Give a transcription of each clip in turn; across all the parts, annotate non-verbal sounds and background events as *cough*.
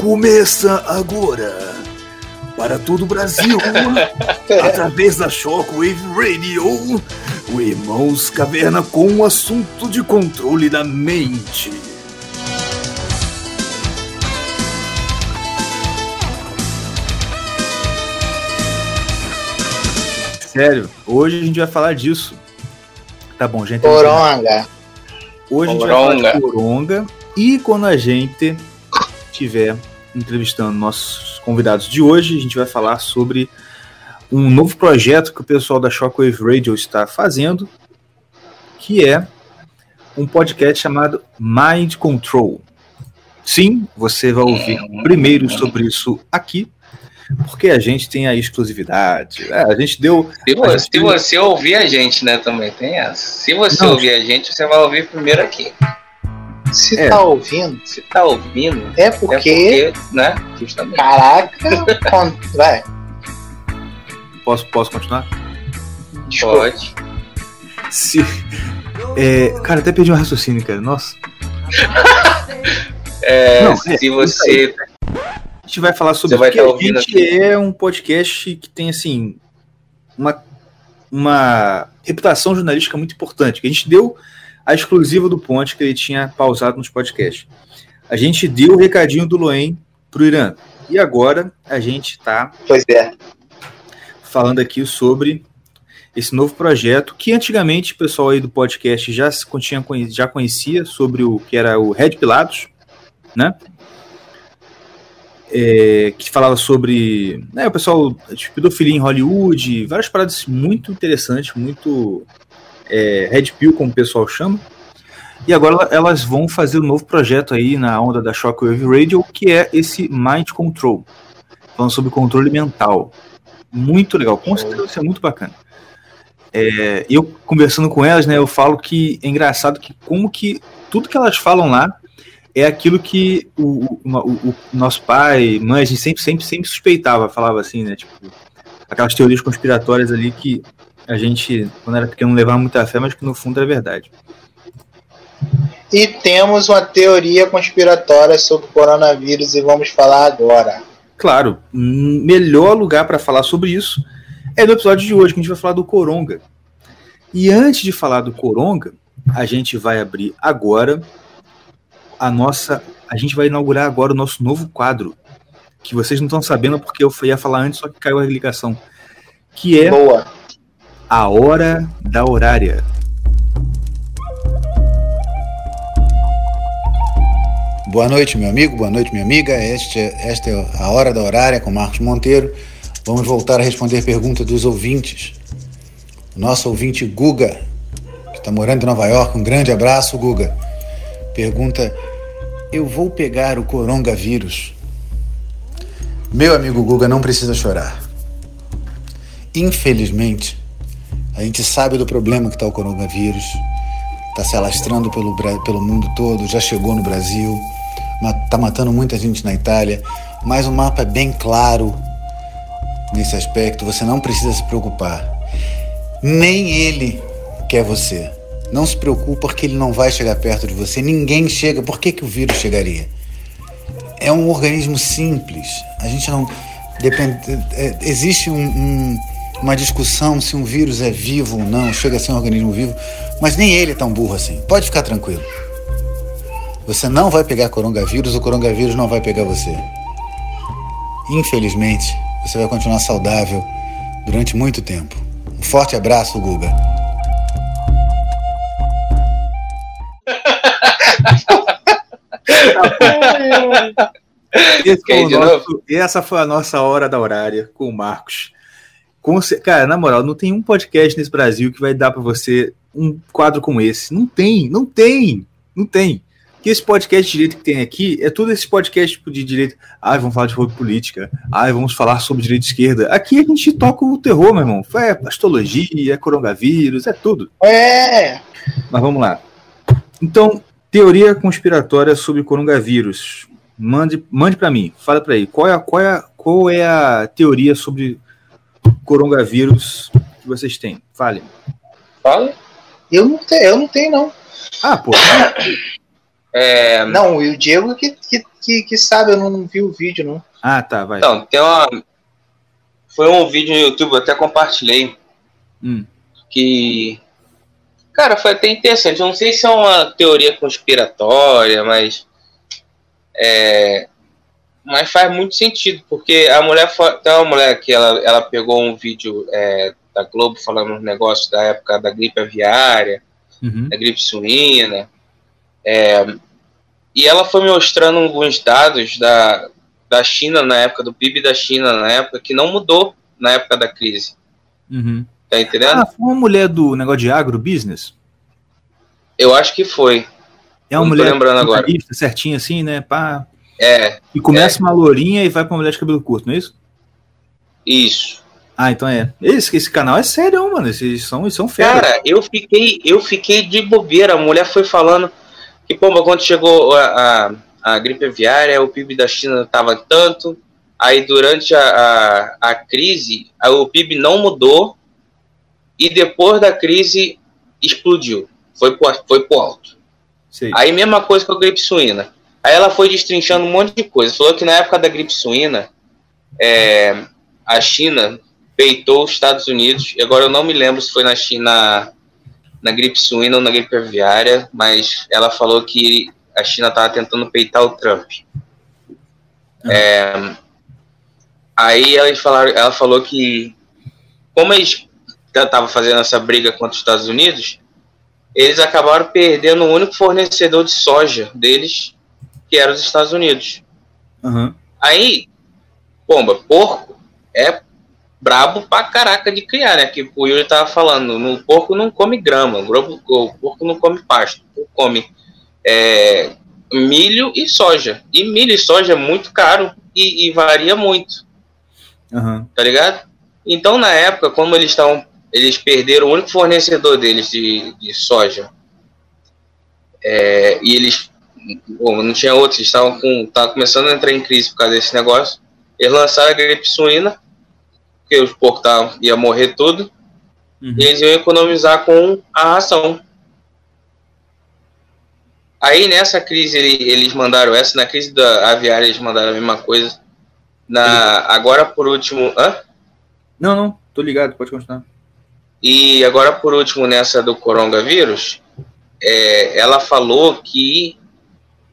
Começa agora para todo o Brasil, *laughs* através da Shockwave Radio, o Irmãos Caverna com um assunto de controle da mente. Sério, hoje a gente vai falar disso. Tá bom, gente. Coronga. Hoje a gente vai falar de coronga. E quando a gente tiver entrevistando nossos convidados de hoje, a gente vai falar sobre um novo projeto que o pessoal da Shockwave Radio está fazendo, que é um podcast chamado Mind Control. Sim, você vai ouvir primeiro sobre isso aqui, porque a gente tem a exclusividade. É, a gente deu. Se, você, gente... se você ouvir a gente, né, também tem essa. Se você Não. ouvir a gente, você vai ouvir primeiro aqui. Se é. tá ouvindo. Se tá ouvindo. É porque. É porque né? Justamente. Caraca, vai. Posso, posso continuar? Pode. Se. É, cara, até perdi um raciocínio, cara. Nossa. *laughs* é, Não, se é, você a gente vai falar sobre isso, porque a gente é um podcast que tem, assim, uma, uma reputação jornalística muito importante. A gente deu a exclusiva do Ponte que ele tinha pausado nos podcasts. A gente deu o recadinho do Loen pro Irã. E agora a gente está é. falando aqui sobre esse novo projeto que antigamente o pessoal aí do podcast já, tinha, já conhecia sobre o que era o Red Pilatos, né? é, que falava sobre né, o pessoal, tipo, pedofilia em Hollywood, várias paradas muito interessantes, muito é, Red Pill, como o pessoal chama. E agora elas vão fazer um novo projeto aí na onda da Shockwave Radio, que é esse Mind Control, falando sobre controle mental. Muito legal, com certeza muito bacana. É, eu conversando com elas, né, eu falo que é engraçado que como que tudo que elas falam lá é aquilo que o, o, o, nosso pai, mãe, a gente sempre, sempre, sempre suspeitava, falava assim, né? Tipo, aquelas teorias conspiratórias ali que a gente, quando era pequeno, não levava muita fé, mas que no fundo era verdade. E temos uma teoria conspiratória sobre o coronavírus e vamos falar agora. Claro, melhor lugar para falar sobre isso é no episódio de hoje, que a gente vai falar do Coronga. E antes de falar do Coronga, a gente vai abrir agora a nossa. A gente vai inaugurar agora o nosso novo quadro. Que vocês não estão sabendo porque eu ia falar antes, só que caiu a ligação. Que é Boa. A hora da horária. Boa noite, meu amigo, boa noite, minha amiga. Este, esta é a Hora da Horária com Marcos Monteiro. Vamos voltar a responder perguntas dos ouvintes. Nosso ouvinte Guga, que está morando em Nova York, um grande abraço, Guga. Pergunta eu vou pegar o coronavírus. Meu amigo Guga não precisa chorar. Infelizmente, a gente sabe do problema que está o coronavírus. Está se alastrando pelo, pelo mundo todo, já chegou no Brasil, está matando muita gente na Itália. Mas o mapa é bem claro nesse aspecto, você não precisa se preocupar. Nem ele quer você. Não se preocupe porque ele não vai chegar perto de você. Ninguém chega. Por que, que o vírus chegaria? É um organismo simples. A gente não. Depende, é, existe um, um, uma discussão se um vírus é vivo ou não, chega a ser um organismo vivo, mas nem ele é tão burro assim. Pode ficar tranquilo. Você não vai pegar coronavírus, o coronavírus não vai pegar você. Infelizmente, você vai continuar saudável durante muito tempo. Um forte abraço, Guga. Esse foi nosso, essa foi a nossa hora da horária com o Marcos. Com, cara, na moral, não tem um podcast nesse Brasil que vai dar para você um quadro como esse. Não tem, não tem, não tem. Que esse podcast de direito que tem aqui é tudo esse podcast tipo, de direito. Ah, vamos falar de política. Ah, vamos falar sobre direita e esquerda. Aqui a gente toca o terror, meu irmão. É astrologia, é coronavírus, é tudo. É. Mas vamos lá. Então, Teoria conspiratória sobre coronavírus. Mande, mande para mim. Fala para aí. Qual é, a, qual, é a, qual é a teoria sobre coronavírus que vocês têm? Fale. Fala. Eu não tenho, eu não tenho não. Ah, pô. *coughs* É, Não, o Diego que, que, que, que sabe, eu não vi o vídeo, não. Ah, tá, vai. Então, tem uma. Foi um vídeo no YouTube, eu até compartilhei, Hum. que. Cara, foi até interessante. Eu não sei se é uma teoria conspiratória, mas. É, mas faz muito sentido, porque a mulher. foi- Tem uma mulher que ela, ela pegou um vídeo é, da Globo falando uns negócios da época da gripe aviária, Uhum. da gripe suína. É, e ela foi me mostrando alguns dados da, da China na época, do PIB da China na época, que não mudou na época da crise. Uhum. Tá entendendo? Ah, foi uma mulher do negócio de agrobusiness? Eu acho que foi. É uma Não mulher lembrando agora. certinha assim, né? Pá. É, E começa uma lourinha e vai pra uma mulher de cabelo curto, não é isso? isso. Ah, então é. Esse, esse canal é sério, mano. Esses são, eles são fera. Cara, eu fiquei, eu fiquei de bobeira. A mulher foi falando que, pomba, quando chegou a, a, a gripe aviária, o PIB da China estava tanto. Aí, durante a, a, a crise, a- o PIB não mudou. E depois da crise, explodiu. Foi pro, foi pro alto. Sei. Aí, mesma coisa com a gripe suína. Aí, ela foi destrinchando um monte de coisa. Falou que na época da gripe suína, é, a China peitou os Estados Unidos. E agora eu não me lembro se foi na China na gripe suína ou na gripe aviária, mas ela falou que a China estava tentando peitar o Trump. É, aí eles falaram, ela falou que como eles estavam fazendo essa briga contra os Estados Unidos, eles acabaram perdendo o único fornecedor de soja deles, que era os Estados Unidos. Aham. Aí, pomba, porco é brabo pra caraca de criar, né? Que o Yuri tava falando, no porco não come grama, o porco, o não come pasto, o porco come é, milho e soja. E milho e soja é muito caro e, e varia muito, Aham. tá ligado? Então, na época, como eles estavam, eles perderam o único fornecedor deles de, de soja, é, e eles bom, não tinha outros, eles estavam com, tava começando a entrar em crise por causa desse negócio. Eles lançaram a gripe suína, porque os porcos tavam, ia morrer tudo, Uhum. e eles iam economizar com a ração. Aí nessa crise ele- eles mandaram essa, na crise da aviária eles mandaram a mesma coisa. Na, agora por último. Hã? Não, não, tô ligado, pode continuar. E agora, por último, nessa do coronavírus, é, ela falou que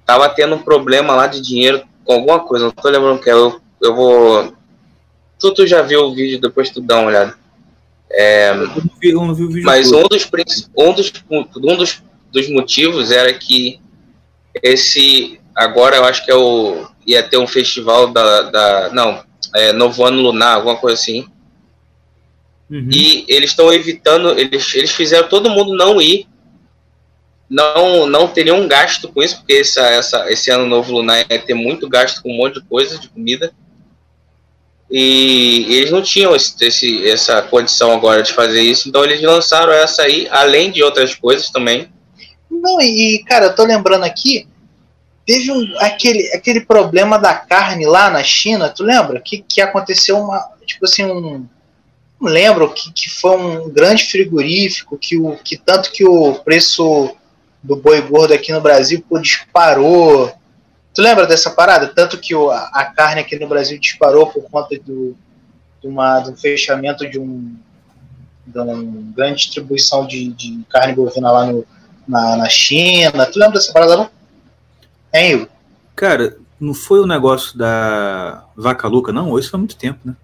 tava tendo um problema lá de dinheiro com alguma coisa, não tô lembrando o que é. Eu, eu vou. Tu, tu já viu o vídeo, depois tu dá uma olhada. Eu não vi, eu não vi o vídeo Mas todo. um dos, um dos, um dos, dos motivos era que esse. Agora eu acho que é o. ia ter um festival da. da não, é, Novo Ano Lunar, alguma coisa assim. Uhum. E eles estão evitando, eles, eles fizeram todo mundo não ir, não não ter nenhum gasto com isso, porque essa, essa, esse ano novo lunar ia ter muito gasto com um monte de coisa, de comida. E eles não tinham esse, esse, essa condição agora de fazer isso, então eles lançaram essa aí, além de outras coisas também. Não, e cara, eu tô lembrando aqui, teve um, aquele, aquele problema da carne lá na China, tu lembra? Que, que aconteceu uma, tipo assim, um, não lembro, que, que foi um grande frigorífico, que, o, que tanto que o preço do boi gordo aqui no Brasil pô, disparou. Tu lembra dessa parada? Tanto que o, a, carne aqui no Brasil disparou por conta do, de uma, do fechamento de um de uma grande distribuição de, de carne bovina lá no, na, na China. Tu lembra dessa parada não? Hein, Igor? Cara, não foi o negócio da vaca louca, não? Isso foi muito tempo, né?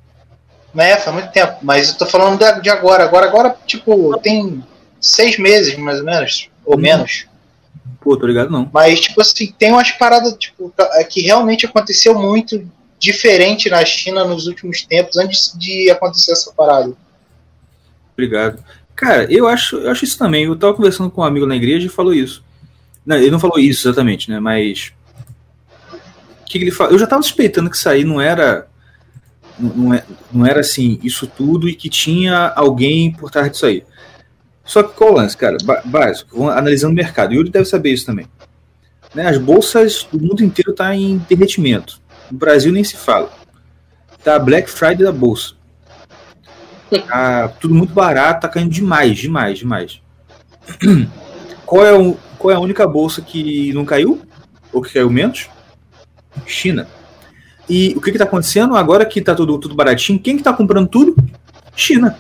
É, faz muito tempo, mas eu tô falando de, de agora. Agora, agora, tipo, tem seis meses, mais ou menos, ou Hum. menos. Pô, tô ligado não. Mas, tipo assim, tem umas paradas tipo, que realmente aconteceu muito diferente na China nos últimos tempos, antes de acontecer essa parada. Obrigado. Cara, eu acho, eu acho isso também. Eu tava conversando com um amigo na igreja e falou isso. Não, ele não falou isso exatamente, né? Mas. O que, que ele falou? Eu já tava suspeitando que isso aí não era. Não, não é- não era assim, isso tudo e que tinha alguém por trás disso aí. Só que qual o lance, cara? Básico, analisando o mercado. O Yuri deve saber isso também. Né, as bolsas do mundo inteiro tá em derretimento. No Brasil nem se fala. Tá a Black Friday da bolsa. Tá tudo muito barato, tá caindo demais, demais, demais. *clears throat* qual é, o, qual é a única bolsa que não caiu? Ou que caiu menos? China. E o que está acontecendo agora que está tudo, tudo baratinho? Quem que está comprando tudo? China.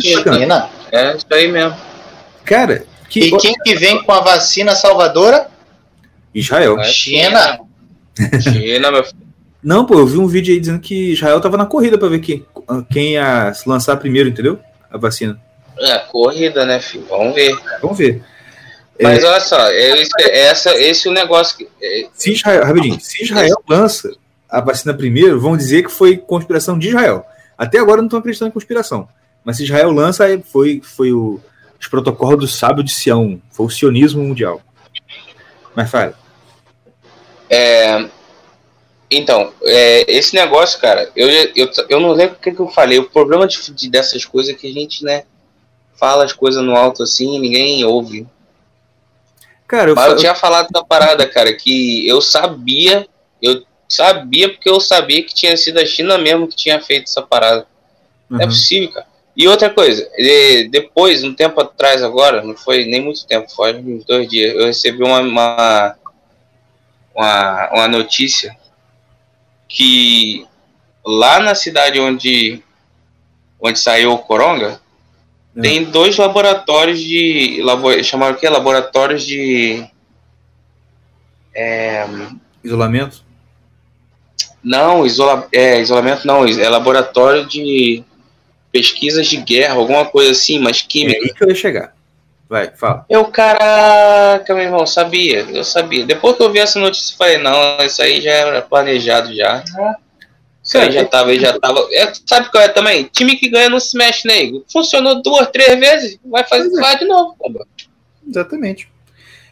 China. É isso aí mesmo. Cara, que... e quem que vem com a vacina salvadora? Israel. É China. China, meu filho. Não, pô, eu vi um vídeo aí dizendo que Israel tava na corrida para ver quem, quem ia se lançar primeiro, entendeu? A vacina. É, corrida, né, filho? Vamos ver. Vamos ver. Mas é... olha só, esse, essa, esse é o negócio que. É... Se Israel, rapidinho, se Israel lança a vacina primeiro, vão dizer que foi conspiração de Israel. Até agora não estão acreditando em conspiração. Mas se Israel lança, foi, foi o, os protocolos do sábio de Sião. Foi o sionismo mundial. Mas fala. É, então, é, esse negócio, cara, eu, eu, eu não lembro o que, que eu falei. O problema de, de, dessas coisas é que a gente, né, fala as coisas no alto assim e ninguém ouve. Cara, eu, Mas eu tinha falado da parada, cara, que eu sabia, eu sabia porque eu sabia que tinha sido a China mesmo que tinha feito essa parada. Uhum. Não é uhum. possível, cara. E outra coisa, depois, um tempo atrás agora, não foi nem muito tempo, foi uns dois dias, eu recebi uma, uma, uma, uma notícia que lá na cidade onde, onde saiu o Coronga, é. tem dois laboratórios de. Labor, chamaram o quê? Laboratórios de. É, isolamento? Não, isola, é, isolamento não, é laboratório de pesquisas de guerra, alguma coisa assim, mas química. É aí que eu ia chegar. Vai, fala. Eu, caraca, meu irmão, sabia, eu sabia. Depois que eu vi essa notícia, eu falei, não, isso aí já era planejado já. Isso aí já tava, já tava. É, sabe qual é também? Time que ganha não se mexe, nego. Funcionou duas, três vezes, vai fazer é. de novo. Tá Exatamente.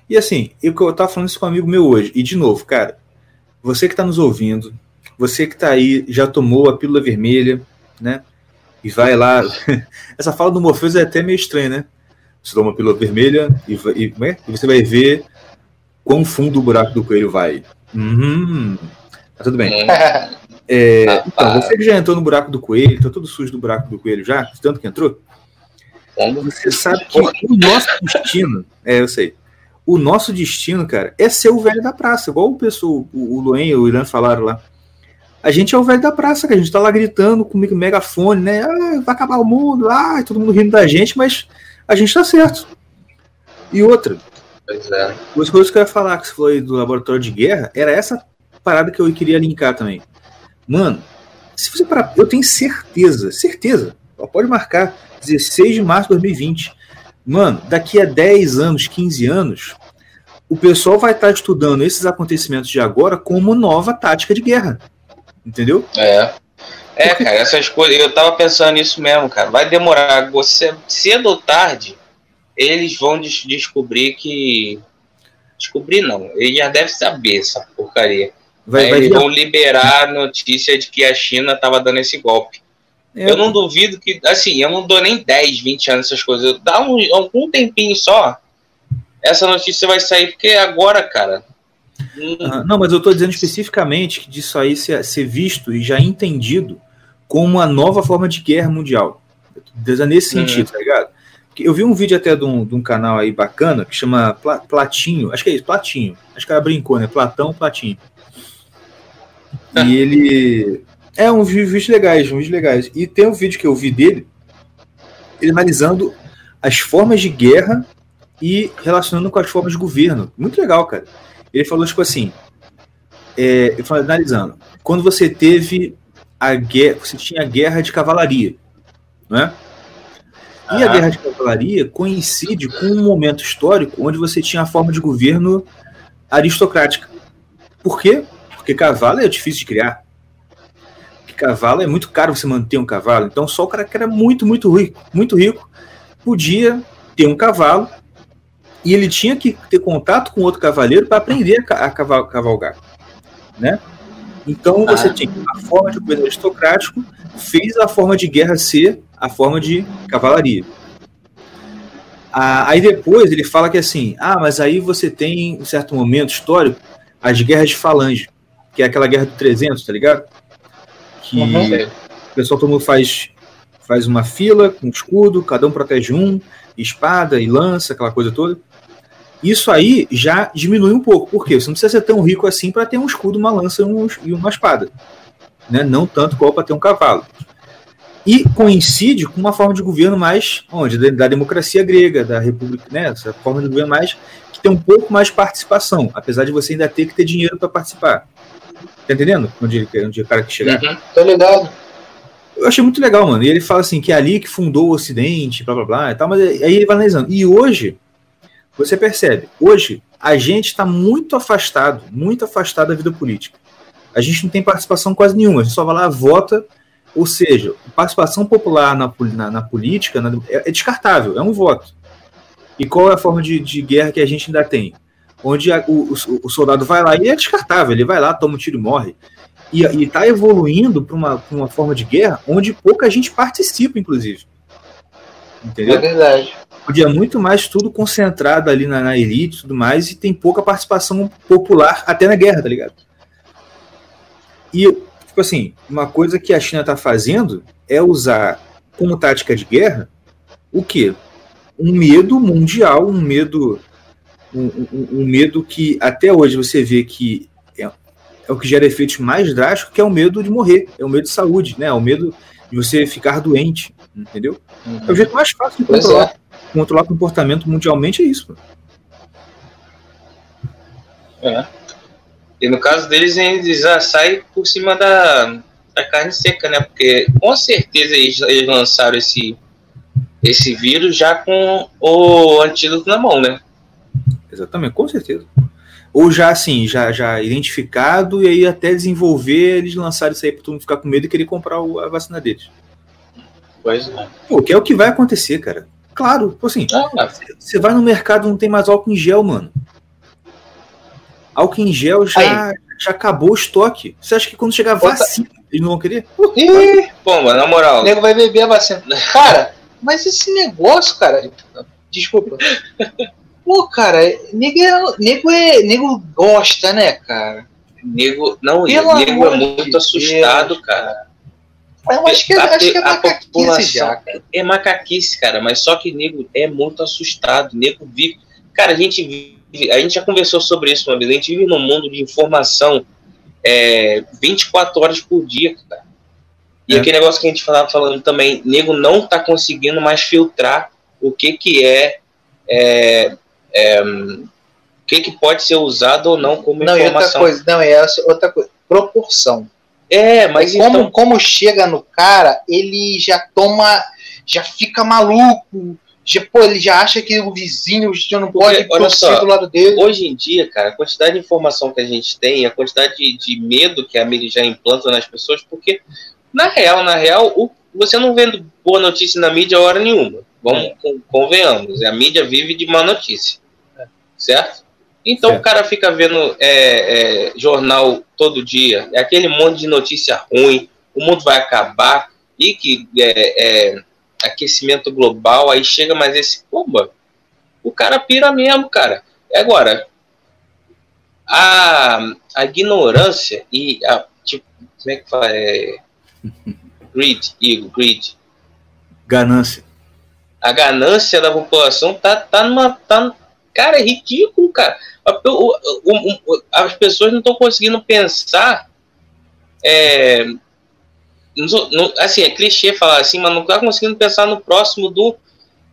E assim, eu, eu tava falando isso com um amigo meu hoje, e de novo, cara, você que tá nos ouvindo, você que tá aí, já tomou a pílula vermelha, né? E vai lá. *laughs* Essa fala do Morpheus é até meio estranha, né? Você toma uma pílula vermelha e, e, é? e, você vai ver quão fundo o buraco do coelho vai. Uhum. Tá tudo bem. É, então, você que já entrou no buraco do coelho, tá todo sujo do buraco do coelho já, tanto que entrou. Você sabe que o nosso destino, é, eu sei. O nosso destino, cara, é ser o velho da praça, igual o pessoal, o Luen e o Irã falaram lá. A gente é o velho da praça, que a gente tá lá gritando com megafone, né? Ah, vai acabar o mundo, ah, todo mundo rindo da gente, mas a gente tá certo. E outra, pois é. As coisas que eu ia falar que você falou aí do laboratório de guerra, era essa parada que eu queria linkar também. Mano, se você parar, eu tenho certeza, certeza, pode marcar 16 de março de 2020. Mano, daqui a 10 anos, 15 anos, o pessoal vai estar estudando esses acontecimentos de agora como nova tática de guerra. Entendeu? É. É, cara, essas coisas, eu tava pensando nisso mesmo, cara. Vai demorar, você, cedo ou tarde, eles vão des descobrir que. Descobrir não, eles já devem saber essa porcaria. Vai, vai eles vão liberar a notícia de que a China tava dando esse golpe. É, eu não duvido que, assim, eu não dou nem 10, 20 anos essas coisas. Dá um, algum tempinho só, essa notícia vai sair, porque agora, cara, Uhum. não, mas eu estou dizendo especificamente que disso aí ser, ser, visto e já entendido como uma nova forma de guerra mundial. Nesse uhum. sentido, uhum. tá ligado? Eu vi um vídeo até de um, de um canal aí bacana que chama Platinho, acho que é isso, Platinho. Acho que ela brincou, né? Platão, Platinho. E ele. É um vídeo legais, um vídeo legais. E tem um vídeo que eu vi dele, ele analisando as formas de guerra e relacionando com as formas de governo. Muito legal, cara. Ele falou, tipo assim, é, analisando, quando você teve a guerra, você tinha a guerra de cavalaria, né? E a guerra de cavalaria coincide com um momento histórico onde você tinha a forma de governo aristocrática. Por quê? Porque cavalo é difícil de criar. Porque cavalo é muito caro você manter um cavalo. Então só o cara que era muito, muito rico, muito rico, podia ter um cavalo e ele tinha que ter contato com outro cavaleiro para aprender a cavalgar, né? Então você ah. tinha a forma de governo aristocrático fez a forma de guerra ser a forma de cavalaria. Ah, aí depois ele fala que assim, ah, mas aí você tem um certo momento histórico as guerras de falange, que é aquela guerra do 300, tá ligado? Que uhum. o pessoal todo mundo faz faz uma fila com escudo, cada um protege um, espada e lança, aquela coisa toda. Isso aí já diminui um pouco, porque você não precisa ser tão rico assim para ter um escudo, uma lança e uma espada. Né? Não tanto qual para ter um cavalo. E coincide com uma forma de governo mais onde da democracia grega, da república, né? Essa forma de governo mais que tem um pouco mais participação, apesar de você ainda ter que ter dinheiro para participar. Tá entendendo? Onde, onde o cara que chegar? Uhum, tô ligado. Eu achei muito legal, mano. E ele fala assim que é ali que fundou o Ocidente, blá blá blá e tal, mas aí ele vai analisando. E hoje, você percebe, hoje a gente está muito afastado, muito afastado da vida política. A gente não tem participação quase nenhuma, a gente só vai lá, vota, ou seja, participação popular na, na, na política na, é, é, descartável, é um voto. E qual é a forma de, de guerra que a gente ainda tem? Onde a, o, o, o, soldado vai lá e é descartável, ele vai lá, toma um tiro e morre. E está evoluindo para uma, uma forma de guerra onde pouca gente participa, inclusive. Entendeu? É verdade. Podia muito mais tudo concentrado ali na, na elite e tudo mais, e tem pouca participação popular até na guerra, tá ligado? E, tipo assim, uma coisa que a China está fazendo é usar como tática de guerra o quê? Um medo mundial, um medo. Um, um, um medo que até hoje você vê que é, é, o que gera efeitos mais drásticos, que é o medo de morrer, é o medo de saúde, né? É o medo de você ficar doente, entendeu? Uhum. É o jeito mais fácil de controlar, é. Controlar comportamento mundialmente, é isso. É. E no caso deles, eles já saem por cima da, da carne seca, né? Porque com certeza eles, eles lançaram esse, esse vírus já com o antídoto na mão, né? Exatamente, com certeza. Ou já assim, já, já identificado, e aí até desenvolver, eles lançaram isso aí para todo mundo ficar com medo e querer comprar o, a vacina deles. Pois é. Pô, que é o que vai acontecer, cara. Claro, assim, ah, você vai no mercado não tem mais álcool em gel, mano álcool em gel já, já acabou o estoque. Você acha que quando chegar a vacina, eles não vão querer? Ih, Pô, mas na moral. O nego vai beber a vacina. *laughs* Cara, mas esse negócio, cara. Desculpa. Pô, cara, nego é, nego, é, nego gosta, né, cara? Nego, não, Pelo nego é muito Deus. assustado, cara. Eu acho que, é, a, acho que é macaquice já, cara. É macaquice, cara, mas só que nego é muito assustado. Nego vive. Cara, a gente vive a gente já conversou sobre isso uma vez, a gente vive num mundo de informação é, 24 horas por dia, cara. E é. aquele negócio que a gente falava falando também, nego não tá conseguindo mais filtrar o que que é, é, é o que que pode ser usado ou não como não, informação. Não, outra coisa, não, é outra coisa, proporção. É, mas como, então... como chega no cara, ele já toma, já fica maluco, já, pô, ele já acha que o vizinho já não pode só, do lado dele. Hoje em dia, cara, a quantidade de informação que a gente tem, a quantidade de, de medo que a mídia já implanta nas pessoas, porque, na real, na real, o, você não vê boa notícia na mídia hora nenhuma. Vamos, é. convenhamos, a mídia vive de má notícia. É. Certo? Então certo. o cara fica vendo é, é, jornal todo dia, é aquele monte de notícia ruim, o mundo vai acabar, e que é, é aquecimento global, aí chega mais esse, pomba, o cara pira mesmo, cara. Agora, a, a ignorância e a, tipo, como é que fala? É, *laughs* greed, ego, greed. Ganância. A ganância da população tá, tá numa. Tá, cara, é ridículo, cara. As pessoas não estão conseguindo pensar é, assim, é clichê falar assim, mas não tá conseguindo pensar no próximo do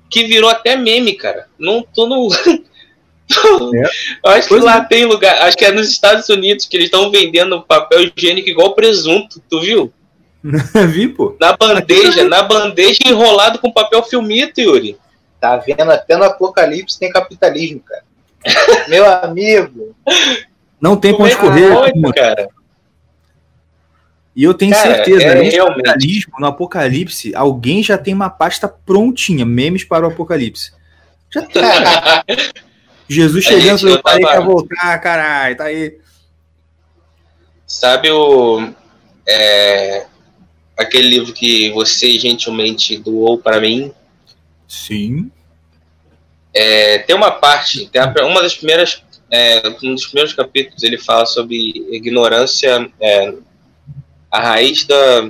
que virou até meme, cara. Não tô no. *laughs* É. acho que lá é. tem lugar, acho que é nos Estados Unidos que eles estão vendendo papel higiênico igual presunto, tu viu? *laughs* Vi, pô. Na bandeja, na bandeja enrolado com papel filmito, Yuri. Tá vendo? Até no Apocalipse tem capitalismo, cara. *laughs* Meu amigo. Não tem como escorrer. cara. E eu tenho Cara, certeza, é, no realmente... no Apocalipse, alguém já tem uma pasta prontinha, memes para o Apocalipse. Já tem. *laughs* Jesus chegando, eu parei pra voltar, caralho, tá aí. Sabe o. É, aquele livro que você gentilmente doou para mim? Sim. É, tem uma parte, tem uma das primeiras. É, um dos primeiros capítulos ele fala sobre ignorância é, a raiz da.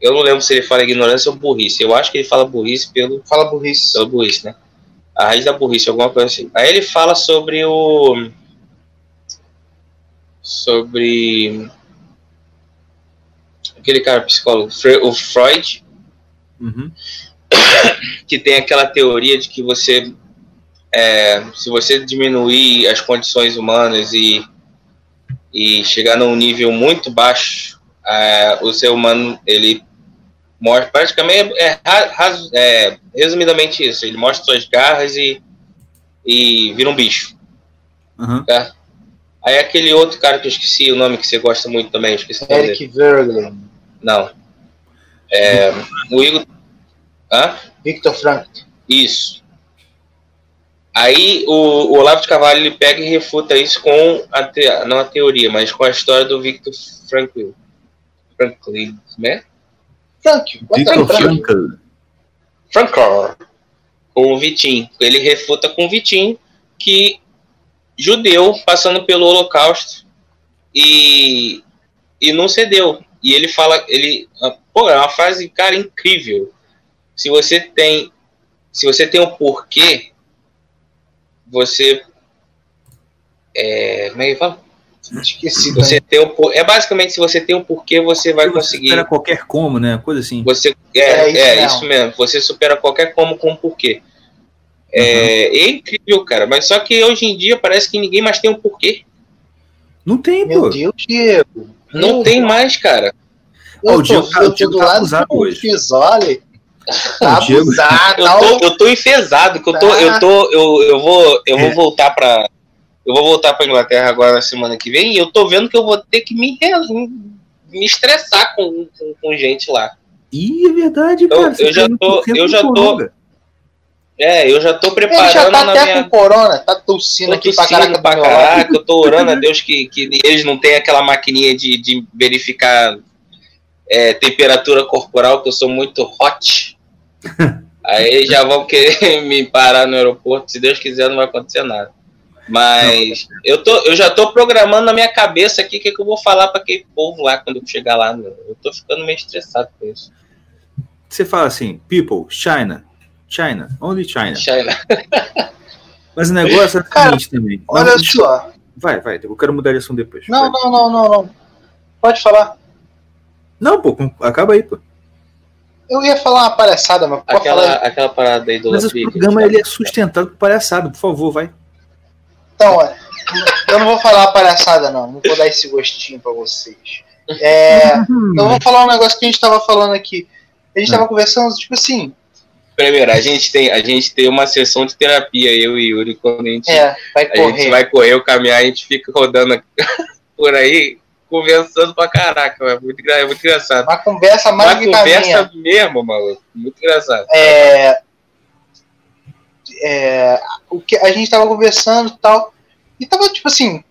Eu não lembro se ele fala ignorância ou burrice. Eu acho que ele fala burrice pelo. Fala burrice. Pelo burrice, né? A raiz da burrice, alguma coisa assim. Aí ele fala sobre o. Sobre. Aquele cara psicólogo, o Freud, Uhum. *coughs* que tem aquela teoria de que você. É, se você diminuir as condições humanas e, e chegar num nível muito baixo, é, o ser humano ele mostra praticamente é, é, é, resumidamente isso ele mostra suas garras e, e vira um bicho Uhum. tá? aí aquele outro cara que eu esqueci o nome que você gosta muito também esqueci. Eric Verglen, não é, o Igor Hã? Victor Frank. Isso. Aí o, o Olavo de Carvalho ele pega e refuta isso com a te, não a teoria, mas com a história do Victor Franklin. Franklin, né? Frank, Victor Frank. Frankl. Frankl. Com o Vitinho. Ele refuta com o Vitinho que judeu passando pelo Holocausto e, e não cedeu. E ele fala, ele, pô, é uma frase, cara, incrível. Se você tem, se você tem um porquê, você é, como é que fala? Esqueci. Você tem um, por- é basicamente se você tem um porquê, você vai Você conseguir espera qualquer como, né? Coisa assim. você é, É isso é mesmo. isso mesmo. Você supera qualquer como com um porquê. É, é incrível, cara. Mas só que hoje em dia parece que ninguém mais tem um porquê. Não tem, Meu pô. Deus, Diego. Não Meu tem mais, cara. Eu o Diego tô, tá- o eu tô Diego do tá lado do hoje. Fisoli. Tá abusado. Eu tô, eu tô enfesado, que eu tô, eu tô, eu, eu vou, eu vou É. voltar pra. Eu vou voltar pra Inglaterra agora na semana que vem e eu tô vendo que eu vou ter que me, re- me estressar com, com, com gente lá. Ih, é verdade, Eu- cara. eu Você já tá tô- eu já tô-. É, eu já tô Ele preparando já tá na até minha. com corona, tá tossindo Tô aqui pra caraca. pra caraca, eu tô orando a *laughs* Deus que, que eles não tenham aquela maquininha de, de verificar é, temperatura corporal, que eu sou muito hot. Aí já vão querer *laughs* me parar no aeroporto, se Deus quiser não vai acontecer nada. Mas eu, tô, eu já tô programando na minha cabeça aqui o que, que eu vou falar para aquele povo lá quando eu chegar lá. meu. Eu tô ficando meio estressado com isso. Você fala assim, people, China, China, only China. China. *laughs* Mas o negócio é o seguinte também. Mas Olha deixa- só. Vai, vai, eu quero mudar de assunto depois. Não, Vai. não, não, não, não. Pode falar. Não, pô, acaba aí, pô. Eu ia falar uma palhaçada, mas pode Aquela, falar. aquela parada aí do Mas o programa ele é sustentado por palhaçada, por favor, vai. Então, olha, eu não vou falar uma palhaçada, não. Não vou dar esse gostinho pra vocês. É, *laughs* eu vou falar um negócio que a gente tava falando aqui. A gente tava conversando, tipo assim, Primeiro, a gente, tem, a gente tem uma sessão de terapia, eu e Yuri, quando a gente, é, vai a gente correr. vai correr ou caminhar, a gente fica rodando *laughs* por aí, conversando pra caraca, é muito, é muito engraçado. Uma conversa mais Uma conversa mesmo, maluco. Muito engraçado. é, é, o que a gente tava conversando e tal, e tava tipo assim,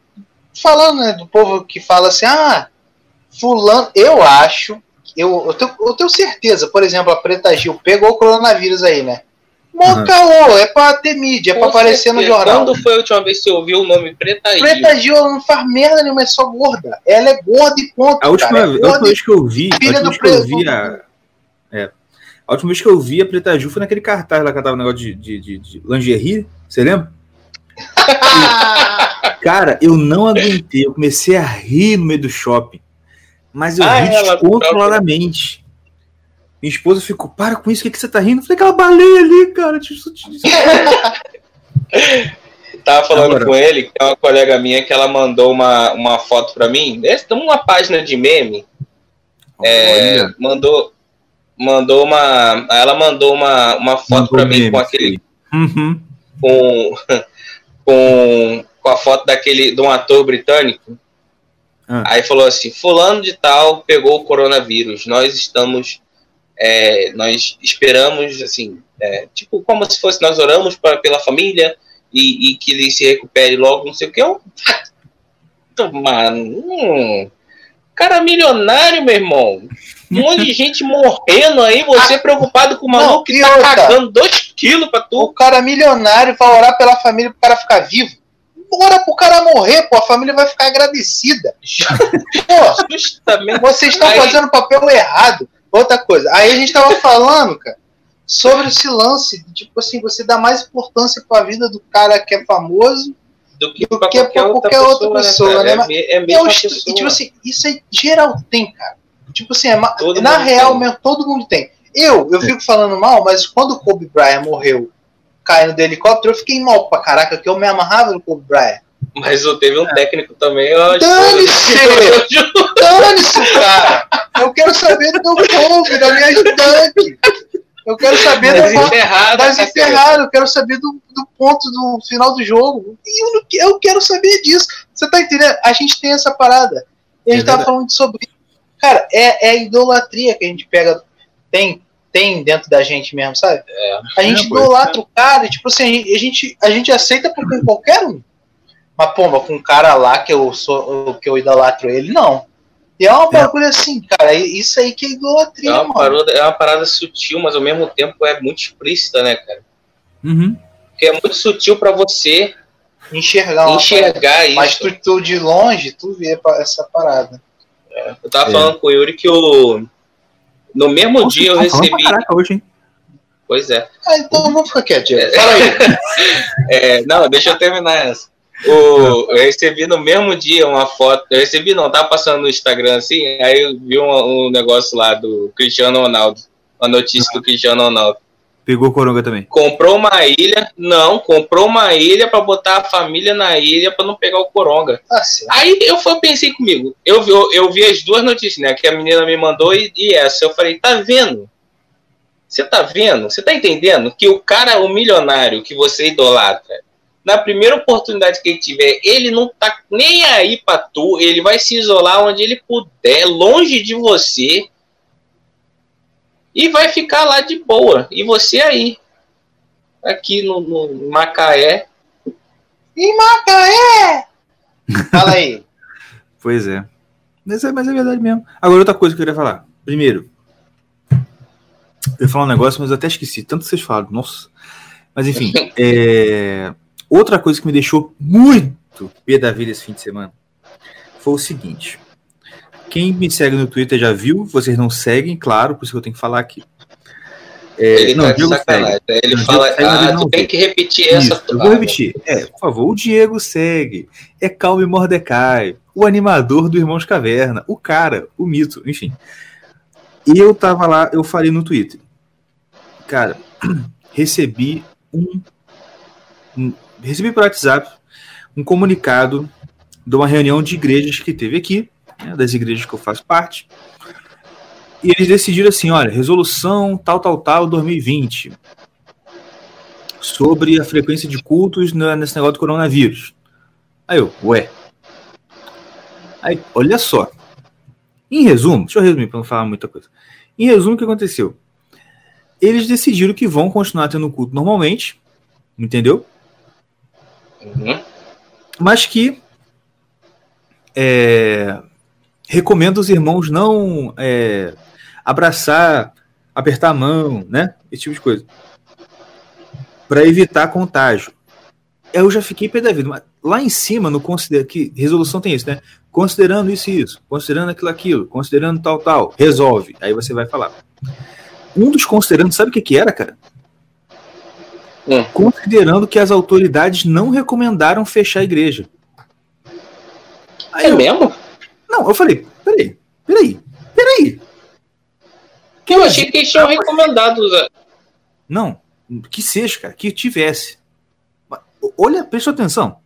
falando né, do povo que fala assim, ah, fulano, eu acho, eu, eu, tenho, eu tenho certeza, por exemplo, a Preta Gil pegou o coronavírus aí, né? Mó Uhum. caô, é pra ter mídia, é pra Com aparecer no certeza. jornal. Quando foi a última vez que você ouviu o nome Preta Gil? Preta Gil ela não faz merda nenhuma, é só gorda. Ela é gorda e ponto. A última, cara. É a última vez que eu vi, a filha última do vez que eu preto. vi a, é, a última vez que eu vi a Preta Ju foi naquele cartaz lá que ela tava um negócio de, de, de, de lingerie, você lembra? *laughs* Cara, eu não aguentei, eu comecei a rir no meio do shopping, mas eu Ah, ri descontroladamente. Minha esposa ficou, para com isso, o que, que você tá rindo? Eu falei, aquela baleia ali, cara. *laughs* Tava falando Agora. com ele, que é uma colega minha que ela mandou uma, uma foto pra mim. Essa tem uma página de meme. É, mandou mandou uma ela mandou uma, uma foto pra mim com aquele. Uhum. com, *laughs* com com a foto daquele de um ator britânico Ah. aí falou assim fulano de tal pegou o coronavírus nós estamos é, nós esperamos assim é, tipo como se fosse nós oramos pra, pela família e, e que ele se recupere logo não sei o que eu mano hum, cara milionário meu irmão um monte de gente morrendo aí, você preocupado com o maluco Não, que tá outra? cagando 2 quilos pra tu. O cara milionário vai orar pela família pro cara ficar vivo. Ora pro cara morrer, pô, a família vai ficar agradecida. *laughs* Pô, Justamente. vocês estão Aí- fazendo o papel errado. Outra coisa, aí a gente tava falando, cara, sobre esse lance, tipo assim, você dá mais importância para a vida do cara que é famoso Do que do pra que qualquer, pra outra qualquer pessoa, outra pessoa, né? né? cara? É, me- é É mesmo e, tipo assim, isso aí geral tem, cara. Tipo assim, é na real tem. mesmo, todo mundo tem. Eu, eu fico falando mal, mas quando o Kobe Bryant morreu caindo do helicóptero, eu fiquei mal pra caraca, que eu me amarrava no Kobe Bryant. Mas eu teve um técnico também, eu acho. Dane-se! Dane-se, cara! Eu quero saber do meu Kobe, da minha ajudante. Eu quero saber Mas da enterrado, das tá enterradas, eu quero saber do, do ponto do final do jogo. E eu, eu quero saber disso. Você tá entendendo? A gente tem essa parada. E a É gente tava verdade. falando sobre. Cara, é, é a idolatria que a gente pega, tem, tem dentro da gente mesmo, sabe? A gente É, idolatra o cara, e, tipo assim, a gente, a gente aceita por qualquer um. Mas, pô, mas com um cara lá que eu sou que eu idolatro ele, não. E é uma bagulho assim, cara. Isso aí que é É idolatria, uma, mano. parada, é uma parada sutil, mas ao mesmo tempo é muito explícita, né, cara? Uhum. Porque é muito sutil pra você Enxergar uma enxergar isso. Mas tu, tu de longe, tu vê essa parada. Eu tava É. falando com o Yuri que o. No mesmo Nossa, dia eu tá recebi. Caraca, hoje, hein? Pois é. Ah, então vamos ficar quieto, Diego. *laughs* Fala aí. É, não, deixa eu terminar essa. O, eu recebi no mesmo dia uma foto. Eu recebi, não, tava passando no Instagram assim, aí eu vi um, um negócio lá do Cristiano Ronaldo. Uma notícia do Cristiano Ronaldo. Pegou coronga também. Comprou uma ilha, não, comprou uma ilha pra botar a família na ilha pra não pegar o coronga. Tá. Aí eu fui, pensei comigo, eu, vi- eu, eu vi as duas notícias, né? Que a menina me mandou e, e essa. Eu falei, tá vendo? Você tá vendo? Você tá entendendo que o cara, o milionário que você idolatra, na primeira oportunidade que ele tiver, ele não tá nem aí pra tu, ele vai se isolar onde ele puder, longe de você, e vai ficar lá de boa. E você aí, aqui no, no Macaé, Em Macaé! Fala aí. *laughs* Pois é. Mas, é. mas é verdade mesmo. Agora, outra coisa que eu queria falar. Primeiro, eu ia falar um negócio, mas eu até esqueci. Tanto que vocês falam. Nossa. Mas enfim. *laughs* é, Outra coisa que me deixou muito pé da vida esse fim de semana foi o seguinte. Quem me segue no Twitter já viu, vocês não seguem, claro, por isso que eu tenho que falar aqui. É, ele não, tá Diego sacanagem. segue. Ele Não, fala, segue, ah, tu tem vê. que repetir essa. Isso, eu vou repetir. É, por favor, o Diego segue. É Calme Mordecai, o animador do Irmãos Caverna, o cara, o mito, enfim. E eu tava lá, eu falei no Twitter. Cara, *clears throat* recebi um, um- recebi por WhatsApp um comunicado de uma reunião de igrejas que teve aqui, né, das igrejas que eu faço parte. E eles decidiram assim, olha, resolução tal, tal, tal, 2020 sobre a frequência de cultos nesse negócio do coronavírus. Aí eu, ué. Aí, olha só. Em resumo, deixa eu resumir para não falar muita coisa. Em resumo, o que aconteceu? Eles decidiram que vão continuar tendo culto normalmente, entendeu? Uhum. Mas que é, recomenda os irmãos não é, abraçar, apertar a mão, né? Esse tipo de coisa. Para evitar contágio. Eu já fiquei pé da vida. Mas lá em cima, no considera que resolução tem isso, né? Considerando isso e isso, considerando aquilo, aquilo, considerando tal, tal, resolve. Aí você vai falar. Um dos considerando, sabe o que, que era, cara? Hum. Considerando que as autoridades não recomendaram fechar a igreja. Aí É eu, mesmo? não, eu falei, peraí, peraí, peraí. Que eu achei que eles tinham recomendado usar. Não, que seja, cara, que tivesse. Olha, presta atenção.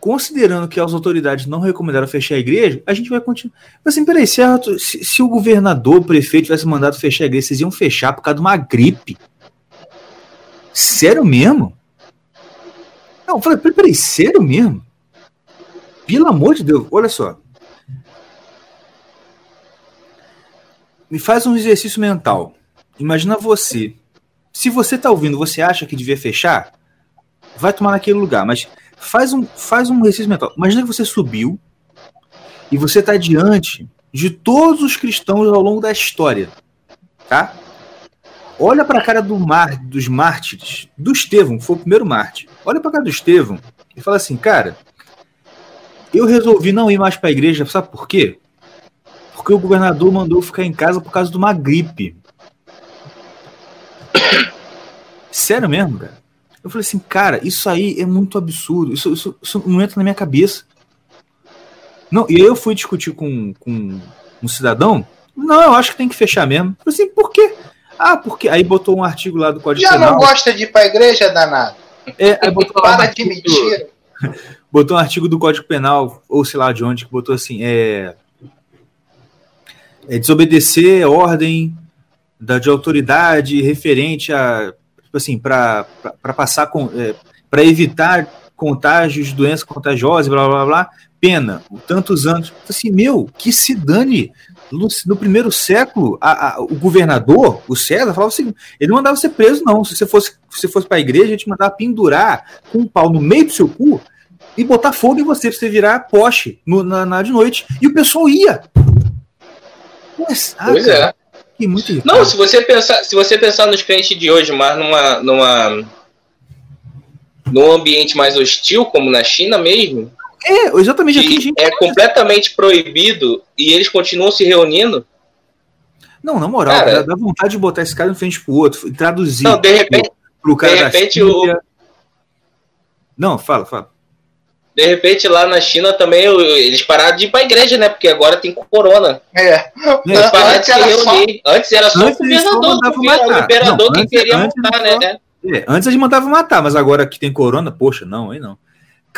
Considerando que as autoridades não recomendaram fechar a igreja, a gente vai continuar. Mas assim, peraí, se, a- se- se o governador, o prefeito tivesse mandado fechar a igreja, vocês iam fechar por causa de uma gripe? Sério mesmo? Não, eu falei, peraí, sério mesmo? Pelo amor de Deus, olha só. Me faz um exercício mental. Imagina você. Se você tá ouvindo, você acha que devia fechar? Vai tomar naquele lugar, mas faz um, faz um exercício mental. Imagina que você subiu e você tá diante de todos os cristãos ao longo da história, tá? Olha para a cara do mar, dos mártires, do Estevão, que foi o primeiro mártir. Olha para a cara do Estevão e fala assim, cara, eu resolvi não ir mais para a igreja, sabe por quê? Porque o governador mandou ficar em casa por causa de uma gripe. *coughs* Sério mesmo, cara? Eu falei assim, cara, isso aí é muito absurdo. Isso, isso, isso não entra na minha cabeça. Não, e aí eu fui discutir com, com um cidadão. Não, eu acho que tem que fechar mesmo. Eu falei assim, por quê? Ah, porque aí botou um artigo lá do Código Já Penal. não gosta de ir pra igreja, danado? É, aí botou lá um Para de mentira. *laughs* botou um artigo do Código Penal, ou sei lá de onde, que botou assim, é, é desobedecer ordem da, de autoridade referente a, tipo assim, para passar com, é, para evitar contágios de doença contagiosa, blá blá blá, pena, tantos anos. Assim, meu, que se dane. No, no primeiro século, a- a- o governador, o César, falava assim: ele não mandava você preso, não. Se você fosse, se você fosse para a igreja, ele te mandava pendurar com um pau no meio do seu cu e botar fogo em você pra você virar poste no- na, na de noite. E o pessoal ia. Mas, ah, Pois cara, é. muito. Não, se você pensar, se você pensar nos crentes de hoje, mas numa, numa num ambiente mais hostil, como na China mesmo, É, exatamente aqui, gente. é completamente proibido e eles continuam se reunindo. Não, na moral, Cara- dá, vontade de botar esse cara em frente pro outro, e traduzir Não, de repente, pro cara de da repente, Síria. Não, fala, fala. de repente lá na China também o- eles pararam de ir pra igreja, né? Porque agora tem corona. É. Eles É, pararam de Antes se era só- reunir. Antes era só Antes o só o o imperador Não, que antes- queria antes matar, né? é, antes eles mandavam matar, mas agora que tem corona, poxa, não, aí não.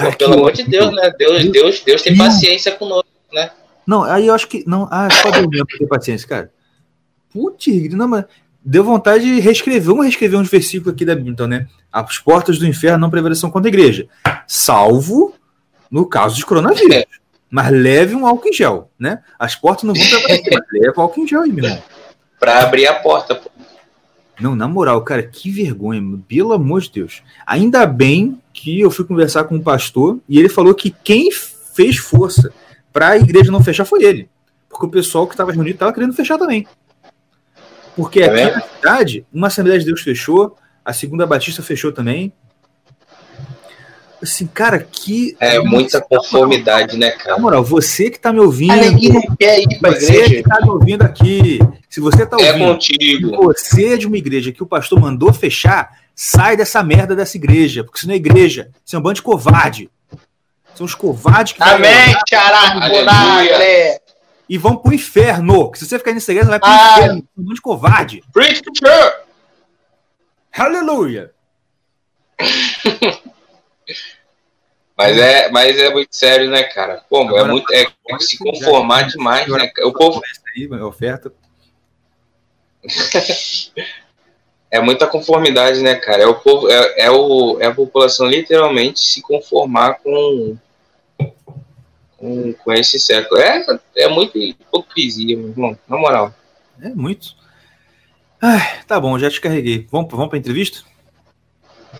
Cara, Pô, pelo amor de Deus, né? Deus, Deus- Deus, Deus tem Deus. paciência conosco. Não, aí eu acho que. Não, ah, só deu mesmo pra ter paciência, cara. Putz, não, mas deu vontade de reescrever. Vamos reescrever uns versículos aqui da Bíblia, então, né? As portas do inferno não prevaleção contra a igreja. Salvo no caso de coronavírus. É. Mas leve um álcool em gel, né? As portas não vão prevalecer, mas leve álcool em gel aí, meu irmão. Pra abrir a porta, pô. Não, na moral, cara, que vergonha, mano. pelo amor de Deus. Ainda bem que eu fui conversar com um pastor e ele falou que quem fez força para a igreja não fechar foi ele. Porque o pessoal que estava reunido estava querendo fechar também. Porque Tá aqui vendo? na cidade, uma Assembleia de Deus fechou, a segunda Batista fechou também. Assim, cara, que. É muita conformidade, né, Na cara? moral, você que tá me ouvindo. A neguinha não quer ir pra Você igreja. que tá me ouvindo aqui. Se você tá É ouvindo. contigo. você é de uma igreja que o pastor mandou fechar, sai dessa merda dessa igreja, porque isso não é igreja, isso é um bando de covarde. São os covardes que Amém. Bonagre. e vão pro inferno. Que se você ficar nessa igreja, você vai pro Ai. inferno. É um bando de covarde. Preach the church! Aleluia! *laughs* Mas é, mas é muito sério, né, cara? Pô, é Agora, muito. É, é se conformar demais, né? O povo Aí, oferta. *laughs* é muita conformidade, né, cara? É o povo, é, é, o, é a população literalmente se conformar com, com, com esse século. É, é muita hipocrisia, meu irmão. Na moral. É muito. Ai, tá bom, já te carreguei. Vamos, vamos pra entrevista?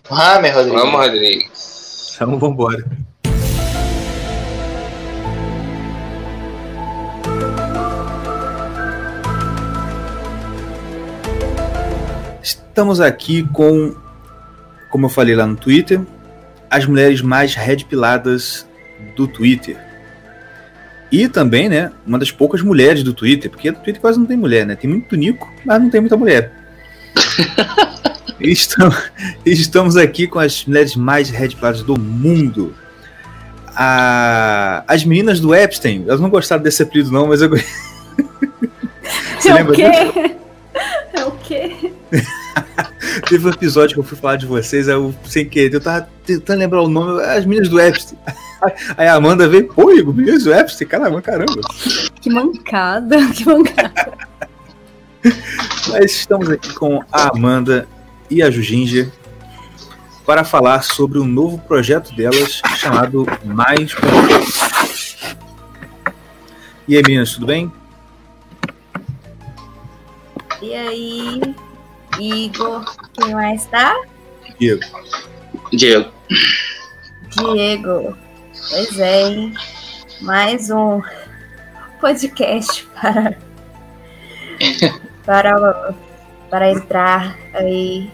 Hammer, Rodrigo. Vamos, Rodrigues. Então vambora. Estamos aqui com, como eu falei lá no Twitter, as mulheres mais red piladas do Twitter. E também, né, uma das poucas mulheres do Twitter, porque no Twitter quase não tem mulher, né? Tem muito Nico, mas não tem muita mulher. *laughs* Estamos, estamos aqui com as mulheres mais red piladas do mundo. A- as meninas do Epstein, elas não gostaram desse apelido não, mas eu... *laughs* Você é lembra o quê? É o quê? *laughs* Teve um episódio que eu fui falar de vocês, aí eu, sem querer, eu tava tentando lembrar o nome, as meninas do Epstein. *laughs* Aí a Amanda veio, pô, Igor, meninas do Epstein, caramba, caramba. Que mancada, *laughs* que mancada. Mas estamos aqui com a Amanda e a Juginger para falar sobre um novo projeto delas chamado Mais. E aí, meninas, tudo bem? E aí, Igor, quem mais tá? Diego. Diego. Diego. Pois é, hein? Mais um podcast *laughs* para, para, para entrar aí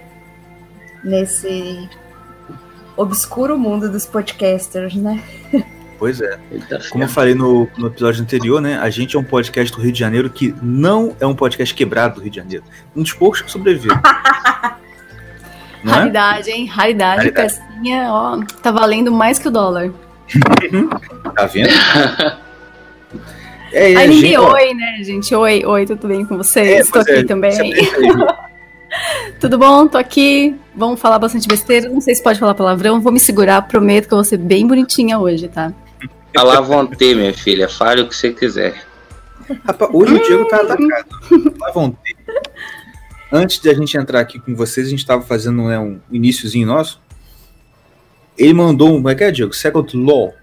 nesse obscuro mundo dos podcasters, né? *laughs* Pois é. Como eu falei no, no episódio anterior, né? A gente é um podcast do Rio de Janeiro que não é um podcast quebrado do Rio de Janeiro. Um dos poucos que sobrevive. *laughs* Não é? Raridade, hein? Raridade, Raridade. pecinha, ó, tá valendo mais que o dólar. Tá vendo? *laughs* É, Aí é, ninguém, gente, ó, oi, né, gente? Oi, oi, tudo bem com é, vocês? Aqui é, também. apresenta aí, Ju. *laughs* Tudo bom? Tô aqui. Vamos falar bastante besteira. Não sei se pode falar palavrão. Vou me segurar. Prometo que eu vou ser bem bonitinha hoje, tá? *laughs* A la vontade, minha filha. Fale o que você quiser. Rapaz, hoje o Diego tá atacado. Lá vão ter. Antes de a gente entrar aqui com vocês, a gente tava fazendo né, um iníciozinho nosso. Ele mandou um. Como é que é, Diego? Second Law.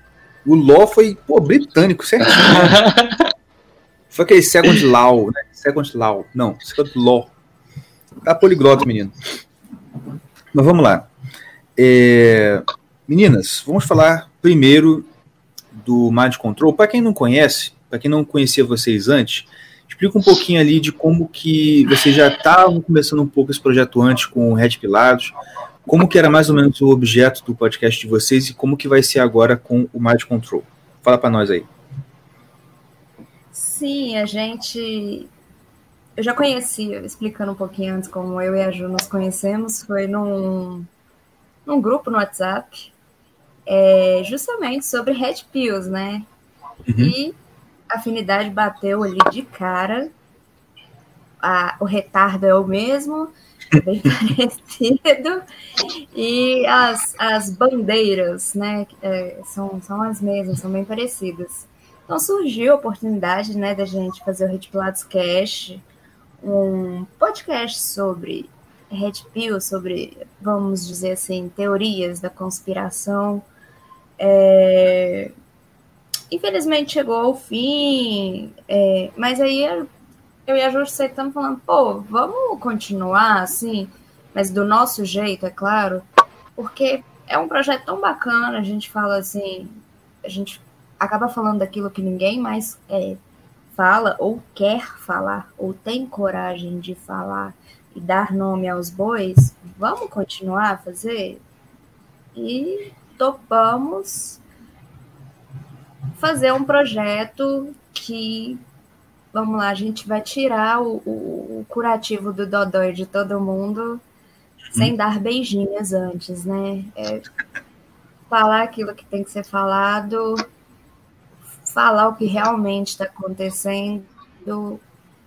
O Law foi, pô, britânico, certinho. *laughs* Foi aquele Second Law, né? Second Law. Não, Second Law. Tá poliglota, menino. Mas vamos lá. É, Meninas, vamos falar primeiro do Mind Control. Para quem não conhece, para quem não conhecia vocês antes, explica um pouquinho ali de como que vocês já estavam começando um pouco esse projeto antes com o Red Pilados, como que era mais ou menos o objeto do podcast de vocês e como que vai ser agora com o Mind Control. Fala para nós aí. Sim, a gente. Eu já conhecia, explicando um pouquinho antes como eu e a Ju nos conhecemos, foi num, num grupo no WhatsApp, é, justamente sobre Red Pills, né? Uhum. E a afinidade bateu ali de cara. A- o retardo é o mesmo, é bem *laughs* parecido. E as, as bandeiras, né? é, são, são as mesmas, são bem parecidas. Então surgiu a oportunidade, né, da gente fazer o Red Pilates Cash, um podcast sobre Red Pill, sobre, vamos dizer assim, teorias da conspiração. É, Infelizmente chegou ao fim, é, mas aí eu e a Ju estamos falando, pô, vamos continuar assim, mas do nosso jeito, é claro, porque é um projeto tão bacana, a gente fala assim, a gente acaba falando daquilo que ninguém mais é, fala ou quer falar, ou tem coragem de falar e dar nome aos bois, vamos continuar a fazer? E topamos fazer um projeto que, vamos lá, a gente vai tirar o, o- o curativo do dodói de todo mundo sem dar beijinhos antes, né? É falar aquilo que tem que ser falado, falar o que realmente está acontecendo,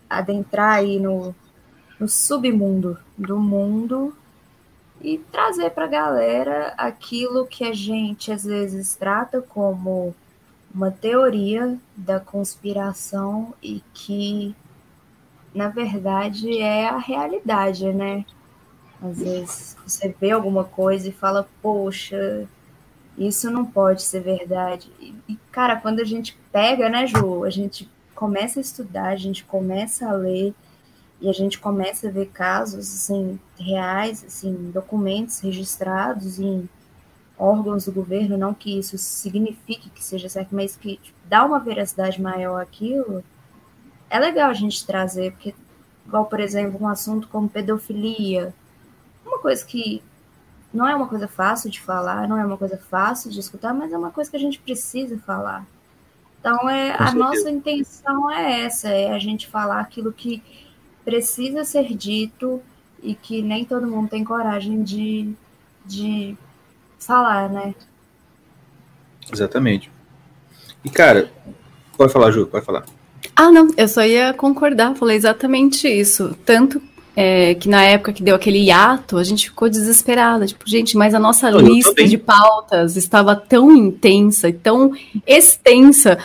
adentrar aí no, no submundo do mundo e trazer para a galera aquilo que a gente às vezes trata como uma teoria da conspiração e que na verdade é a realidade, né? Às vezes você vê alguma coisa e fala, poxa, isso não pode ser verdade. E, cara, quando a gente pega, né, Ju, a gente começa a estudar, a gente começa a ler e a gente começa a ver casos assim reais, assim, documentos registrados em órgãos do governo, não que isso signifique que seja certo, mas que tipo, dá uma veracidade maior àquilo, é legal a gente trazer, porque, igual, por exemplo, um assunto como pedofilia, uma coisa que não é uma coisa fácil de falar, não é uma coisa fácil de escutar, mas é uma coisa que a gente precisa falar. Então, é, Com a certeza. nossa intenção é essa, é a gente falar aquilo que precisa ser dito e que nem todo mundo tem coragem de, de falar, né? Exatamente. E, cara, pode falar, Ju, pode falar. Ah, não, eu só ia concordar, falei exatamente isso. Tanto é, que na época que deu aquele hiato, a gente ficou desesperada. Tipo, gente, mas a nossa eu lista de pautas estava tão intensa e tão extensa,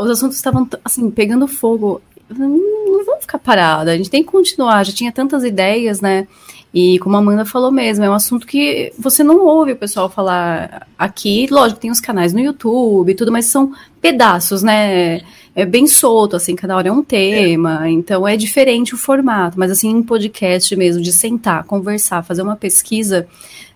os assuntos estavam, assim, pegando fogo. Não, vamos ficar parada, a gente tem que continuar. Já tinha tantas ideias, né? E como a Amanda falou mesmo, é um assunto que você não ouve o pessoal falar aqui. Lógico, tem os canais no YouTube e tudo, mas são pedaços, né? É bem solto, assim, cada hora é um tema, então é diferente o formato, mas assim, em podcast mesmo, de sentar, conversar, fazer uma pesquisa,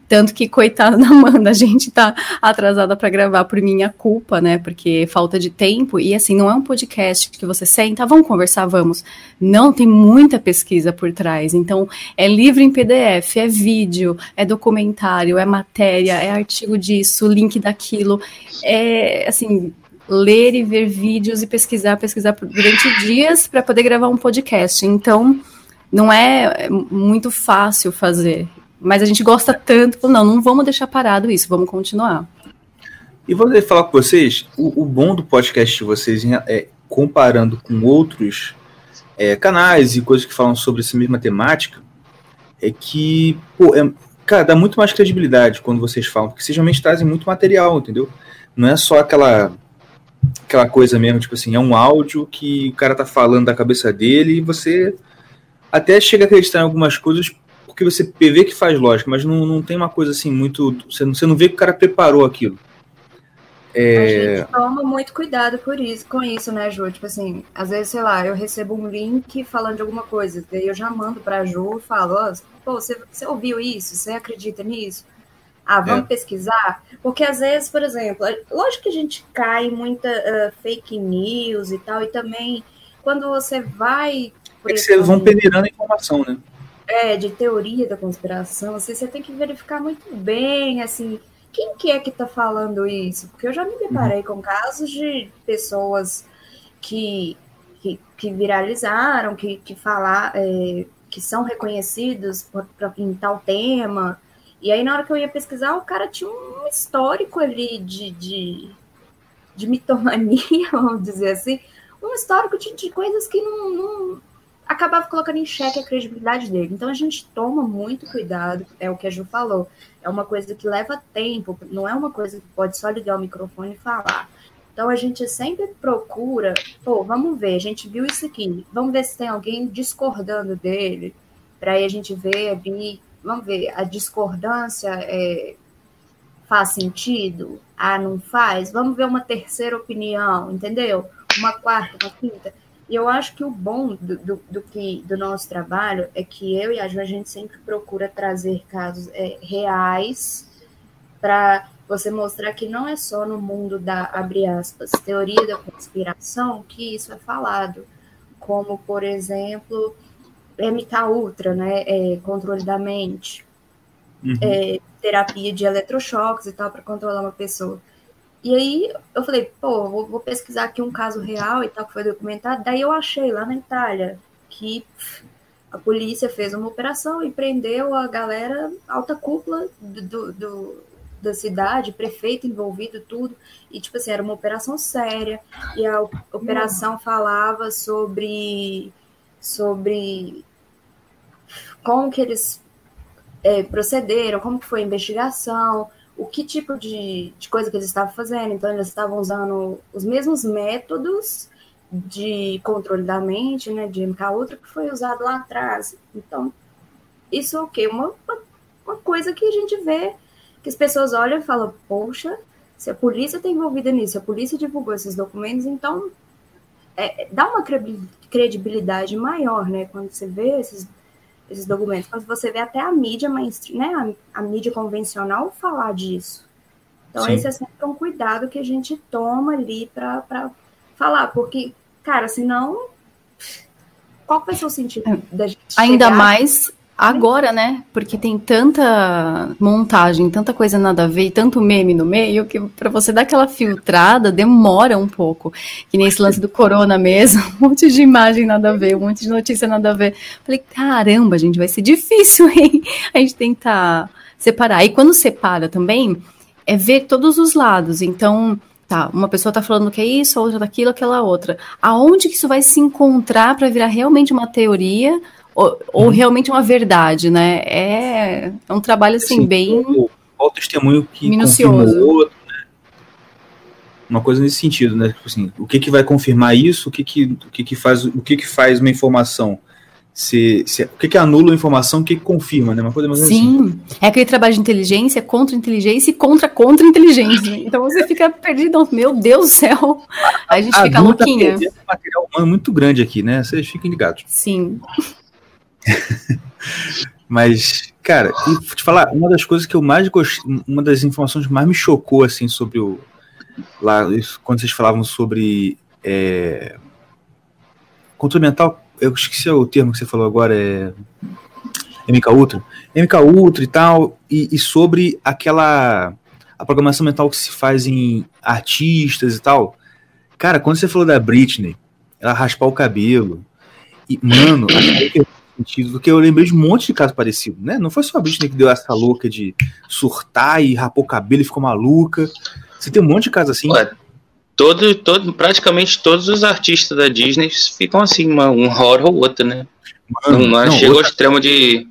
tanto que, coitada da Amanda, a gente tá atrasada para gravar por minha culpa, né, porque falta de tempo, e assim, não é um podcast que você senta, "Ah, vamos conversar, vamos. Não, tem muita pesquisa por trás, então é livro em PDF, é vídeo, é documentário, é matéria, é artigo disso, link daquilo, é, assim, ler e ver vídeos e pesquisar, pesquisar durante dias para poder gravar um podcast. Então, não é muito fácil fazer. Mas a gente gosta tanto, não, não vamos deixar parado isso, vamos continuar. E vou falar com vocês, o, o bom do podcast de vocês é comparando com outros é, canais e coisas que falam sobre essa mesma temática, é que, pô, é, cara, dá muito mais credibilidade quando vocês falam, porque vocês realmente trazem muito material, entendeu? Não é só aquela aquela coisa mesmo, tipo assim, é um áudio que o cara tá falando da cabeça dele e você até chega a acreditar em algumas coisas porque você vê que faz lógica, mas não, não tem uma coisa assim muito. Você não, você não vê que o cara preparou aquilo. É... A gente toma muito cuidado por isso, com isso, né, Ju? Tipo assim, às vezes, sei lá, eu recebo um link falando de alguma coisa, daí eu já mando pra Ju e falo, oh, pô, você, você ouviu isso? Você acredita nisso? Ah, vamos é. pesquisar? Porque às vezes, por exemplo, lógico que a gente cai em muita uh, fake news e tal, e também quando você vai. É que vocês vão peneirando a informação, né? É, de teoria da conspiração, assim, você tem que verificar muito bem, assim, quem que é que está falando isso? Porque eu já me deparei uhum. com casos de pessoas que, que, que viralizaram, que, que falar, é, que são reconhecidos por, por, em tal tema. E aí, na hora que eu ia pesquisar, o cara tinha um histórico ali de, de, de mitomania, *laughs* vamos dizer assim, um histórico de, de coisas que não, não acabava colocando em xeque a credibilidade dele. Então a gente toma muito cuidado, é o que a Ju falou. É uma coisa que leva tempo, não é uma coisa que pode só ligar o microfone e falar. Então a gente sempre procura, pô, vamos ver, a gente viu isso aqui, vamos ver se tem alguém discordando dele, para aí a gente ver ali, vamos ver, a discordância é, faz sentido? Ah, não faz? Vamos ver uma terceira opinião, entendeu? Uma quarta, uma quinta. E eu acho que o bom do, do, do, que, do nosso trabalho é que eu e a Ju, a gente sempre procura trazer casos é, reais para você mostrar que não é só no mundo da, abre aspas, teoria da conspiração que isso é falado, como, por exemplo, MK Ultra, né, é, controle da mente, uhum. é, terapia de eletrochoques e tal, para controlar uma pessoa. E aí eu falei, pô, vou, vou, pesquisar aqui um caso real e tal, que foi documentado. Daí eu achei lá na Itália que a polícia fez uma operação e prendeu a galera, alta cúpula do, do, da cidade, prefeito envolvido, tudo. E, tipo assim, era uma operação séria. E a operação falava sobre, sobre como que eles é, procederam, como que foi a investigação, o que tipo de, de coisa que eles estavam fazendo. Então, eles estavam usando os mesmos métodos de controle da mente, né, de MK Ultra, que foi usado lá atrás. Então, isso é o quê? Uma, uma coisa que a gente vê, que as pessoas olham e falam, poxa, se a polícia está envolvida nisso, a polícia divulgou esses documentos, então é, dá uma credibilidade maior, né, quando você vê esses esses documentos. Quando você vê até a mídia mainstream, né, a, a mídia convencional falar disso. Então, Sim. esse é sempre um cuidado que a gente toma ali para falar, porque, cara, senão, qual vai ser o sentido é. da gente? Ainda mais Agora, né? Porque tem tanta montagem, tanta coisa nada a ver, tanto meme no meio, que para você dar aquela filtrada demora um pouco. Que nem esse lance do corona mesmo, *laughs* um monte de imagem nada a ver, um monte de notícia nada a ver. Falei, caramba, gente, vai ser difícil, *laughs* hein? A gente tentar separar. E quando separa também, é ver todos os lados. Então, tá, uma pessoa tá falando que é isso, outra daquilo, aquela outra. Aonde que isso vai se encontrar para virar realmente uma teoria? Ou, ou, realmente uma verdade, né? É, é um trabalho assim, assim bem. Qual testemunho que minucioso. o outro, né? Uma coisa nesse sentido, né? Tipo assim, o que, que vai confirmar isso? O que, que, o que, que faz o que, que faz uma informação? Se, se, o que, que anula a informação, o que, que confirma, né? Uma coisa mais Sim, assim. é aquele trabalho de inteligência, contra inteligência e contra contra inteligência. *laughs* Então você fica perdido, meu Deus do céu. A gente a fica louquinha. Tá material humano muito grande aqui, né? Vocês fiquem ligados. Sim. *laughs* Mas, cara, e vou te falar, uma das coisas que eu mais gostei, uma das informações que mais me chocou, assim, sobre o. Lá, quando vocês falavam sobre. É, controle mental, eu esqueci o termo que você falou agora, é. MK Ultra. MK Ultra e tal, e, e sobre aquela. A programação mental que se faz em artistas e tal. Cara, quando você falou da Britney, ela raspar o cabelo. E, mano, sentido, porque eu lembrei de um monte de casos parecidos, né? Não foi só a Britney que deu essa louca de surtar e rapou o cabelo e ficou maluca. Você tem um monte de casos assim. Ué, todo, todo, praticamente todos os artistas da Disney ficam assim, uma, um horror ou outro, né? Mano, não, não, não chega outra... ao extremo de,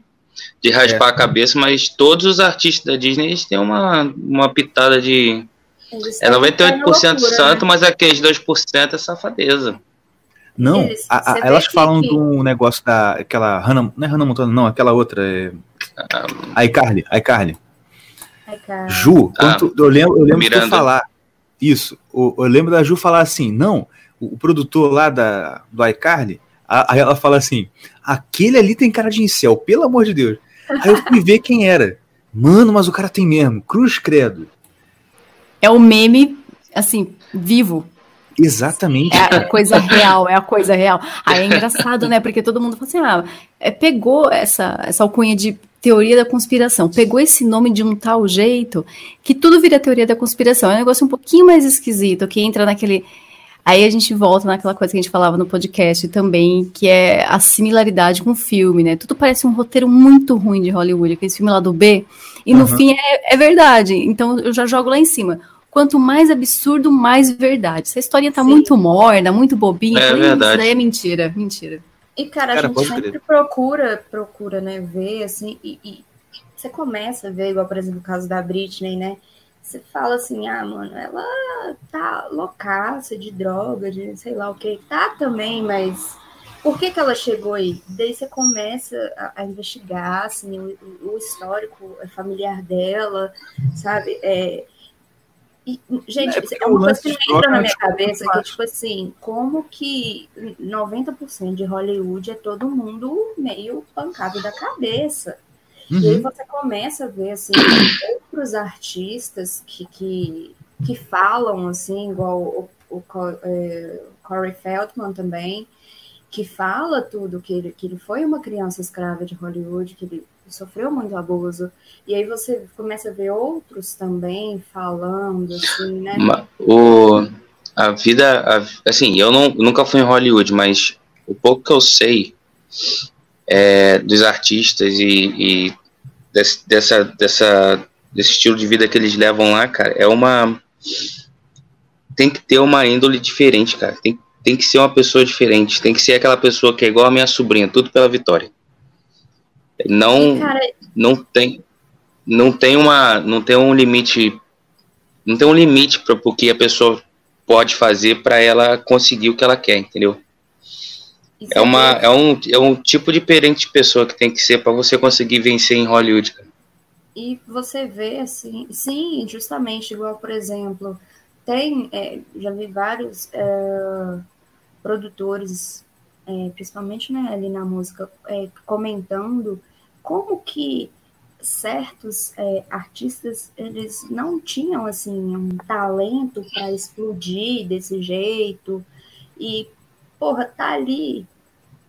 de raspar é. a cabeça, mas todos os artistas da Disney têm uma, uma pitada de. É 98% loucura, santo, né? mas aqueles 2% é safadeza. Não, a, a, elas falam que... do negócio da. aquela Hannah, não é Hannah Montana, não, aquela outra. É, a iCarly, a iCarly. Ju, ah, eu lembro, eu lembro de falar. Isso, eu, eu, lembro da Ju falar assim: não, o, o produtor lá da, do iCarly, aí ela fala assim: aquele ali tem cara de incel, pelo amor de Deus. Aí eu fui ver quem era. Mano, mas o cara tem mesmo, cruz credo. É o meme, assim, vivo. Exatamente. É a coisa real, é a coisa real. Aí é engraçado, né? Porque todo mundo fala assim: ah, é, pegou essa, essa alcunha de teoria da conspiração, pegou esse nome de um tal jeito que tudo vira teoria da conspiração. É um negócio um pouquinho mais esquisito, que entra naquele. Aí a gente volta naquela coisa que a gente falava no podcast também, que é a similaridade com o filme, né? Tudo parece um roteiro muito ruim de Hollywood, aquele filme lá do B, e no uhum. fim é, é verdade. Então eu já jogo lá em cima quanto mais absurdo, mais verdade. Essa história tá Sim. muito morna, muito bobinha. É verdade. Isso daí é mentira, mentira. E, cara, cara a gente sempre crer. procura, procura, né, ver, assim, e, e, você começa a ver, igual, por exemplo, o caso da Britney, né? Você fala assim, ah, mano, ela tá loucaça de droga, de sei lá o que. Tá também, mas por que, que ela chegou aí? Daí você começa a, a investigar, assim, o, o, histórico familiar dela, sabe? É, e, gente, é, é uma coisa que não entra na minha cabeça, que tipo assim, como que 90% de Hollywood é todo mundo meio pancado da cabeça. Uhum. E aí uhum. você começa a ver, assim, *coughs* outros artistas que, que, que falam, assim, igual o, o, o é, Corey Feldman também, que fala tudo, que ele, que ele foi uma criança escrava de Hollywood, que ele sofreu muito abuso. E aí você começa a ver outros também falando, assim, né? O, a vida, a, assim, eu não, nunca fui em Hollywood, mas o pouco que eu sei é, dos artistas e, e desse, dessa, dessa, desse estilo de vida que eles levam lá, cara, é uma. Tem que ter uma índole diferente, cara. Tem, tem que ser uma pessoa diferente. Tem que ser aquela pessoa que é igual a minha sobrinha, tudo pela vitória. Não, Cara... não tem, não tem uma, não tem um limite, não tem um limite para o que a pessoa pode fazer para ela conseguir o que ela quer, entendeu? é uma, é um, é um tipo diferente de pessoa que tem que ser para você conseguir vencer em Hollywood. E você vê assim, sim, justamente igual, por exemplo, tem, é, já vi vários é, produtores, é, principalmente né, ali na música, é, comentando como que certos é, artistas eles não tinham assim um talento para explodir desse jeito? E porra tá ali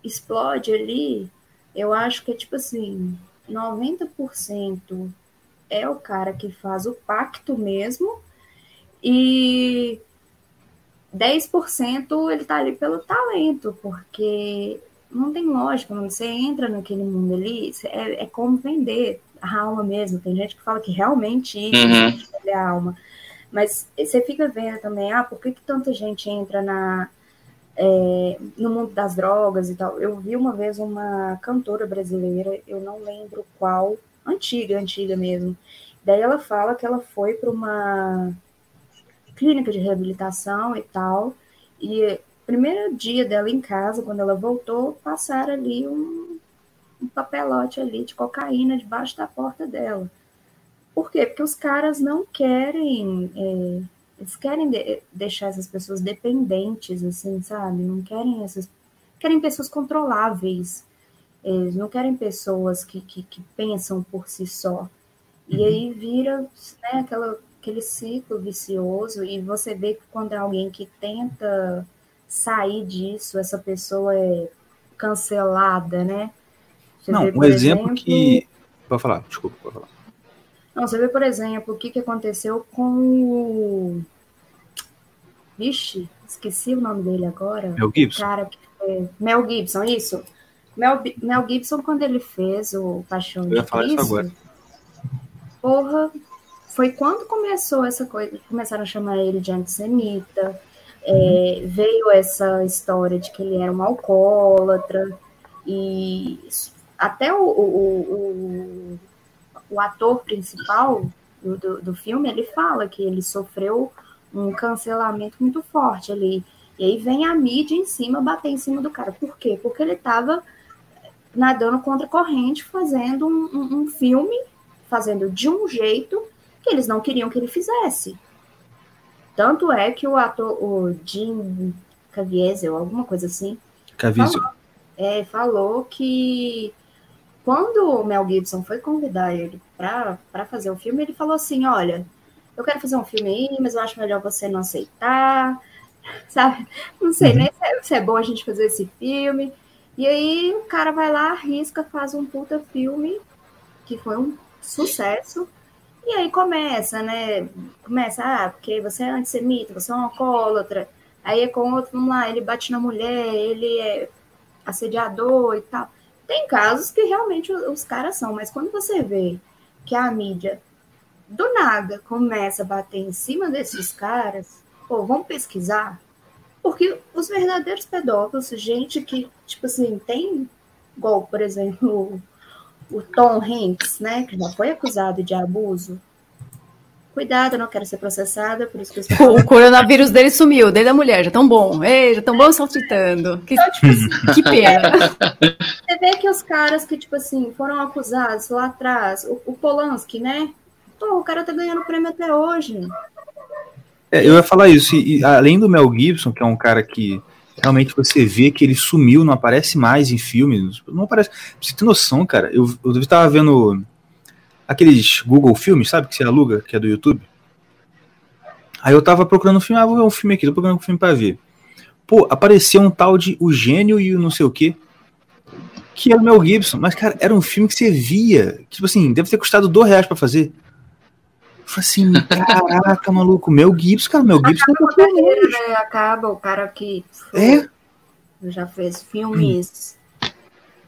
explode ali eu acho que é tipo assim 90% é o cara que faz o pacto mesmo e 10% ele tá ali pelo talento porque não tem lógica, quando você entra naquele mundo ali, é, é como vender a alma mesmo. Tem gente que fala que realmente isso uhum. é a alma. Mas você fica vendo também, ah, por que, que tanta gente entra na, é, no mundo das drogas e tal? Eu vi uma vez uma cantora brasileira, eu não lembro qual, antiga, antiga mesmo. Daí ela fala que ela foi para uma clínica de reabilitação e tal, e primeiro dia dela em casa, quando ela voltou, passaram ali um, um papelote ali de cocaína debaixo da porta dela. Por quê? Porque os caras não querem. É, eles querem de, deixar essas pessoas dependentes, assim, sabe? Não querem essas. Querem pessoas controláveis. Eles não querem pessoas que, que, que pensam por si só. E uhum. aí vira né, aquela, aquele ciclo vicioso, e você vê que quando é alguém que tenta sair disso, essa pessoa é cancelada, né? Você não, vê, um exemplo, exemplo, que. Pode falar, desculpa, pode falar. Não, você vê, por exemplo, o que, que aconteceu com o. Vixe, esqueci o nome dele agora. Mel Gibson. cara que Mel Gibson, isso. Mel, Mel Gibson, quando ele fez o Paixão Eu ia de Cristo, agora. porra, foi quando começou essa coisa, começaram a chamar ele de antissemita, é, veio essa história de que ele era um alcoólatra, e até o, o, o, o ator principal do, do, do filme, ele fala que ele sofreu um cancelamento muito forte ali. E aí vem a mídia em cima, bater em cima do cara. Por quê? Porque ele estava nadando contra a corrente, fazendo um, um, um filme, fazendo de um jeito que eles não queriam que ele fizesse. Tanto é que o ator, o Jim Caviezel, alguma coisa assim, Caviezel. é, falou que quando o Mel Gibson foi convidar ele para fazer o filme, ele falou assim: Olha, eu quero fazer um filme aí, mas eu acho melhor você não aceitar, *laughs* sabe? Não sei Uhum. nem se é, se é bom a gente fazer esse filme. E aí o cara vai lá, arrisca, faz um puta filme que foi um sucesso. E aí começa, né? Começa, ah, porque você é antissemita, você é um alcoólatra. Aí é com outro, vamos lá, ele bate na mulher, ele é assediador e tal. Tem casos que realmente os, caras são, mas quando você vê que a mídia do nada começa a bater em cima desses caras, pô, vamos pesquisar. Porque os verdadeiros pedófilos, gente que, tipo assim, tem, igual, por exemplo, o, Tom Hanks, né, que já foi acusado de abuso. Cuidado, eu não quero ser processada, por isso que eu. O coronavírus dele sumiu, dele da mulher, já tão bom. Ei, já tão bom saltitando. Que, Então, tipo assim, *laughs* que pena. *laughs* Você vê que os caras que, tipo assim, foram acusados lá atrás, o, o Polanski, né? Pô, o cara tá ganhando prêmio até hoje. É, eu ia falar isso. E, e além do Mel Gibson, que é um cara que realmente você vê que ele sumiu, não aparece mais em filmes. Não aparece. Pra você ter noção, cara, eu, eu estava vendo aqueles Google Filmes, sabe? Que você aluga, que é do YouTube. Aí eu tava procurando um filme, ah, vou ver um filme aqui, tô procurando um filme pra ver. Pô, apareceu um tal de O Gênio e o não sei o quê. Que era o Mel Gibson, mas, cara, era um filme que você via. que, Tipo assim, deve ter custado dois reais pra fazer. Eu falei assim, caraca, maluco, Mel Gibson, cara, Gibson não Acaba carreira, né? Acaba o cara que É, já fez filmes.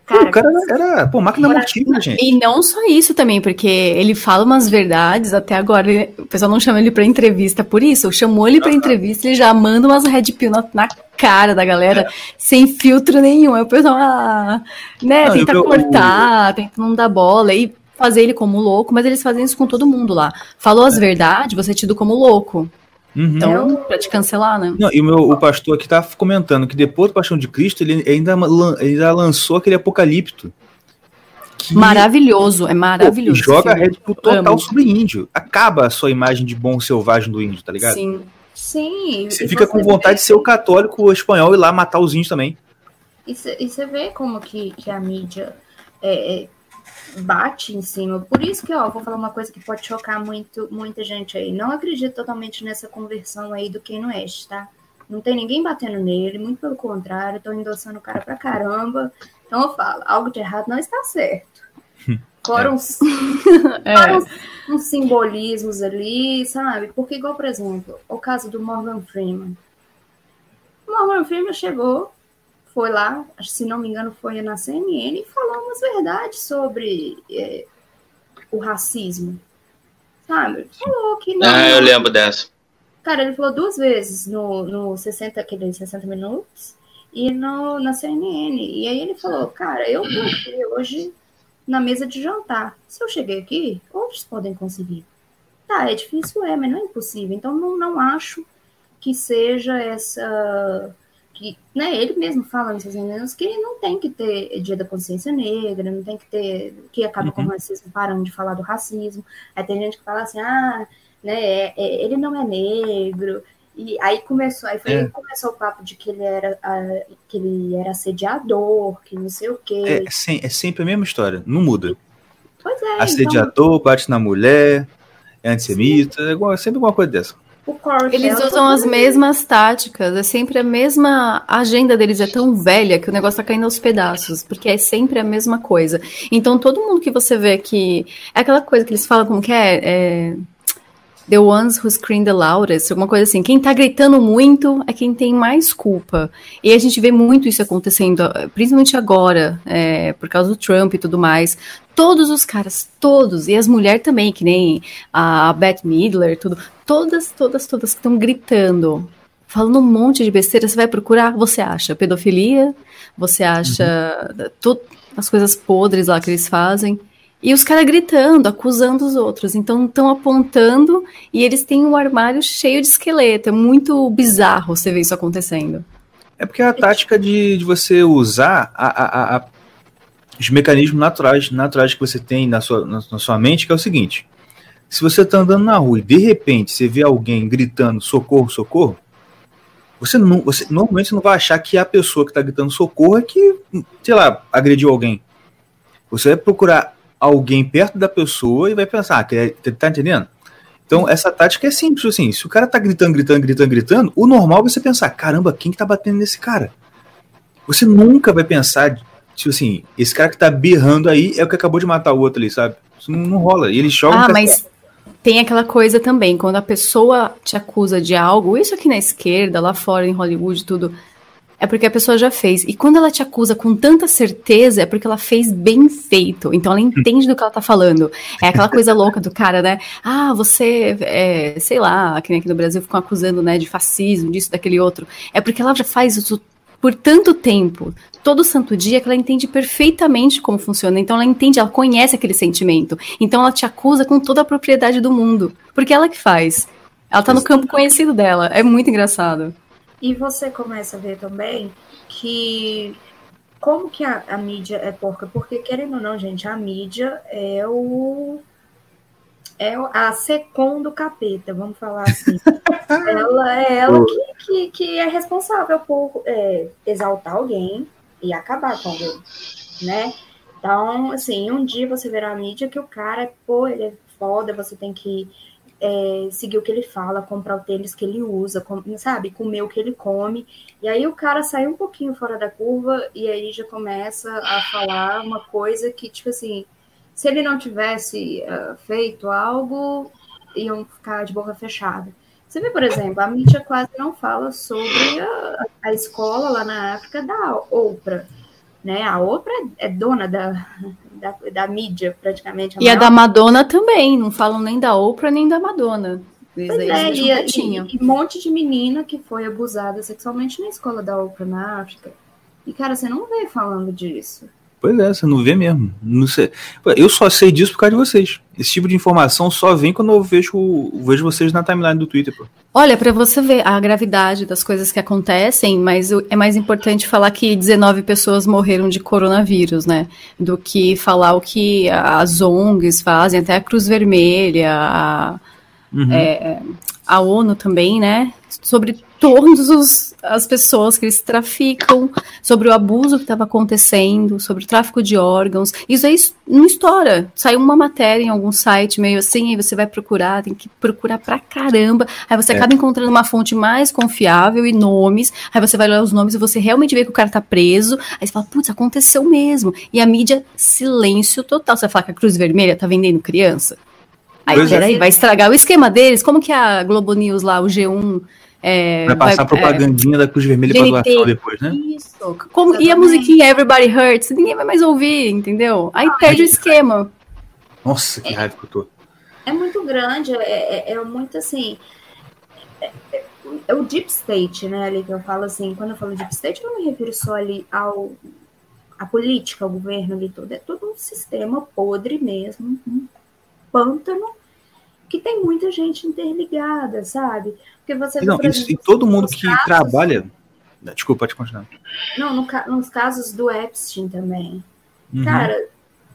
pô, Cara, o cara era, pô, máquina mortífera, gente. E não só isso também, porque ele fala umas verdades, até agora ele- o pessoal não chama ele pra entrevista por isso, chamou ele pra entrevista, ele já manda umas red pill na, na cara da galera, sem filtro nenhum. Aí o pessoal, ah, né, Não, tenta eu- eu- cortar, tenta não dar bola, e fazer ele como louco, mas eles fazem isso com todo mundo lá. Falou as verdades, você é tido como louco. Uhum. Então, pra te cancelar, né? Não, e o, meu, o pastor aqui tá comentando que depois do Paixão de Cristo, ele ainda, ainda lançou aquele Apocalipto. Que, Maravilhoso, é pô, maravilhoso. esse joga filme. Red Pill total Amo. sobre índio. Acaba a sua imagem de bom selvagem do índio, tá ligado? Sim. sim. Você fica com vontade de ser o católico espanhol e ir lá matar os índios também. E você vê como que, que a mídia é, é, bate em cima. Por isso que, ó, vou falar uma coisa que pode chocar muito, muita gente aí. Não acredito totalmente nessa conversão aí do Ken West, tá? Não tem ninguém batendo nele, muito pelo contrário, estão endossando o cara pra caramba. Então eu falo, algo de errado não está certo. *laughs* Foram, *laughs* É. uns, uns simbolismos ali, sabe? Porque, igual, por exemplo, o caso do Morgan Freeman. O Morgan Freeman chegou, foi lá, se não me engano, foi na CNN e falou umas verdades sobre é, o racismo. Sabe? Falou que não. Ah, eu lembro dessa. Cara, ele falou duas vezes no, no 60, aquele 60 minutos e no, na CNN. E aí ele falou, cara, eu aqui hoje na mesa de jantar. Se eu cheguei aqui, outros podem conseguir. Tá, é difícil, é, mas não é impossível. Então não, não acho que seja essa. Que, né, ele mesmo fala nos seus meninos que não tem que ter dia da consciência negra, não tem que ter. que acaba com o racismo, parando de falar do racismo. Aí tem gente que fala assim, ah, né, é- é- ele não é negro. E aí começou, aí foi É. começou o papo de que ele era ah, que ele era assediador, que não sei o quê. É, sem- é sempre a mesma história, não muda. Pois é, então, Assediador, bate na mulher, é antissemita, é, igual, é sempre alguma coisa dessa. O Corey Eles Feldman usam as mesmas táticas, é sempre a mesma. A agenda deles é tão velha que o negócio tá caindo aos pedaços, porque é sempre a mesma coisa. Então todo mundo que você vê que. É aquela coisa que eles falam como que é. é The ones who scream the loudest, alguma coisa assim. Quem tá gritando muito é quem tem mais culpa. E a gente vê muito isso acontecendo, principalmente agora, é, por causa do Trump e tudo mais. Todos os caras, todos, e as mulheres também, que nem a Beth Midler, tudo. Todas, todas, todas que estão gritando, falando um monte de besteira, você vai procurar, você acha pedofilia, você acha uhum. as coisas podres lá que eles fazem. E os caras gritando, acusando os outros. Então estão apontando e eles têm um armário cheio de esqueleto. É muito bizarro você ver isso acontecendo. É porque é a tática de, de você usar a, a, a, os mecanismos naturais, naturais que você tem na sua, na, na sua mente, que é o seguinte. Se você está andando na rua e de repente você vê alguém gritando socorro, socorro, você, não, você normalmente não vai achar que a pessoa que está gritando socorro é que, sei lá, agrediu alguém. Você vai procurar alguém perto da pessoa e vai pensar, ah, que tá entendendo? Então, essa tática é simples, assim, se o cara tá gritando, gritando, gritando, gritando, o normal é você pensar, caramba, quem que tá batendo nesse cara? Você nunca vai pensar, tipo assim, esse cara que tá berrando aí é o que acabou de matar o outro ali, sabe? Isso não, não rola. E eles jogam. Ah, mas tem aquela coisa também, quando a pessoa te acusa de algo, isso aqui na esquerda, lá fora em Hollywood, tudo é porque a pessoa já fez. E quando ela te acusa com tanta certeza, é porque ela fez bem feito. Então ela entende do que ela tá falando. É aquela coisa louca do cara, né? Ah, você, é, sei lá, aqui, aqui no Brasil ficam acusando, né, de fascismo, disso, daquele outro. É porque ela já faz isso por tanto tempo, todo santo dia, que ela entende perfeitamente como funciona. Então ela entende, ela conhece aquele sentimento. Então ela te acusa com toda a propriedade do mundo. Porque ela que faz. Ela tá no campo conhecido dela. É muito engraçado. E você começa a ver também que como que a, a mídia é porca? Porque, querendo ou não, gente, a mídia é o é a secom do capeta, vamos falar assim. *laughs* ela é ela que, que, que é responsável por é, exaltar alguém e acabar com alguém, né? Então, assim, um dia você verá a mídia que o cara, pô, ele é foda, você tem que é, seguir o que ele fala, comprar o tênis que ele usa, com, sabe, comer o que ele come. E aí o cara sai um pouquinho fora da curva e aí já começa a falar uma coisa que, tipo assim, se ele não tivesse uh, feito algo, iam ficar de boca fechada. Você vê, por exemplo, a mídia quase não fala sobre a, a escola lá na África da Oprah. Né? A Oprah é dona da, da, da mídia, praticamente. E maior... a da Madonna também, não falam nem da Oprah nem da Madonna. Pois é, e, e, e, um monte de menina que foi abusada sexualmente na escola da Oprah na África. E, cara, você não vê falando disso. Pois é, você não vê mesmo. Não sei. Eu só sei disso por causa de vocês. Esse tipo de informação só vem quando eu vejo, vejo vocês na timeline do Twitter. Pô. Olha, para você ver a gravidade das coisas que acontecem, mas é mais importante falar que 19 pessoas morreram de coronavírus, né? Do que falar o que as ONGs fazem, até a Cruz Vermelha, a, uhum. é, a ONU também, né? Sobre todas as pessoas que eles traficam, sobre o abuso que estava acontecendo, sobre o tráfico de órgãos. Isso aí não estoura. Saiu uma matéria em algum site meio assim, aí você vai procurar, tem que procurar pra caramba. Aí você é. acaba encontrando uma fonte mais confiável e nomes. Aí você vai ler os nomes e você realmente vê que o cara tá preso. Aí você fala, putz, aconteceu mesmo. E a mídia, silêncio total. Você vai falar que a Cruz Vermelha tá vendendo criança? Aí, pois é. peraí, é. vai estragar o esquema deles? Como que a Globo News lá, o G1 é, vai passar vai, propagandinha é, da Cruz Vermelha para doação depois, né? Isso. Como, e a musiquinha Everybody Hurts? Ninguém vai mais ouvir, entendeu? Aí ah, perde é. o esquema. Nossa, que raiva que eu tô. É muito grande, é, é, é muito assim. É, é, o deep state, né? Ali que eu falo assim, quando eu falo deep state, eu não me refiro só ali ao a política, ao governo ali todo. É todo um sistema podre mesmo, um pântano que tem muita gente interligada, sabe? Porque você não, exemplo, e todo mundo que casos, trabalha. Desculpa, pode continuar. Não, no, nos casos do Epstein também. Uhum. Cara,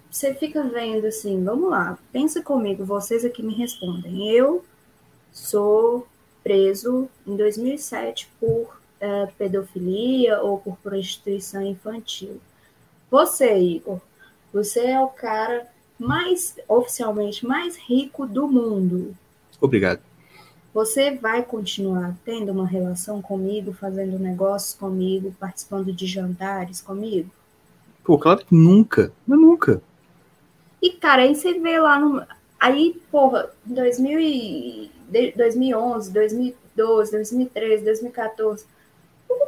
você fica vendo assim, vamos lá, pensa comigo, vocês aqui me respondem. Eu sou preso em 2007 por é, pedofilia ou por prostituição infantil. Você, Igor, você é o cara mais oficialmente mais rico do mundo. Obrigado. Você vai continuar tendo uma relação comigo, fazendo negócios comigo, participando de jantares comigo? Pô, claro que nunca. Mas nunca. E, cara, aí você vê lá no. Aí, porra, em 2000 e de 2011, 2012, 2013, 2014.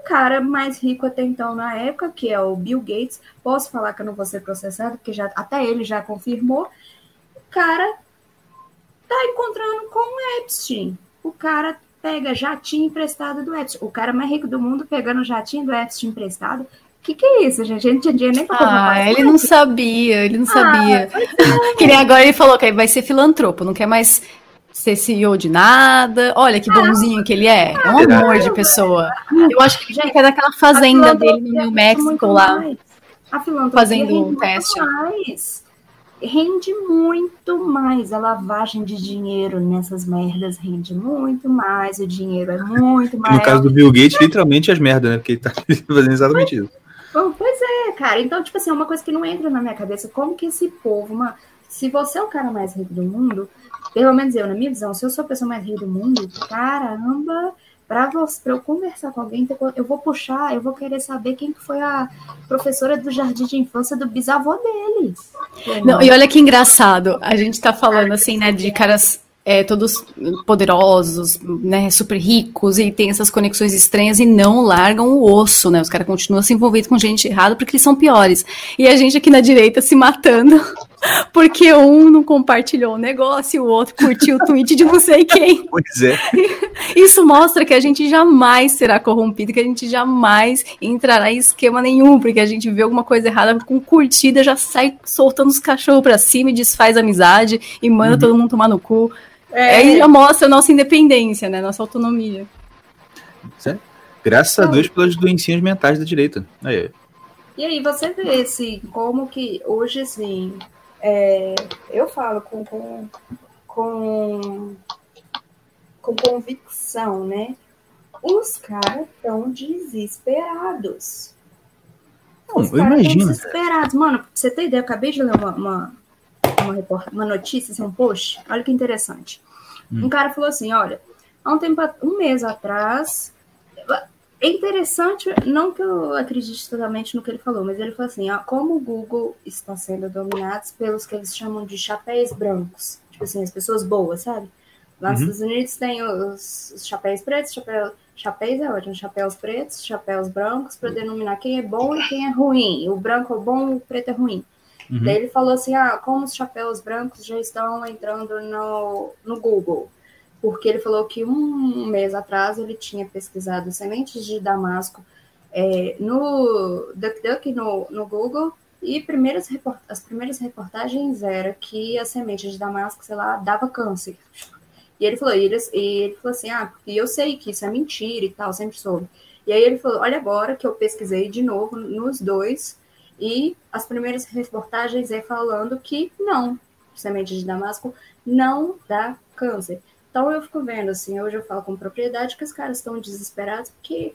Cara mais rico até então na época, que é o Bill Gates, posso falar que eu não vou ser processado, porque já, até ele já confirmou. O cara tá encontrando com o Epstein. O cara pega jatinho emprestado do Epstein. O cara mais rico do mundo pegando jatinho do Epstein emprestado. O que, que é isso, gente? A gente não tinha dinheiro nem pra comprar. Ah, ele não sabia, ele não ah, sabia. É. *laughs* que nem agora ele falou que vai ser filantropo, não quer mais ser CEO de nada. Olha que bonzinho que ele é. É um amor de pessoa. Eu acho que já é daquela fazenda dele no New México lá. Fazendo um teste. Mais. Rende muito mais. A lavagem de dinheiro nessas merdas rende muito mais. O dinheiro é muito mais. No caso do Bill Gates, literalmente as merdas, né? Porque ele tá *laughs* fazendo exatamente isso. Pois é, cara. Então, tipo assim, é uma coisa que não entra na minha cabeça. Como que esse povo, uma... se você é o cara mais rico do mundo, pelo menos eu, na minha visão, se eu sou a pessoa mais rica do mundo, caramba, para eu conversar com alguém, eu vou puxar, eu vou querer saber quem foi a professora do jardim de infância do bisavô dele. Não, e olha que engraçado, a gente tá falando assim, né, de caras é, todos poderosos, né, super ricos e tem essas conexões estranhas e não largam o osso, né? Os caras continuam se envolvendo com gente errada porque eles são piores. E a gente aqui na direita se matando porque um não compartilhou o negócio e o outro curtiu o tweet de não sei quem. Pois é. Isso mostra que a gente jamais será corrompido, que a gente jamais entrará em esquema nenhum, porque a gente vê alguma coisa errada com curtida, já sai soltando os cachorros pra cima e desfaz a amizade e manda uhum. todo mundo tomar no cu. É. Aí já mostra a nossa independência, né? Nossa autonomia. Certo? Graças a Deus pelas doencinhas mentais da direita. Aí. E aí você vê, assim, como que hoje, assim, é, eu falo com, com, com, com convicção, né? Os caras estão desesperados. Não, Os caras estão desesperados. Mano, pra você ter ideia, eu acabei de ler uma, uma, uma, uma notícia, assim, um post. Olha que interessante. Hum. Um cara falou assim: olha, há um tempo, um mês atrás, é interessante, não que eu acredite totalmente no que ele falou, mas ele falou assim: ó, como o Google está sendo dominado pelos que eles chamam de chapéus brancos, tipo assim, as pessoas boas, sabe? Lá nos uhum. Estados Unidos tem os, os chapéus pretos, chapéu, chapéus é ótimo, chapéus pretos, chapéus brancos, para denominar quem é bom e quem é ruim. O branco é bom, o preto é ruim. Uhum. Daí ele falou assim: ah, como os chapéus brancos já estão entrando no, no Google porque ele falou que um mês atrás ele tinha pesquisado sementes de damasco é, no DuckDuck, no, no Google, e primeiras as primeiras reportagens era que a semente de damasco, sei lá, dava câncer. E ele falou, e ele, e ele falou assim, ah, e eu sei que isso é mentira e tal, sempre soube. E aí ele falou, olha agora que eu pesquisei de novo nos dois, e as primeiras reportagens é falando que não, semente de damasco não dá câncer. Então eu fico vendo, assim, hoje eu falo com propriedade que os caras estão desesperados porque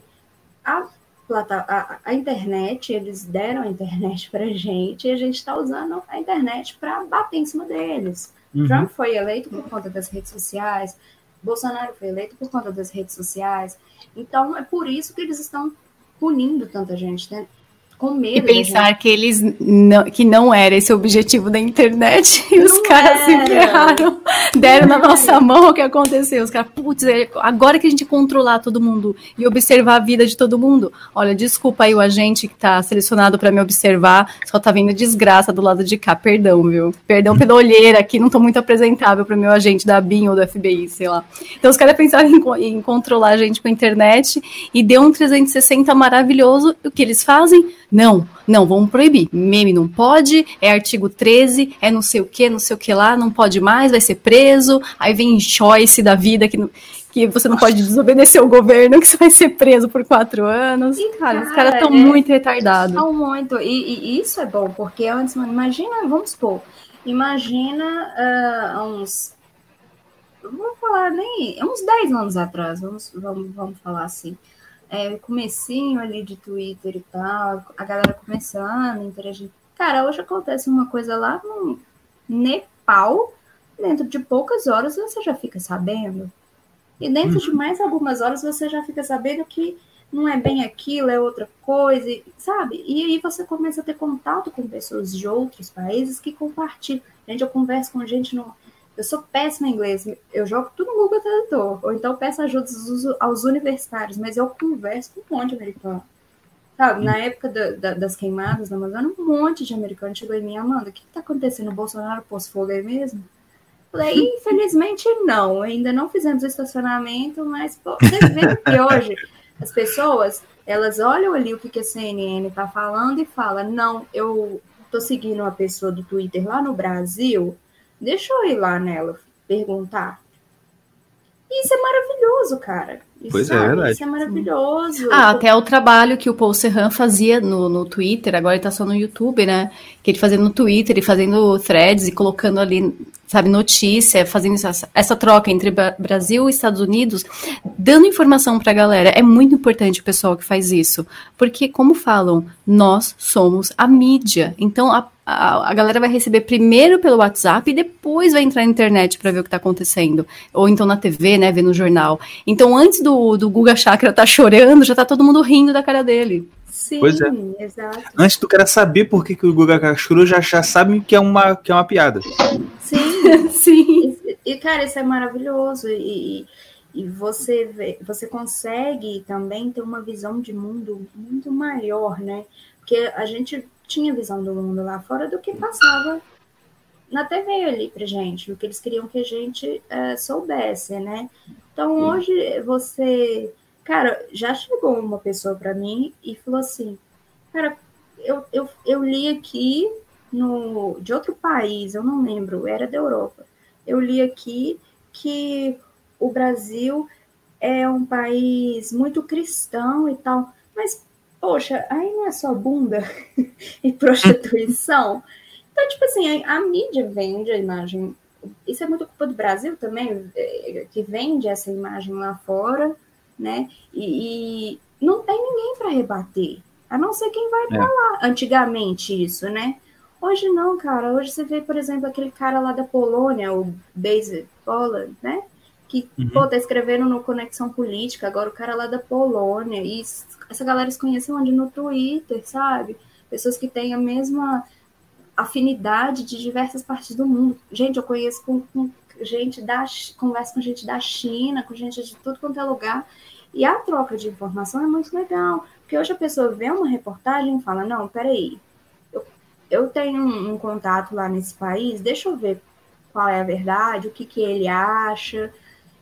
a, a, a internet, eles deram a internet pra gente e a gente está usando a internet para bater em cima deles. Uhum. Trump foi eleito por conta das redes sociais, Bolsonaro foi eleito por conta das redes sociais. Então é por isso que eles estão punindo tanta gente. Né? com medo. E pensar que eles não, que não era esse o objetivo da internet *laughs* e os caras se ferraram, deram na nossa mão o que aconteceu. Os caras, putz, é, agora que a gente controlar todo mundo e observar a vida de todo mundo, olha, desculpa aí o agente que tá selecionado para me observar, só tá vendo desgraça do lado de cá, perdão, viu? Perdão pela olheira aqui, não tô muito apresentável para meu agente da BIM ou do FBI, sei lá. Então os caras pensaram em, em controlar a gente com a internet e deu um 360 maravilhoso. O que eles fazem? Não, não, vamos proibir. Meme não pode, é artigo 13, é não sei o que, não sei o que lá, não pode mais, vai ser preso. Aí vem choice da vida que, que você não pode desobedecer o governo, *laughs* que você vai ser preso por quatro anos. E, cara, cara, os caras estão é, muito retardados. Estão muito. E, e, isso é bom, porque antes, mano, imagina, vamos supor, imagina uh, uns. Vamos falar nem. Uns 10 anos atrás, vamos, vamos, vamos falar assim é, comecinho ali de Twitter e tal, a galera começando a interagir. Cara, hoje acontece uma coisa lá no Nepal, dentro de poucas horas você já fica sabendo. E dentro de uhum. mais algumas horas você já fica sabendo que não é bem aquilo, é outra coisa, sabe? E aí você começa a ter contato com pessoas de outros países que compartilham. Gente, eu converso com gente no, Eu sou péssima em inglês, eu jogo tudo no Google Tradutor, ou então peço ajuda aos universitários, mas eu converso com um monte de americano. Sabe, na época da, da, das queimadas na Amazônia, um monte de americano chegou em mim, Amanda, o que está acontecendo? O Bolsonaro pôs aí mesmo? Falei, *laughs* infelizmente não, ainda não fizemos o estacionamento, mas pô, você vê que hoje as pessoas, elas olham ali o que, que a CNN está falando e falam, não, eu tô seguindo uma pessoa do Twitter lá no Brasil, deixa eu ir lá nela perguntar. Isso é maravilhoso, cara. Isso, pois é, é, verdade. Isso é maravilhoso. Ah, até o trabalho que o Paul Serran fazia no, no Twitter, agora ele tá só no YouTube, né? Que ele fazia no Twitter e fazendo threads e colocando ali, sabe, notícia, fazendo essa, essa troca entre Brasil e Estados Unidos, dando informação pra galera. É muito importante o pessoal que faz isso. Porque, como falam, nós somos a mídia. Então, a a, a galera vai receber primeiro pelo WhatsApp e depois vai entrar na internet para ver o que está acontecendo. Ou então na TV, né, ver no jornal. Então, antes do, do Guga Chakra estar tá chorando, já tá todo mundo rindo da cara dele. Sim, pois é. exato. Antes do cara saber por que, que o Guga Chakra já, já sabe que é, uma, que é uma piada. Sim, *laughs* sim. E, e, cara, isso é maravilhoso. E, e você vê, você consegue também ter uma visão de mundo muito maior, né? Porque a gente tinha visão do mundo lá fora do que passava na TV ali pra gente, o que eles queriam que a gente é, soubesse, né? Então hoje você, cara, já chegou uma pessoa para mim e falou assim, cara, eu, eu, eu li aqui no de outro país, eu não lembro, era da Europa. Eu li aqui que o Brasil é um país muito cristão e tal, mas poxa, aí não é só bunda *laughs* e prostituição. *laughs* Então, tipo assim, a, a, mídia vende a imagem. Isso é muito culpa do Brasil também, é, que vende essa imagem lá fora, né? E, e não tem ninguém para rebater, a não ser quem vai é. lá. Antigamente, isso, né? Hoje não, cara. Hoje você vê, por exemplo, aquele cara lá da Polônia, o Base Poland, né? Que, uhum. pô, tá escrevendo no Conexão Política, agora o cara lá da Polônia, e essa galera se conhece onde? No Twitter, sabe? Pessoas que têm a mesma afinidade de diversas partes do mundo. Gente, eu conheço com, com gente da converso com gente da China, com gente de tudo quanto é lugar. E a troca de informação é muito legal. Porque hoje a pessoa vê uma reportagem e fala, não, peraí, eu, eu tenho um, um contato lá nesse país, deixa eu ver qual é a verdade, o que, que ele acha.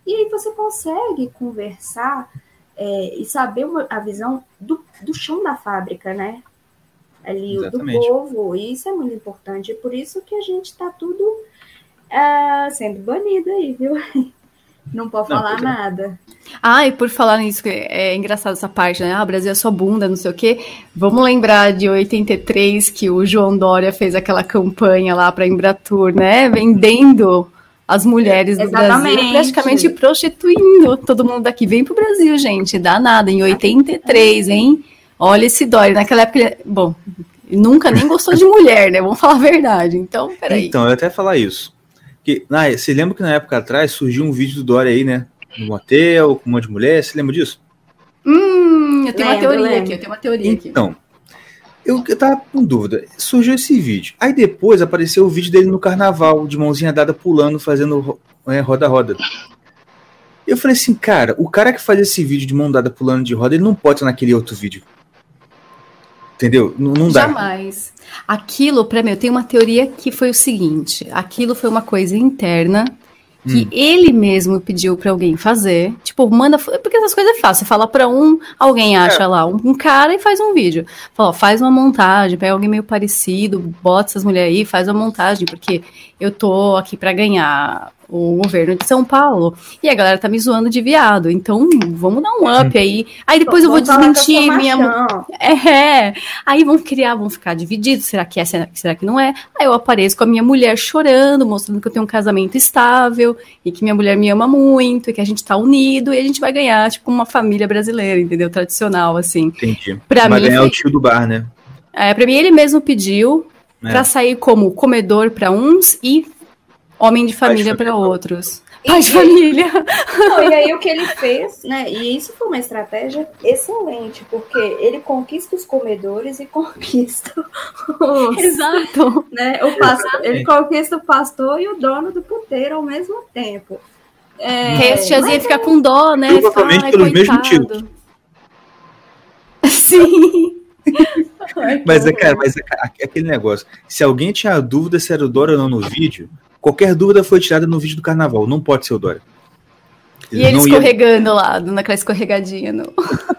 E aí você consegue conversar é, e saber uma, a visão do, do chão da fábrica, né? Ali, Exatamente. do povo, e isso é muito importante. E por isso que a gente está tudo uh, sendo banido aí, viu? *laughs* Não pode não, falar nada. Ah, e por falar nisso, é engraçado essa parte, né? Ah, Brasil é só bunda, não sei o quê. Vamos lembrar de 83 que o João Dória fez aquela campanha lá para Embratur, né? Vendendo as mulheres do Exatamente. Brasil praticamente prostituindo todo mundo daqui. Vem pro Brasil, gente, dá nada. Em 83, hein? Olha esse Dória. Naquela época, ele... bom, nunca nem gostou de mulher, né? Vamos falar a verdade. Então, peraí. Então, eu até falar isso. Que, ah, você lembra que na época atrás surgiu um vídeo do Dória aí, né? No motel, com um monte de mulher. Você lembra disso? Hum, eu tenho lembro, uma teoria lembro. aqui, eu tenho uma teoria aqui. Então, eu, eu tava com dúvida. Surgiu esse vídeo. Aí depois apareceu o vídeo dele no carnaval, de mãozinha dada pulando, fazendo é, roda-roda. Eu falei assim, cara, o cara que faz esse vídeo de mão dada pulando de roda, ele não pode estar naquele outro vídeo. Entendeu? Não, não dá. Jamais. Aquilo, para mim, eu tenho uma teoria que foi o seguinte: aquilo foi uma coisa interna que hum. ele mesmo pediu para alguém fazer. Tipo, manda. Porque essas coisas é fácil. Você fala para um, alguém acha é. lá um, um, cara e faz um vídeo. Fala, ó, faz uma montagem, pega alguém meio parecido, bota essas mulheres aí, faz uma montagem, porque eu tô aqui para ganhar o governo de São Paulo. E a galera tá me zoando de viado. Então, vamos dar um up aí. Aí depois eu vou desmentir minha. *laughs* É. Aí vão criar, vão ficar divididos. Será que é? Será que não é? Aí eu apareço com a minha mulher chorando, mostrando que eu tenho um casamento estável e que minha mulher me ama muito e que a gente tá unido e a gente vai ganhar, tipo, uma família brasileira, entendeu? Tradicional, assim. Entendi. Pra vai mim, ganhar foi... o tio do bar, né? É, pra mim ele mesmo pediu é. para sair como comedor para uns e homem de família para outros. Pai de família. Não, e aí o que ele fez, né? E isso foi uma estratégia excelente, porque ele conquista os comedores e conquista os, Exato. né, o pastor, ele conquista o pastor e o dono do puteiro ao mesmo tempo. É, Que aí as tiazinhas ficam com dó, né? Provavelmente Ai, pelos mesmos coitado. *laughs* Sim. Mas é, cara, mas é aquele negócio. Se alguém tinha dúvida se era o Dória ou não no vídeo, qualquer dúvida foi tirada no vídeo do carnaval. Não pode ser o Dória. E ele não ia- escorregando lá, dando aquela escorregadinha. No...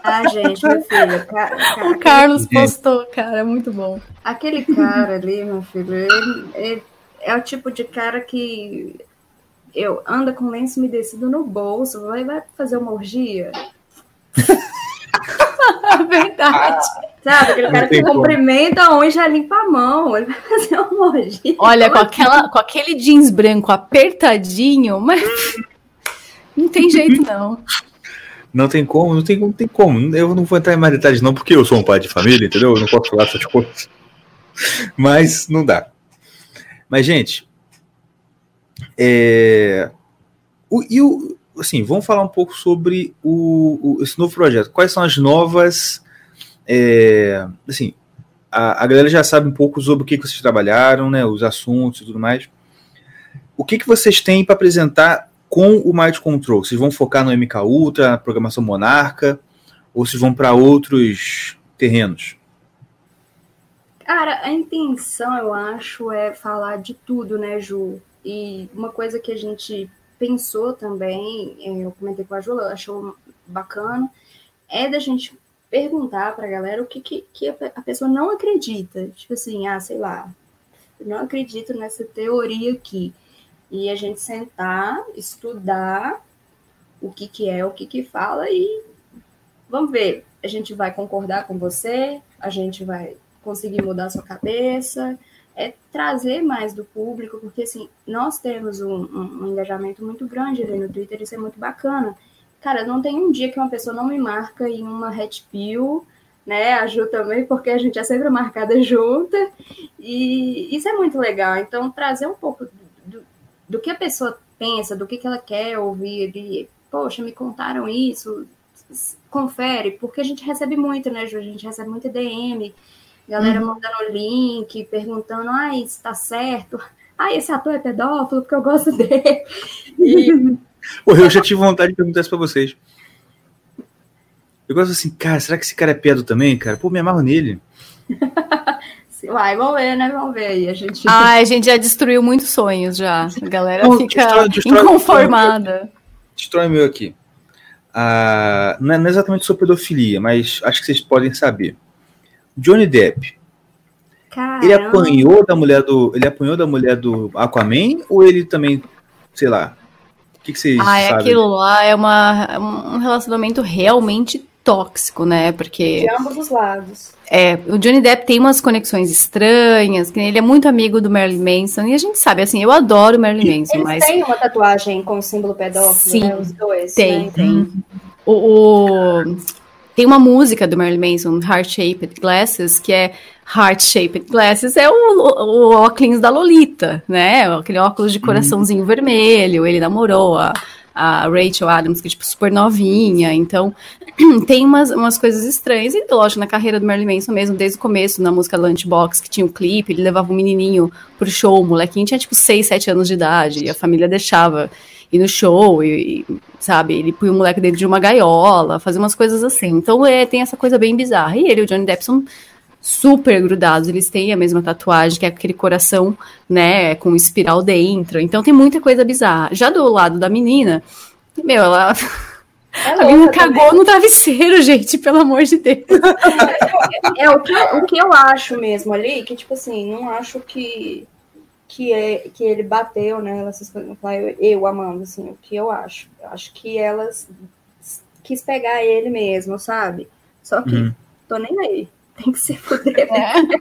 Ah, gente, meu filho, ca- *laughs* ca- O Carlos Gente. postou, cara, muito bom. Aquele cara ali, meu filho, ele, ele é o tipo de cara que eu anda com lenço umedecido no bolso, vai, vai fazer uma orgia. *laughs* Verdade. Sabe? Aquele cara Não que como. cumprimenta a unha e já limpa a mão. Ele vai fazer orgia. Olha, com, *laughs* aquela, com aquele jeans branco apertadinho, mas não tem jeito não. Não tem como, não tem, não tem como. Eu não vou entrar em mais detalhes, não, porque eu sou um pai de família, entendeu? Eu não posso falar essas coisas. Mas não dá. Mas, gente, é, o, e o, assim, vamos falar um pouco sobre o, o- esse novo projeto. Quais são as novas. É, assim, a, a galera já sabe um pouco sobre o que, que vocês trabalharam, né? Os assuntos e tudo mais. O que, que vocês têm para apresentar com o Mind Control? Vocês vão focar no MK Ultra, na programação Monarca, ou vocês vão para outros terrenos? Cara, a intenção, eu acho, é falar de tudo, né, Ju? E uma coisa que a gente pensou também, é, eu comentei com a Ju, ela achou bacana, é da gente perguntar pra galera o que, que, que a pe- a pessoa não acredita. Tipo assim, ah, sei lá, não acredito nessa teoria aqui. E a gente sentar, estudar o que, que é, o que, que fala e vamos ver. A gente vai concordar com você, a gente vai conseguir mudar a sua cabeça, é trazer mais do público, porque assim, nós temos um- um engajamento muito grande ali no Twitter, isso é muito bacana. Cara, não tem um dia que uma pessoa não me marca em uma Red Pill, né? A Ju também, porque a gente é sempre marcada *laughs* junta, e isso é muito legal. Então, trazer um pouco do, do, que a pessoa pensa, do que, que ela quer ouvir, de, poxa, me contaram isso, confere, porque a gente recebe muito, né, Ju? A gente recebe muito DM, galera mandando link, perguntando, ai, isso tá certo. Ah, esse ator é pedófilo porque eu gosto *laughs* dele. E, *laughs* Pô, eu já tive vontade de perguntar isso pra vocês. Eu gosto assim, cara, será que esse cara é pedo também, cara? Pô, me amarro nele. uai, vamos ver, né? Vamos ver aí. A gente. Ai, a gente já destruiu muitos sonhos já. A galera Não, fica destrói- destrói- inconformada. Destrói o meu aqui. Ah, não é não é exatamente sobre pedofilia, mas acho que vocês podem saber. Johnny Depp, ele Caramba. apanhou da mulher do. Ele apanhou da mulher do Aquaman ou ele também, sei lá. O que, que vocês Ah, é sabem? aquilo lá é uma, um relacionamento realmente tóxico, né? Porque De ambos os lados. é, o Johnny Depp tem umas conexões estranhas, que ele é muito amigo do Marilyn Manson, e a gente sabe, assim, eu adoro o Marilyn Manson, Eles mas têm uma tatuagem com o símbolo pedófilo, Sim, né? Os dois. tem, né? tem. O, o- tem uma música do Marilyn Manson, Heart Shaped Glasses, que é Heart Shaped Glasses, é o, o, o óculos da Lolita, né? Aquele óculos de coraçãozinho vermelho, ele namorou a, a Rachel Adams, que é tipo super novinha, então *clears throat* tem umas, umas coisas estranhas, e lógico, na carreira do Marilyn Manson mesmo, desde o começo, na música Lunchbox, que tinha um clipe, ele levava um menininho pro show, o molequinho tinha tipo 6, 7 anos de idade, e a família deixava ir no show, e, e, sabe, ele põe o moleque dentro de uma gaiola, fazer umas coisas assim, então é, tem essa coisa bem bizarra, e ele o Johnny Depp são super grudados, eles têm a mesma tatuagem, que é aquele coração, né, com espiral dentro, então tem muita coisa bizarra. Já do lado da menina, meu, ela... *laughs* É A menina cagou no travesseiro, *laughs* gente, pelo amor de Deus. É o que, eu- o que eu acho mesmo ali, que tipo assim, não acho que que, é, que ele bateu fala eu, eu amando, assim, o que eu acho. Eu acho que elas quis pegar ele mesmo, sabe? Só que Uhum. tô nem aí. Tem que se fuder.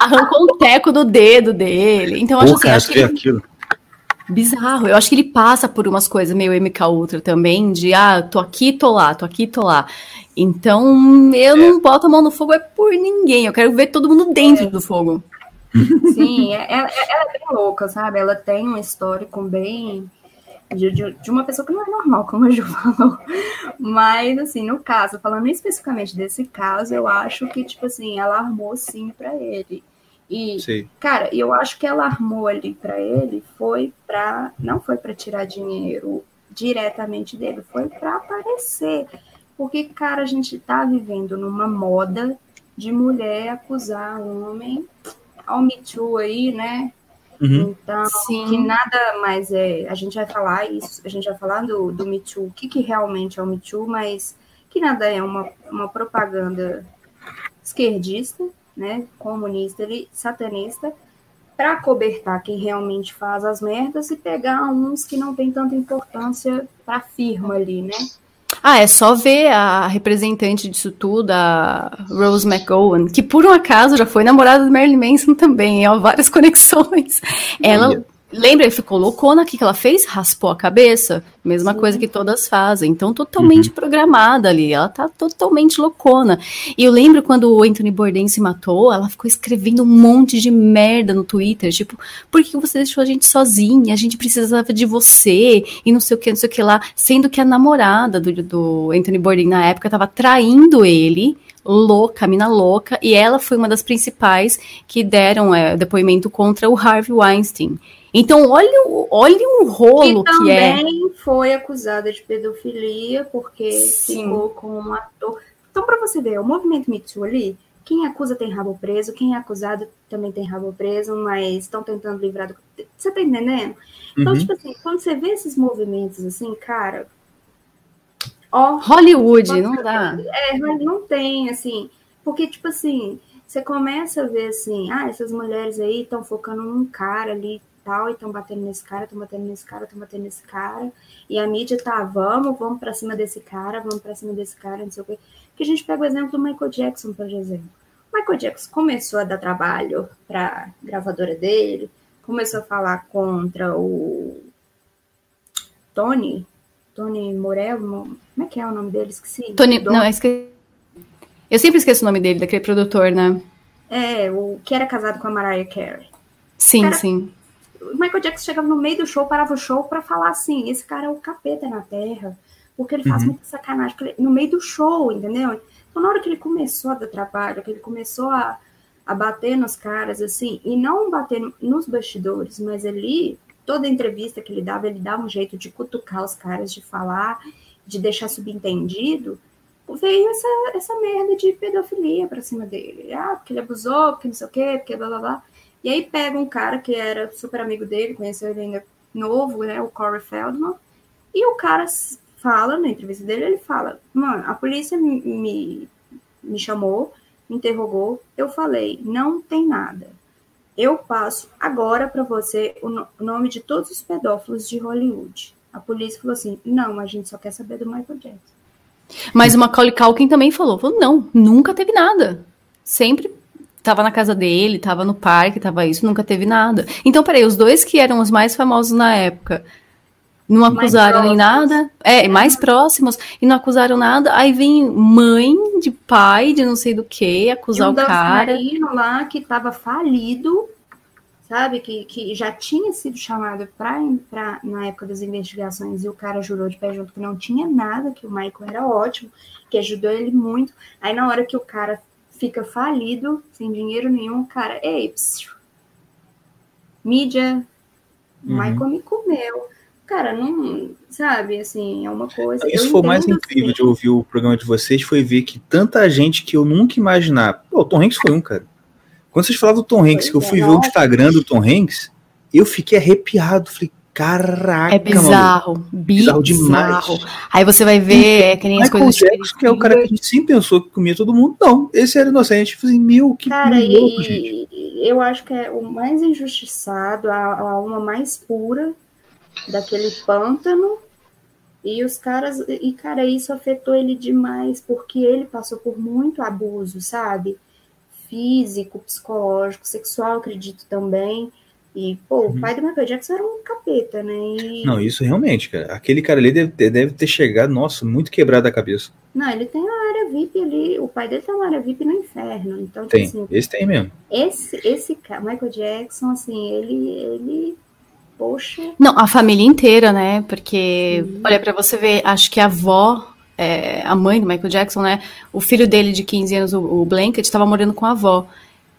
Arrancou um teco do dedo dele. Então, eu acho assim, acho que vê ele aquilo. Bizarro. Eu acho que ele passa por umas coisas meio MK Ultra também, de ah, tô aqui, tô lá, tô aqui, tô lá. Então, eu não boto a mão no fogo é por ninguém. Eu quero ver todo mundo dentro do fogo. Sim, é- ela, ela é bem louca, sabe? Ela tem um histórico bem de, de, uma pessoa que não é normal, como a Ju *laughs* falou. Mas, assim, no caso, falando especificamente desse caso, eu acho que, tipo assim, ela armou sim para ele. E, sim. cara, eu acho que ela armou ali para ele foi para não foi para tirar dinheiro diretamente dele, foi para aparecer. Porque, cara, a gente tá vivendo numa moda de mulher acusar homem ao Me Too aí, né? Uhum. Então, Sim. que nada mais é. A gente vai falar isso, a gente vai falar do, do Me Too, o que, que realmente é o Me Too, mas que nada é uma, uma propaganda esquerdista, né? Comunista, ele, satanista, para cobertar quem realmente faz as merdas e pegar uns que não tem tanta importância para a firma ali, né? Ah, é só ver a representante disso tudo, a Rose McGowan, que por um acaso já foi namorada do Marilyn Manson também, ó, várias *laughs* conexões. Ela Lembra, ele ficou loucona, o que, que ela fez? Raspou a cabeça. Mesma Sim. coisa que todas fazem. Então, totalmente uhum. programada ali. Ela tá totalmente loucona. E eu lembro quando o Anthony Bourdain se matou, ela ficou escrevendo um monte de merda no Twitter. Tipo, por que você deixou a gente sozinha? A gente precisava de você. E não sei o que, não sei o que lá. Sendo que a namorada do, do Anthony Bourdain na época tava traindo ele louca, mina louca, e ela foi uma das principais que deram é, depoimento contra o Harvey Weinstein. Então, olha, olha um rolo que, que é. também foi acusada de pedofilia, porque Sim. ficou com um ator. Então, para você ver, o movimento Me Too ali, quem acusa tem rabo preso, quem é acusado também tem rabo preso, mas estão tentando livrar do. Você tá entendendo? Então, uhum. tipo assim, quando você vê esses movimentos assim, cara. Ó, Hollywood, não dá. É, não tem, assim. Porque, tipo assim, você começa a ver assim, ah, essas mulheres aí estão focando num cara ali tal, e estão batendo nesse cara, estão batendo nesse cara, estão batendo nesse cara, e a mídia tá, vamos, vamos para cima desse cara, vamos para cima desse cara, não sei o quê. Que a gente pega o exemplo do Michael Jackson, por exemplo. O Michael Jackson começou a dar trabalho para gravadora dele, começou a falar contra o Tony, Tony Morel, como é que é o nome dele? Esqueci. Tony, não, esqueci. Eu sempre esqueço o nome dele, daquele produtor, né? É, o que era casado com a Mariah Carey. Sim, cara, sim o Michael Jackson chegava no meio do show, parava o show para falar assim: esse cara é o capeta na terra, porque ele faz uhum. muita sacanagem no meio do show, entendeu? Então, na hora que ele começou a dar trabalho, que ele começou a, a bater nos caras, assim, e não bater nos bastidores, mas ali, toda entrevista que ele dava, ele dava um jeito de cutucar os caras, de falar, de deixar subentendido, veio essa, essa merda de pedofilia pra cima dele. Ah, porque ele abusou, porque não sei o quê, porque blá blá blá. E aí pega um cara que era super amigo dele, conheceu ele ainda novo, né, o Corey Feldman, e o cara fala, na entrevista dele, ele fala, mano, a polícia me, me chamou, me interrogou, eu falei, não tem nada. Eu passo agora para você o, no, o nome de todos os pedófilos de Hollywood. A polícia falou assim, não, a gente só quer saber do Michael Jackson. Mas o Macaulay Culkin também falou, falou, não, nunca teve nada. Sempre tava na casa dele, tava no parque, tava isso, nunca teve nada. Então, peraí, os dois que eram os mais famosos na época não acusaram nem nada, é, mais próximos, e não acusaram nada, aí vem mãe de pai de não sei do que acusar um o cara. lá que tava falido, sabe, que, que já tinha sido chamado para entrar na época das investigações e o cara jurou de pé junto que não tinha nada, que o Michael era ótimo, que ajudou ele muito. Aí na hora que o cara fica falido, sem dinheiro nenhum, cara, ei, psiu, mídia, uhum. Michael me comeu. Cara, não, sabe, assim, é uma coisa. Isso foi o mais incrível assim. de ouvir o programa de vocês, foi ver que tanta gente que eu nunca imaginava. Pô, o Tom Hanks foi um, cara. Quando vocês falavam do Tom Hanks, pois que eu fui é, ver o Instagram do Tom Hanks, eu fiquei arrepiado. Falei, Caraca, É bizarro, mano. bizarro, bizarro demais. Aí você vai ver é, que nem as coisas. Jackson, que é o cara que a gente sempre pensou que comia todo mundo. Não, esse era inocente. Assim, meu, que cara, louco, e, gente. Eu acho que é o mais injustiçado, a, a alma mais pura daquele pântano. E os caras, e cara, isso afetou ele demais, porque ele passou por muito abuso, sabe? Físico, psicológico, sexual, acredito também. E, pô, uhum. o pai do Michael Jackson era um capeta, né? E... Não, isso realmente, cara. Aquele cara ali deve ter, deve ter chegado, nossa, muito quebrado a cabeça. Não, ele tem uma área VIP ali. O pai dele tem uma área VIP no inferno. Então, tipo tem, assim, esse tem mesmo. Esse, esse cara, Michael Jackson, assim, ele, ele Poxa. Não, a família inteira, né? Porque, uhum. olha, para você ver, acho que a avó, é, a mãe do Michael Jackson, né? O filho dele de 15 anos, o, o Blanket, estava morando com a avó.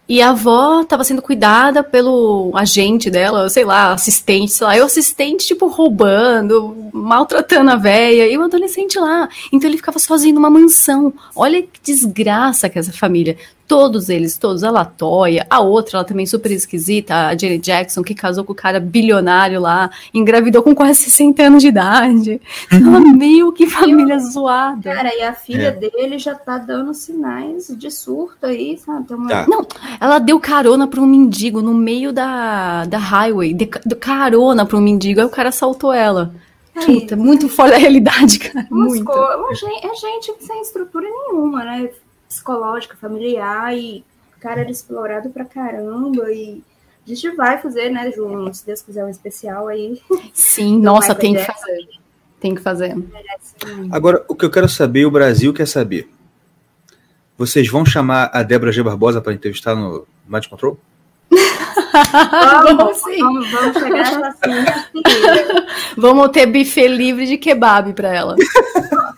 E a avó estava sendo cuidada pelo agente dela, sei lá, assistente, sei lá, e o assistente, tipo, roubando, maltratando a véia, e o adolescente lá. Então ele ficava sozinho numa mansão. Olha que desgraça que essa família. Todos eles, todos, a Latoya, a outra, ela também super esquisita, a Jenny Jackson, que casou com o cara bilionário lá, engravidou com quase *laughs* 60 anos de idade. Ela meio que família Eu, zoada. Cara, e a filha é. dele já tá dando sinais de surto aí, sabe? Uma... Tá. Não, ela deu carona pra um mendigo no meio da, da highway, de, de carona pra um mendigo, aí o cara assaltou ela. Puta, muito fora da realidade, cara. Muito. É gente sem estrutura nenhuma, né? Psicológica, familiar, e o cara era explorado pra caramba, e a gente vai fazer, né, João, se Deus quiser um especial aí. Sim, *laughs* nossa, tem que fazer. Tem que fazer. Agora, o que eu quero saber, o Brasil quer saber. Vocês vão chamar a Débora G. Barbosa para entrevistar no Mind Control? vamos, vamos, vamos chegar assim. *laughs* vamos ter buffet livre de kebab para ela.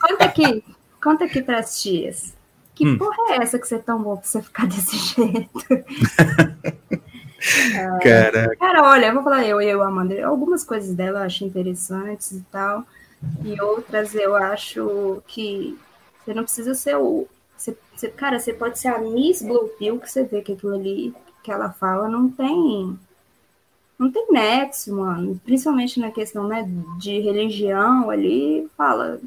Conta aqui, conta aqui para as tias. Que hum. porra é essa que você tomou pra você ficar *laughs* desse jeito? *laughs* cara. cara, olha, eu vou falar eu e eu, Amanda. Algumas coisas dela eu acho interessantes e tal. E outras eu acho que você não precisa ser o. Você, você, cara, você pode ser a Miss Blue Pill, que você vê que aquilo ali que ela fala não tem. Não tem nexo, mano. Principalmente na questão né, de religião ali, fala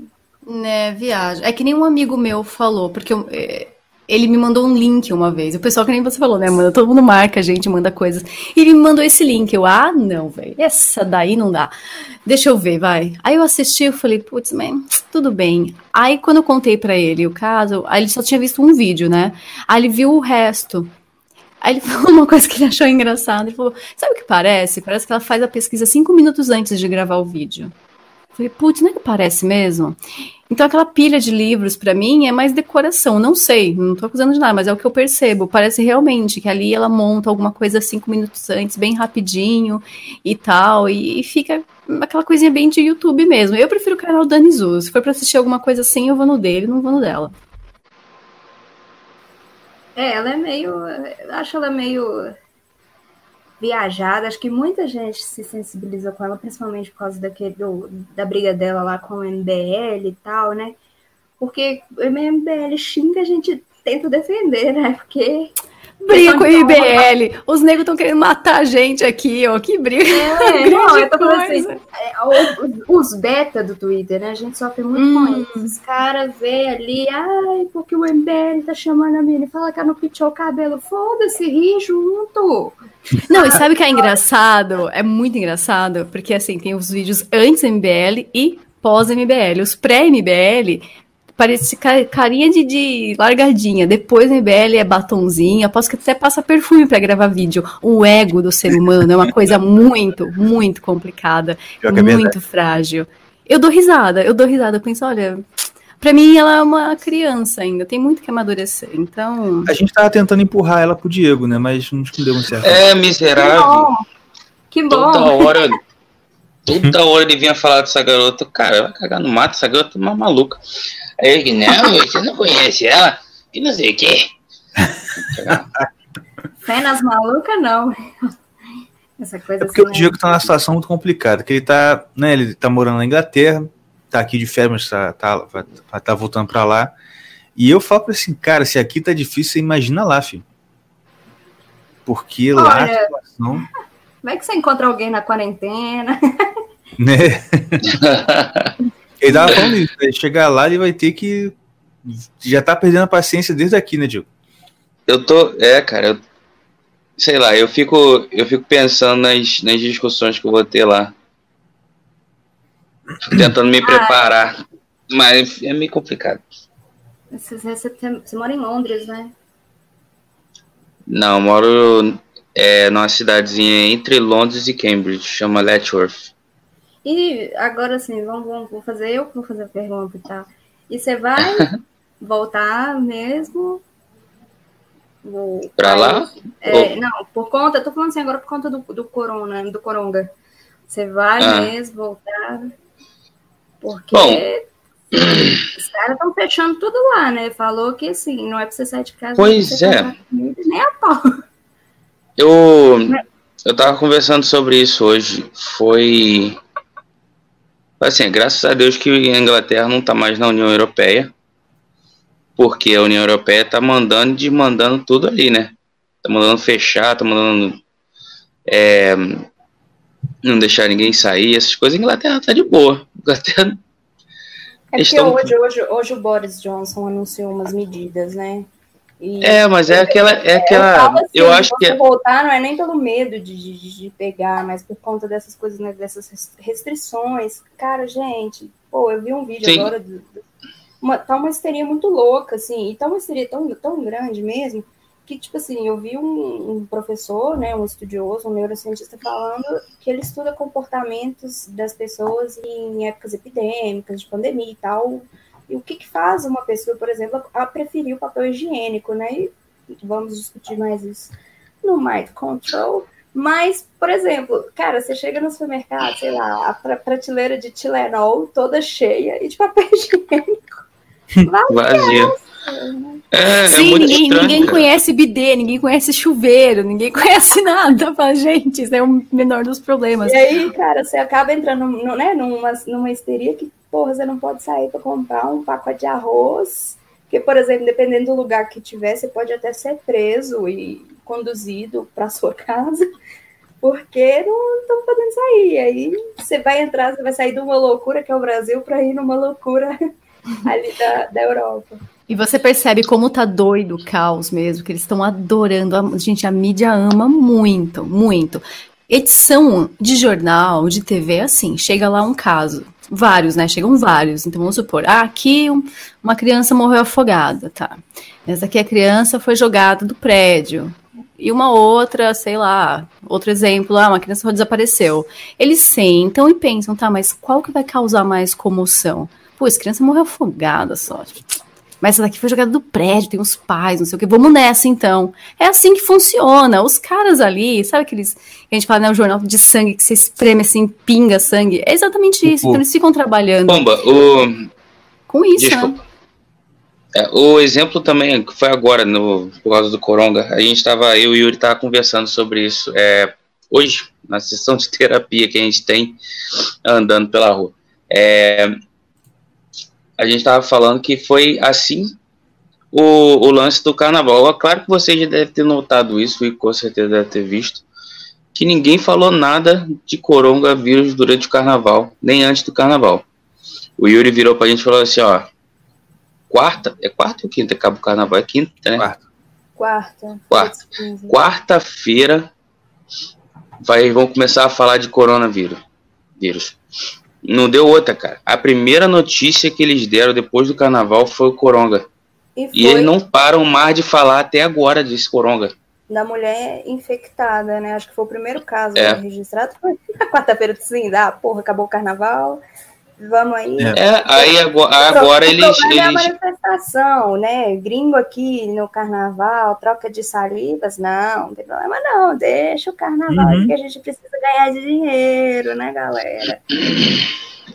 né, viagem. É que nem um amigo meu falou, porque eu, é, ele me mandou um link uma vez. O pessoal, que nem você falou, né, manda? Todo mundo marca a gente, manda coisas. E ele me mandou esse link. Eu, ah, não, velho. Essa daí não dá. Deixa eu ver, vai. Aí eu assisti, eu falei, putz, man, tudo bem. Aí quando eu contei para ele o caso, aí ele só tinha visto um vídeo, né? Aí ele viu o resto. Aí ele *laughs* falou uma coisa que ele achou engraçada. Ele falou: Sabe o que parece? Parece que ela faz a pesquisa cinco minutos antes de gravar o vídeo. Falei, putz, não é que parece mesmo? Então aquela pilha de livros para mim é mais decoração, não sei, não tô acusando de nada, mas é o que eu percebo. Parece realmente que ali ela monta alguma coisa cinco minutos antes, bem rapidinho e tal, e, e fica aquela coisinha bem de YouTube mesmo. Eu prefiro o canal Dani Zu. Se for para assistir alguma coisa assim, eu vou no dele, não vou no dela. É, ela é meio. Acho ela meio viajada. Acho que muita gente se sensibilizou com ela, principalmente por causa daquele, do, da briga dela lá com o MBL e tal, né? Porque o MBL xinga, a gente tenta defender, né? Porque Briga com o IBL. Os negros estão querendo matar a gente aqui, ó. Que briga. É, *laughs* não, eu tô falando assim. É, os beta do Twitter, né? A gente sofre muito hum. com eles. Os caras vê ali, ai, porque o MBL tá chamando a menina e fala que ela não pintou o cabelo. Foda-se, ri junto. Não, e sabe o que é engraçado? É muito engraçado, porque assim, tem os vídeos antes MBL e pós-MBL. Os pré-MBL parece carinha de, de largadinha. Depois o MBL é batonzinho. Aposto que até passa perfume para gravar vídeo. O ego do ser humano é uma coisa *laughs* muito, muito complicada. É muito frágil. Eu dou risada, eu dou risada. Eu penso, olha, Pra mim, ela é uma criança ainda, tem muito que amadurecer. Então. A gente tava tentando empurrar ela pro Diego, né? Mas não deu muito certo. É, miserável. Que bom. Que bom. Toda hora, toda hora ele vinha falar dessa garota. Cara, vai cagar no mato, essa garota é uma maluca. Aí ele, não, *laughs* você não conhece ela, que não sei o quê. *laughs* Fé nas malucas, não. Essa coisa é porque assim, o Diego tá numa situação muito complicada, que ele tá, né, ele tá morando na Inglaterra, tá aqui de férias, tá, tá, vai tá voltando para lá. E eu falo pra assim, cara, se aqui tá difícil, você imagina lá, filho. Porque Olha, lá a situação. Como é que você encontra alguém na quarentena? Né? *laughs* ele tava falando isso, né? chegar lá ele vai ter que. Já tá perdendo a paciência desde aqui, né, Diego? Eu tô. É, cara, eu, sei lá, eu fico, eu fico pensando nas, nas discussões que eu vou ter lá tentando me preparar, mas é meio complicado. Você, você, você, mora em Londres, né? Não, moro é, numa cidadezinha entre Londres e Cambridge, chama Letchworth. E agora sim, vamos, vamos vou fazer eu que vou fazer a pergunta, tá? E você vai *laughs* voltar mesmo? Vou, pra lá? É, Não, por conta, tô falando assim agora por conta do, do corona, do coronga. Você vai Ah. mesmo voltar? Porque Bom. *clears throat* os caras estão fechando tudo lá, né? Falou que assim, não é pra você sair de casa. Pois é comida, Nem a pau. *laughs* Eu, eu tava conversando sobre isso hoje. Foi. Assim, graças a Deus que a Inglaterra não tá mais na União Europeia. Porque a União Europeia tá mandando e desmandando tudo ali, né? Tá mandando fechar, tá mandando. é, não deixar ninguém sair, essas coisas. A Inglaterra tá de boa. A Inglaterra É Eles porque tão- hoje, hoje, hoje o Boris Johnson anunciou umas medidas, né? E É, mas é aquela. É eu aquela falo assim, eu acho que. você voltar não é nem pelo medo de, de, de pegar, mas por conta dessas coisas, né, dessas res- restrições. Cara, gente, pô, eu vi um vídeo Sim. agora do, do- uma, tá uma histeria muito louca, assim, e tá uma histeria tão, tão grande mesmo, que, tipo assim, eu vi um, um professor, né, um estudioso, um neurocientista falando que ele estuda comportamentos das pessoas em épocas epidêmicas, de pandemia e tal, e o que, que faz uma pessoa, por exemplo, a preferir o papel higiênico, né? E vamos discutir mais isso no Mind Control. Mas, por exemplo, cara, você chega no supermercado, sei lá, a pra- prateleira de Tilenol toda cheia e de papel *laughs* higiênico. Vazia. É, é Sim, muito ninguém, estranho. ninguém cara. conhece bidê, ninguém conhece chuveiro, ninguém *laughs* conhece nada. Fala, gente, isso é o menor dos problemas. E aí, cara, você acaba entrando no- né, numa, numa histeria que, porra, você não pode sair para comprar um pacote de arroz. Porque, por exemplo, dependendo do lugar que tiver, você pode até ser preso e conduzido para sua *laughs* casa, porque não estão podendo sair. Aí você vai entrar, você vai sair de uma loucura que é o Brasil para ir numa loucura *laughs* ali da, da Europa. E você percebe como tá doido o caos mesmo, que eles estão adorando. A- Gente, a mídia ama muito, muito. Edição de jornal, de TV, é assim, chega lá um caso. Vários, né? Chegam vários. Então vamos supor, ah, aqui um- uma criança morreu afogada, tá. Essa aqui a criança foi jogada do prédio. E uma outra, sei lá, outro exemplo, ah, uma criança desapareceu. Eles sentam e pensam, tá, mas qual que vai causar mais comoção? Pô, essa criança morreu afogada só. Mas essa daqui foi jogada do prédio, tem os pais, não sei o que. Vamos nessa, então. É assim que funciona. Os caras ali, sabe aqueles. que A gente fala, né? O jornal de sangue que você espreme assim, pinga sangue. É exatamente isso. Então eles ficam trabalhando Pomba, o, com isso, né? Desculpa. É, o exemplo também que foi agora, no, por causa do Coronga, a gente estava, eu e o Yuri tava conversando sobre isso é, hoje, na sessão de terapia que a gente tem andando pela rua. É, a gente estava falando que foi assim o, o lance do carnaval. É Claro que você já deve ter notado isso e com certeza deve ter visto, que ninguém falou nada de coronavírus durante o carnaval, nem antes do carnaval. O Yuri virou pra gente e falou assim, ó, quarta, é quarta ou quinta? Acaba o carnaval, é quinta, né? Quarta. Quarta. Quarta-feira vai, vão começar a falar de coronavírus. Vírus. Não deu outra, cara. A primeira notícia que eles deram depois do carnaval foi o coronga. E E eles não param mais de falar até agora desse coronga. da mulher infectada, né? Acho que foi o primeiro caso É. registrado. Foi na quarta-feira, sim, ah, porra, acabou o carnaval. Vamos aí. É. É, aí agora, agora eles, é a eles manifestação, né? Gringo aqui no carnaval, troca de salivas, não, não tem problema não, deixa o carnaval, Uhum. porque a gente precisa ganhar dinheiro, né, galera?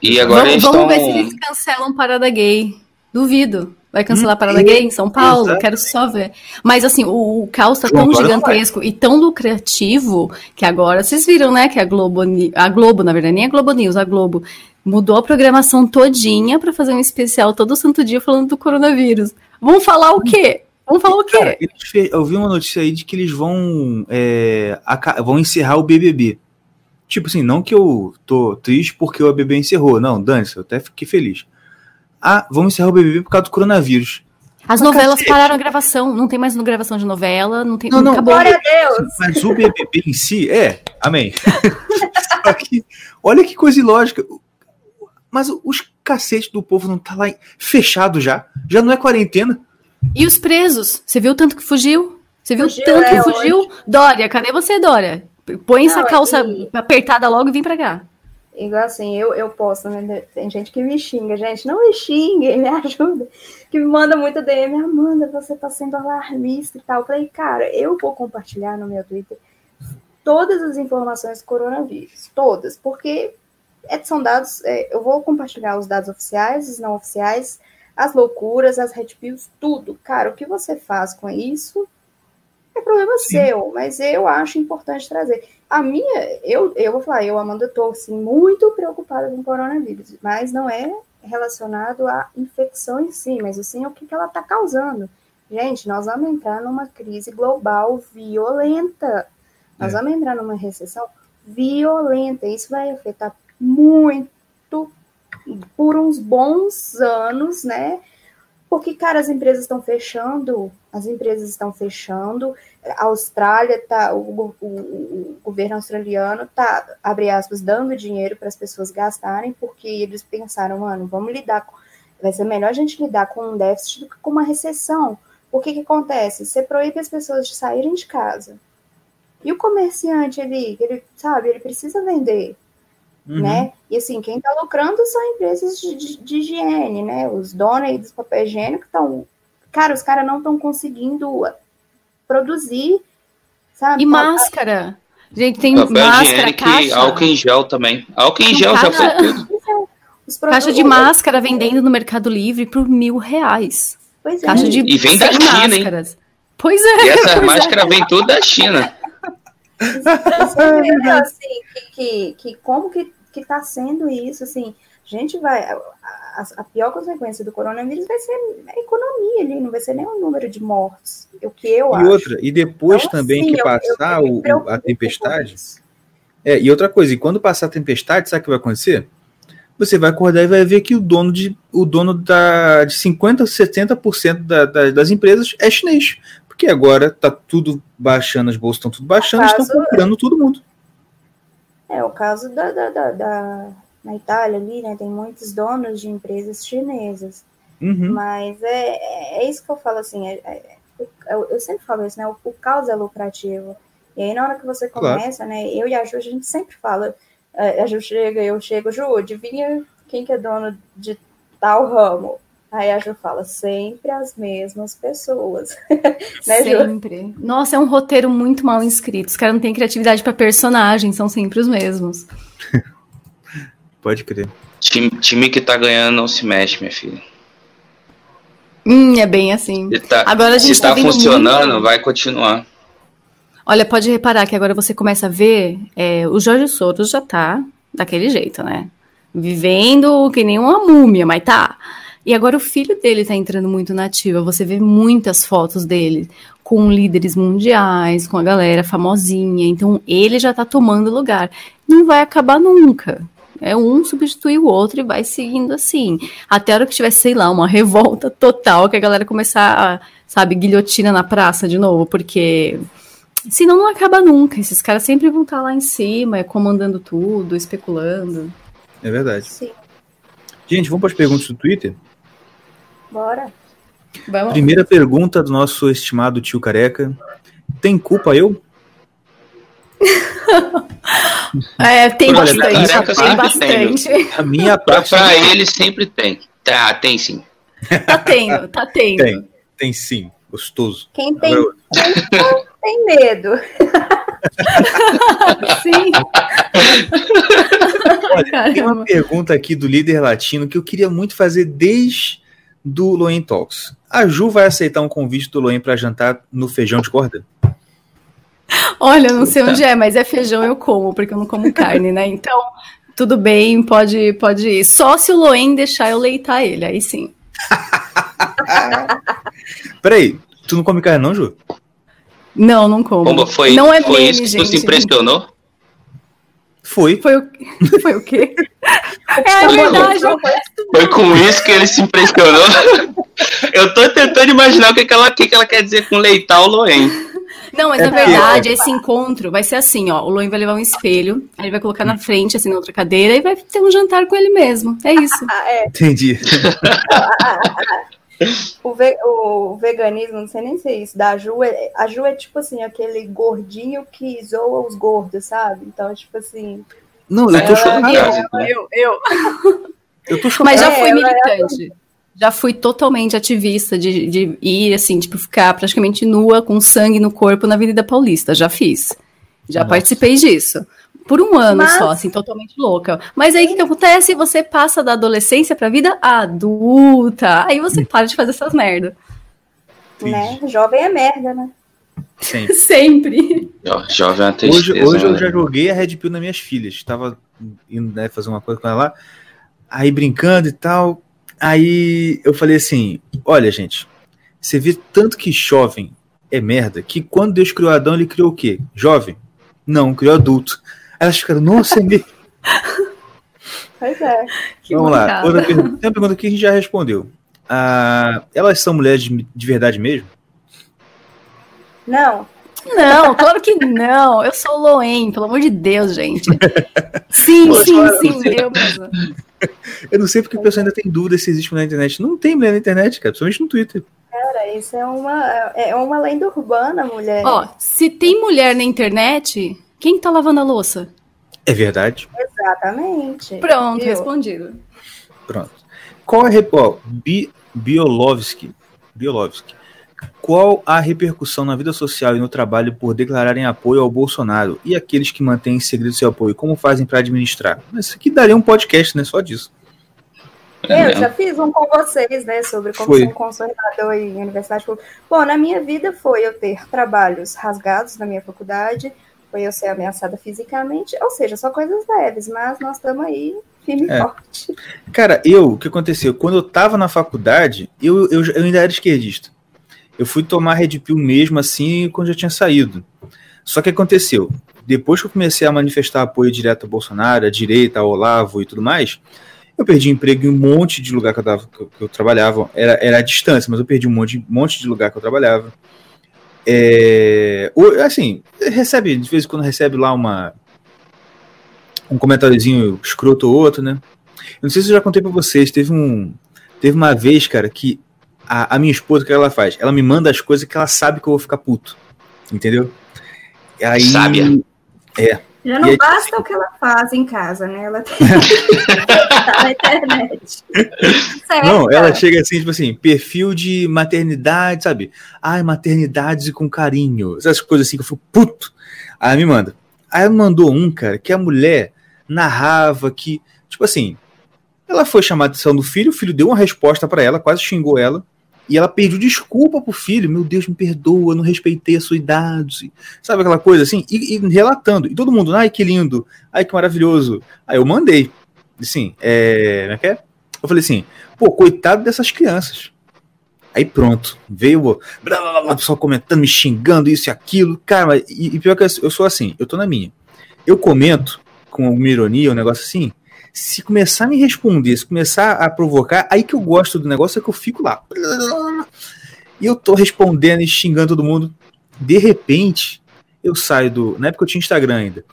e agora vamos eles vamos estão ver se eles cancelam Parada Gay. Duvido. Vai cancelar a Parada Gay em São Paulo? Exato. Quero só ver. Mas assim, o, o caos tá tão gigantesco e tão lucrativo que agora vocês viram, né, que a Globo, a Globo, na verdade, nem a Globo News, a Globo mudou a programação todinha pra fazer um especial todo santo dia falando do coronavírus. Vão falar o quê? Vão falar o quê? Cara, eu vi uma notícia aí de que eles vão, é, vão encerrar o BBB. Tipo assim, não que eu tô triste porque o BBB encerrou. Não, dane-se, eu até fiquei feliz. Ah, vamos encerrar o BBB por causa do coronavírus. As Mas, novelas cacete. pararam a gravação, não tem mais gravação de novela, não tem. Não, não, acabou. Glória a Deus! Mas o BBB em si, é, amém. *laughs* Só que, olha que coisa ilógica. Mas os cacetes do povo não tá lá fechado já? Já não é quarentena? E os presos? Você viu o tanto que fugiu? Você viu Fugiu, tanto é, que fugiu? Dória, cadê você, Dória? Põe essa Não, calça e- apertada logo e vem pra cá. Igual assim, eu, eu posto, né? Tem gente que me xinga, gente, não me xingue, me *laughs* ajuda. Que me manda muito DM, Amanda, você tá sendo alarmista e tal. Eu falei, cara, eu vou compartilhar no meu Twitter todas as informações do coronavírus, todas, porque é, são dados, é, eu vou compartilhar os dados oficiais, os não oficiais, as loucuras, as red pills, tudo. Cara, o que você faz com isso é problema Sim. seu, mas eu acho importante trazer. A minha, eu, eu vou falar, eu, Amanda, estou assim, muito preocupada com o coronavírus, mas não é relacionado à infecção em si, mas assim, o que, que ela está causando. Gente, nós vamos entrar numa crise global violenta. Nós é. vamos entrar numa recessão violenta. Isso vai afetar muito por uns bons anos, né? Porque, cara, as empresas estão fechando, as empresas estão fechando, a Austrália tá, o, o, o governo australiano tá, abre aspas, dando dinheiro para as pessoas gastarem, porque eles pensaram, mano, vamos lidar com, vai ser melhor a gente lidar com um déficit do que com uma recessão. O que que acontece? Você proíbe as pessoas de saírem de casa. E o comerciante, ele, ele sabe, ele precisa vender uhum. né? E assim, quem está lucrando são empresas de, de, de, higiene, né? Os donos aí dos papel higiênico estão. Cara, os caras não estão conseguindo produzir, sabe? E máscara. Gente, tem papel máscara, caixa. álcool em gel também. Álcool em gel já foi tudo. Caixa de máscara vendendo no Mercado Livre por mil reais. Pois é. Caixa de e vem da China, máscaras. hein? Pois é. E essa máscara é. vem tudo da China. assim, que, que, que como que que está sendo isso, assim, a gente vai, a, a, a, pior consequência do coronavírus vai ser a economia ali, não vai ser nem o número de mortes, o que eu e acho. E outra, e depois então, também assim, que passar eu, eu o, a tempestade, é, e outra coisa, e quando passar a tempestade, sabe o que vai acontecer? Você vai acordar e vai ver que o dono de, o dono da, de 50%, 70% da, da, das empresas é chinês. Porque agora tá tudo baixando, as bolsas estão tudo baixando, caso, estão comprando todo mundo. É o caso da, da, da, da, na Itália ali, né? Tem muitos donos de empresas chinesas. Uhum. Mas é, é isso que eu falo assim, é, é, eu, eu, sempre falo isso, né? O, o caos é lucrativo. E aí, na hora que você começa, claro. né? Eu e a Ju, a gente sempre fala, a Ju chega, eu chego, Ju, adivinha quem que é dono de tal ramo? Aí a Ju fala, sempre as mesmas pessoas. *laughs* né, sempre. Ju? Nossa, é um roteiro muito mal inscrito. Os caras não têm criatividade para personagem, são sempre os mesmos. *laughs* Pode crer. Time, time, que tá ganhando não se mexe, minha filha. Hum, é bem assim. Se tá, agora a gente se tá, tá funcionando, muito... vai continuar. Olha, pode reparar que agora você começa a ver, é, o Jorge Soros já tá daquele jeito, né? Vivendo que nem uma múmia, mas tá. E agora o filho dele tá entrando muito na ativa. Você vê muitas fotos dele com líderes mundiais, com a galera famosinha. Então ele já tá tomando lugar. Não vai acabar nunca. É um substituir o outro e vai seguindo assim. Até a hora que tiver, sei lá, uma revolta total, que a galera começar, a, sabe, guilhotina na praça de novo, porque senão não acaba nunca. Esses caras sempre vão estar tá lá em cima, comandando tudo, especulando. É verdade. Sim. Gente, vamos para as perguntas do Twitter? Bora. Vamos. Primeira pergunta do nosso estimado tio Careca. Tem culpa eu? *laughs* é, tem Olha, bastante. Tem bastante. Tem. A minha parte. Pra ele sempre tem. Tá, tem sim. Tá tendo, tá tendo. Tem, tem sim. Gostoso. Quem tem, tem, tem medo. *laughs* Sim. Olha, tem uma pergunta aqui do líder latino que eu queria muito fazer desde do Loen Talks. A Ju vai aceitar um convite do Loen para jantar no feijão de corda? Olha, não sei onde é, mas é feijão eu como, porque eu não como carne, né? Então, tudo bem, pode, pode ir. Só se o Loen deixar eu leitar ele, aí sim. *laughs* Peraí, tu não come carne não, Ju? Não, não como. Bomba, foi, não é foi meme, isso que gente. se impressionou? Foi. Foi o, *laughs* foi o quê? é verdade. Foi com isso que ele se impressionou. Eu tô tentando imaginar o que, que, ela, que, que ela quer dizer com leitar o Loen. Não, mas é na verdade, esse encontro vai ser assim, ó. O Loen vai levar um espelho, aí ele vai colocar na frente, assim, na outra cadeira, e vai ter um jantar com ele mesmo. É isso. Ah, é. Entendi. *laughs* o, ve o, veganismo, não sei nem se é isso, da Ju, é, a Ju é tipo assim, aquele gordinho que zoa os gordos, sabe? Então, tipo assim. Não, eu tô chorando. Eu, eu, eu. eu tô chorando. Mas já fui é, militante. Já fui totalmente ativista de, de ir, assim, tipo, ficar praticamente nua, com sangue no corpo na Avenida Paulista. Já fiz. Já Nossa. participei disso. Por um ano Mas- só, assim, totalmente louca. Mas aí o que, que acontece? Você passa da adolescência pra vida adulta. Aí você para de fazer essas merdas. Né? Jovem é merda, né? Sempre. *laughs* Sempre. Jo- Jovem é uma Hoje, tristeza. hoje eu né? já joguei a Red Pill nas minhas filhas. Estava indo né, fazer uma coisa com ela lá, aí brincando e tal. Aí eu falei assim: olha, gente, você vê tanto que jovem é merda, que quando Deus criou Adão, ele criou o quê? Jovem? Não, criou adulto. Elas ficaram, nossa, é mesmo. *laughs* Pois é. Que Vamos lá, outra pergunta. Tem uma pergunta que a gente já respondeu. Ah, elas são mulheres de, de verdade mesmo? Não, Não, claro que não. Eu sou Loen, pelo amor de Deus, gente. Sim, Poxa, sim, olha, sim, você- eu mesmo. *laughs* Eu não sei porque o pessoal ainda tem dúvida se existe mulher na internet. Não tem mulher na internet, cara, principalmente no Twitter. cara, isso é uma, é uma lenda urbana, mulher. Ó, se tem mulher na internet, quem tá lavando a louça? É verdade. Exatamente. Pronto, Viu? respondido. Pronto. Qual a rep... ó, Bi... Biolovski, Biolovski. Qual a repercussão na vida social e no trabalho por declararem apoio ao Bolsonaro e aqueles que mantêm em segredo seu apoio? Como fazem para administrar? Isso aqui daria um podcast, né? Só disso. É, Eu já fiz um com vocês, né, sobre como Foi. ser um conservador em universidade pública. Bom, na minha vida foi eu ter trabalhos rasgados na minha faculdade, foi eu ser ameaçada fisicamente, ou seja, só coisas leves, mas nós estamos aí firme e É. forte. Cara, eu, o que aconteceu? Quando eu tava na faculdade, eu, eu, eu ainda era esquerdista. Eu fui tomar Red Pill mesmo assim quando já tinha saído. Só que aconteceu, depois que eu comecei a manifestar apoio direto ao Bolsonaro, à direita, ao Olavo e tudo mais, eu perdi emprego em um monte de lugar que eu, tava, que eu, que eu trabalhava. Era, era à distância, mas eu perdi um monte, monte de lugar que eu trabalhava. É, assim, recebe, de vez em quando recebe lá uma um comentáriozinho escroto ou outro, né? Eu não sei se eu já contei pra vocês, teve um. Teve uma vez, cara, que a, a minha esposa, o que ela faz? Ela me manda as coisas que ela sabe que eu vou ficar puto. Entendeu? Aí, Sábia. Já não aí, basta o que ela faz em casa, né? Ela tem *laughs* que na internet. Certo, Não, ela chega assim, tipo assim, perfil de maternidade, sabe? Ai, maternidade com carinho. Essas coisas assim que eu fico puto. Aí me manda. Aí ela mandou um, cara, que a mulher narrava que, tipo assim, ela foi chamar a atenção do filho, o filho deu uma resposta pra ela, quase xingou ela. E ela pediu desculpa pro filho. Meu Deus, me perdoa, não respeitei a sua idade. Sabe aquela coisa assim? E, e relatando. E todo mundo, ai, que lindo. Ai, que maravilhoso. Aí eu mandei. Assim, é. Como é é? Eu falei assim, pô, coitado dessas crianças. Aí pronto, veio o pessoal comentando, me xingando, isso e aquilo. Cara, e, e pior que eu eu sou assim, eu tô na minha. Eu comento com alguma ironia, um negócio assim. Se começar a me responder, se começar a provocar, aí que eu gosto do negócio é que eu fico lá. E eu tô respondendo e xingando todo mundo. De repente, eu saio do. Na época eu tinha Instagram ainda.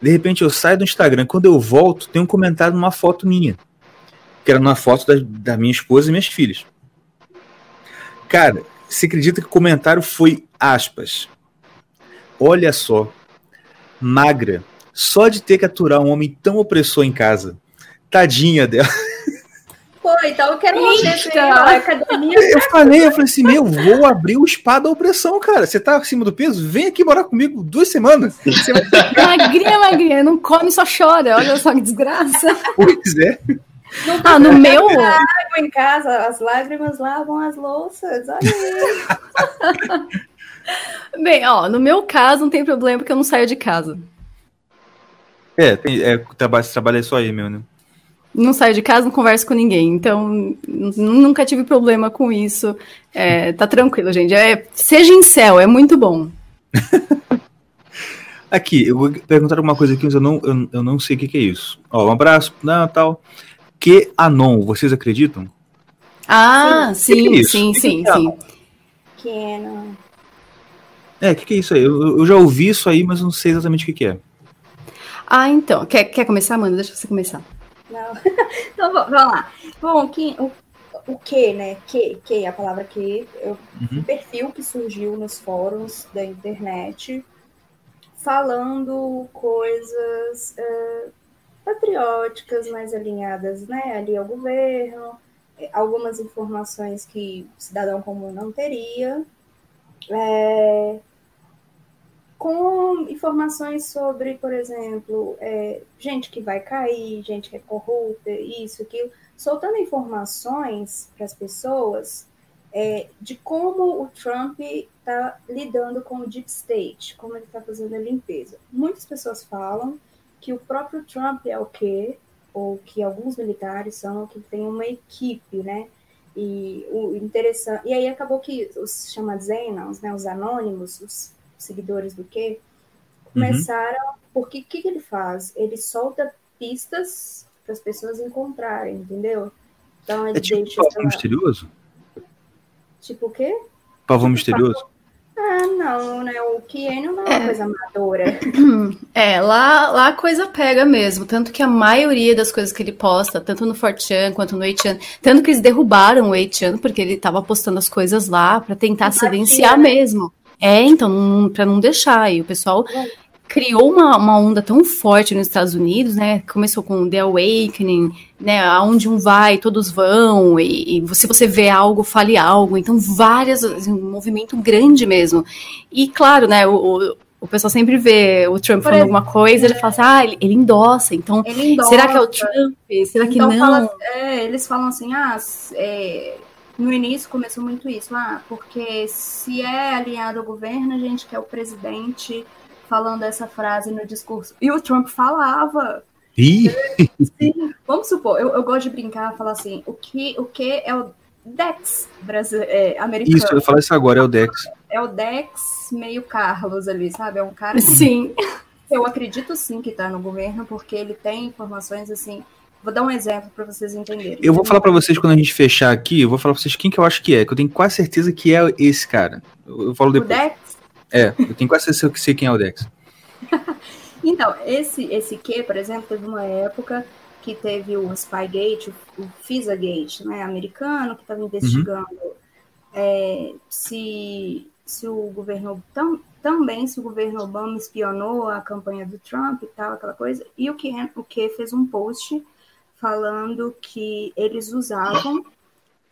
De repente eu saio do Instagram. Quando eu volto, tem um comentário numa foto minha. Que era numa foto da, da minha esposa e minhas filhas. Cara, você acredita que o comentário foi aspas? Olha só. Magra. Só de ter que aturar um homem tão opressor em casa. Tadinha dela. Pô, então eu quero Eita! ó, academia. Eu falei, eu falei assim, meu, vou abrir o espada da opressão, cara. Você tá acima do peso? Vem aqui morar comigo duas semanas. Você vai... Magrinha, magrinha, não come, só chora. Olha só que desgraça. Pois é. Ah, no meu. Água em casa, as lágrimas lavam as louças. Olha aí. *laughs* Bem, ó, no meu caso não tem problema porque eu não saio de casa. É, tem, é trabalho, esse trabalho é só aí, meu, né? Não saio de casa, não converso com ninguém. Então, nunca tive problema com isso. É, tá tranquilo, gente. É, seja em céu, é muito bom. *laughs* Aqui, eu vou perguntar alguma coisa aqui, mas eu não, eu, eu não sei o que, que é isso. Ó, um abraço, não, tal. Que anon, vocês acreditam? Ah, Sim. Que que é sim, Que sim, que é? sim. Que não. É, o que, que é isso aí? Eu, eu já ouvi isso aí, mas eu não sei exatamente o que, que é. Ah, então. Quer, quer começar, mano? Deixa você começar. Não. *laughs* Então, vamos lá. Bom, que, o, o que, né? Que, que, a palavra que, eu, Uhum. um perfil que surgiu nos fóruns da internet falando coisas eh, patrióticas mais alinhadas, né, ali ao governo, eh, algumas informações que o cidadão comum não teria. É, com informações sobre, por exemplo, é, gente que vai cair, gente que é corrupta, isso, aquilo, soltando informações para as pessoas é, de como o Trump está lidando com o deep state, como ele está fazendo a limpeza. Muitas pessoas falam que o próprio Trump é o quê? Ou que alguns militares são que tem uma equipe, né? E o interessante. E aí acabou que os chamados Anons, né, os anônimos, os seguidores do quê, começaram. Uhum. Porque o que, que ele faz? Ele solta pistas para as pessoas encontrarem, entendeu? Então ele é tipo deixa. Pavão misterioso? Tipo o quê? Pavão tipo, misterioso? Ah, não, né? O Kieno não é, é uma coisa amadora. *clears throat* É, lá, lá a coisa pega mesmo. Tanto que a maioria das coisas que ele posta, tanto no Fortran quanto no 8 tanto que eles derrubaram o 8 porque ele tava postando as coisas lá para tentar silenciar né? mesmo. É, então, para não deixar. E o pessoal criou uma, uma onda tão forte nos Estados Unidos, né? Começou com The Awakening, né? Aonde um vai, todos vão, e, e se você vê algo, fale algo. Então, várias, assim, um movimento grande mesmo. E claro, né? O, o, o pessoal sempre vê o Trump falando alguma coisa, ele fala assim, ah, ele, ele endossa, então ele endossa. será que é o Trump? Será que então, não? Fala, é, eles falam assim, ah, é, no início começou muito isso, ah, porque se é alinhado ao governo, a gente quer o presidente falando essa frase no discurso. E o Trump falava. Sim, vamos supor, eu, eu gosto de brincar, falar assim, o que, o que é o Dex brasileiro, é, americano? Isso, eu falar isso agora, é o Dex. É o Dex meio Carlos ali, sabe? É um cara. Sim. Eu acredito sim que está no governo, porque ele tem informações assim Vou dar um exemplo para vocês entenderem. Eu vou falar para vocês quando a gente fechar aqui, eu vou falar para vocês quem que eu acho que é, que eu tenho quase certeza que é esse cara. Eu, eu falo depois. O Dex? É, eu tenho quase certeza que sei quem é o Dex. *laughs* então, esse esse que, por exemplo, teve uma época que teve o Spygate, o, o FISA-gate, né, americano, que estava investigando uhum. é, se, se o governo tam, também se o governo Obama espionou a campanha do Trump e tal, aquela coisa. E o que o que fez um post falando que eles usavam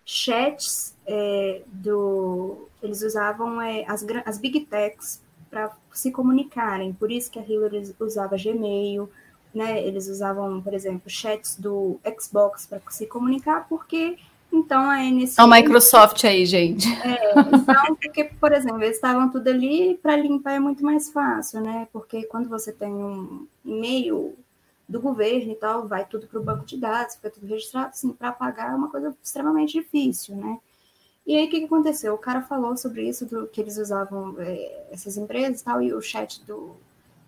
chats é, do. Eles usavam é, as, as big techs para se comunicarem. Por isso que a Hillary usava Gmail, né? Eles usavam, por exemplo, chats do Xbox para se comunicar, porque então a NSA. A Microsoft aí, gente. É, então, porque, por exemplo, eles estavam tudo ali para limpar é muito mais fácil, né? Porque quando você tem um e-mail do governo e tal, vai tudo para o banco de dados, fica tudo registrado, assim, para pagar é uma coisa extremamente difícil, né? E aí, o que, que aconteceu? O cara falou sobre isso, do que eles usavam é, essas empresas e tal, e o chat do,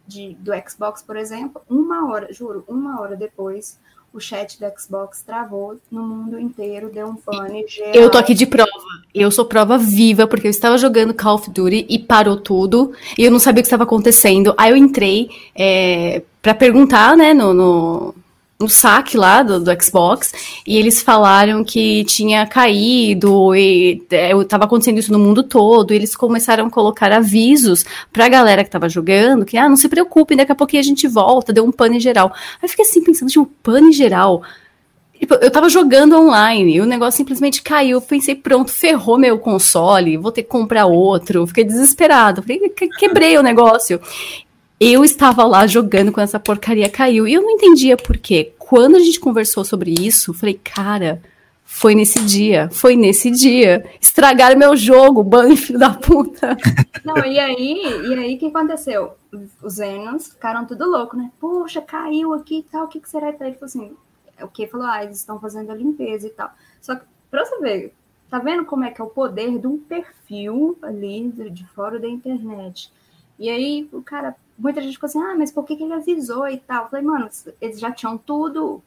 de, do Xbox, por exemplo, uma hora, juro, uma hora depois, o chat do Xbox travou no mundo inteiro, deu um pane geral. Eu tô aqui de prova. Eu sou prova viva, porque eu estava jogando Call of Duty e parou tudo, e eu não sabia o que estava acontecendo. Aí eu entrei é, para perguntar, né, no, no, no saque lá do, do, Xbox e eles falaram que tinha caído e estava é, acontecendo isso no mundo todo. E eles começaram a colocar avisos para a galera que estava jogando que ah, não se preocupem, daqui a pouquinho a gente volta, deu um pane geral. Aí eu fiquei assim pensando, tipo, pane geral. Tipo, eu tava jogando online e o negócio simplesmente caiu. Eu pensei, pronto, ferrou meu console, vou ter que comprar outro. Fiquei desesperado. Quebrei o negócio. Eu estava lá jogando quando essa porcaria caiu. E eu não entendia por quê. Quando a gente conversou sobre isso, falei, cara, foi nesse dia, foi nesse dia. Estragaram meu jogo, banho, *laughs* filho da puta. *laughs* Não, e aí, e aí o que aconteceu? Os Zenos ficaram tudo louco, né? Poxa, caiu aqui e tal, o que, que será? Ele falou assim, o que falou, ah, eles estão fazendo a limpeza e tal. Só que, pra você ver, tá vendo como é que é o poder de um perfil ali de fora da internet? E aí o cara muita gente ficou assim, ah, mas por que, que ele avisou e tal? Eu falei, mano, eles já tinham tudo.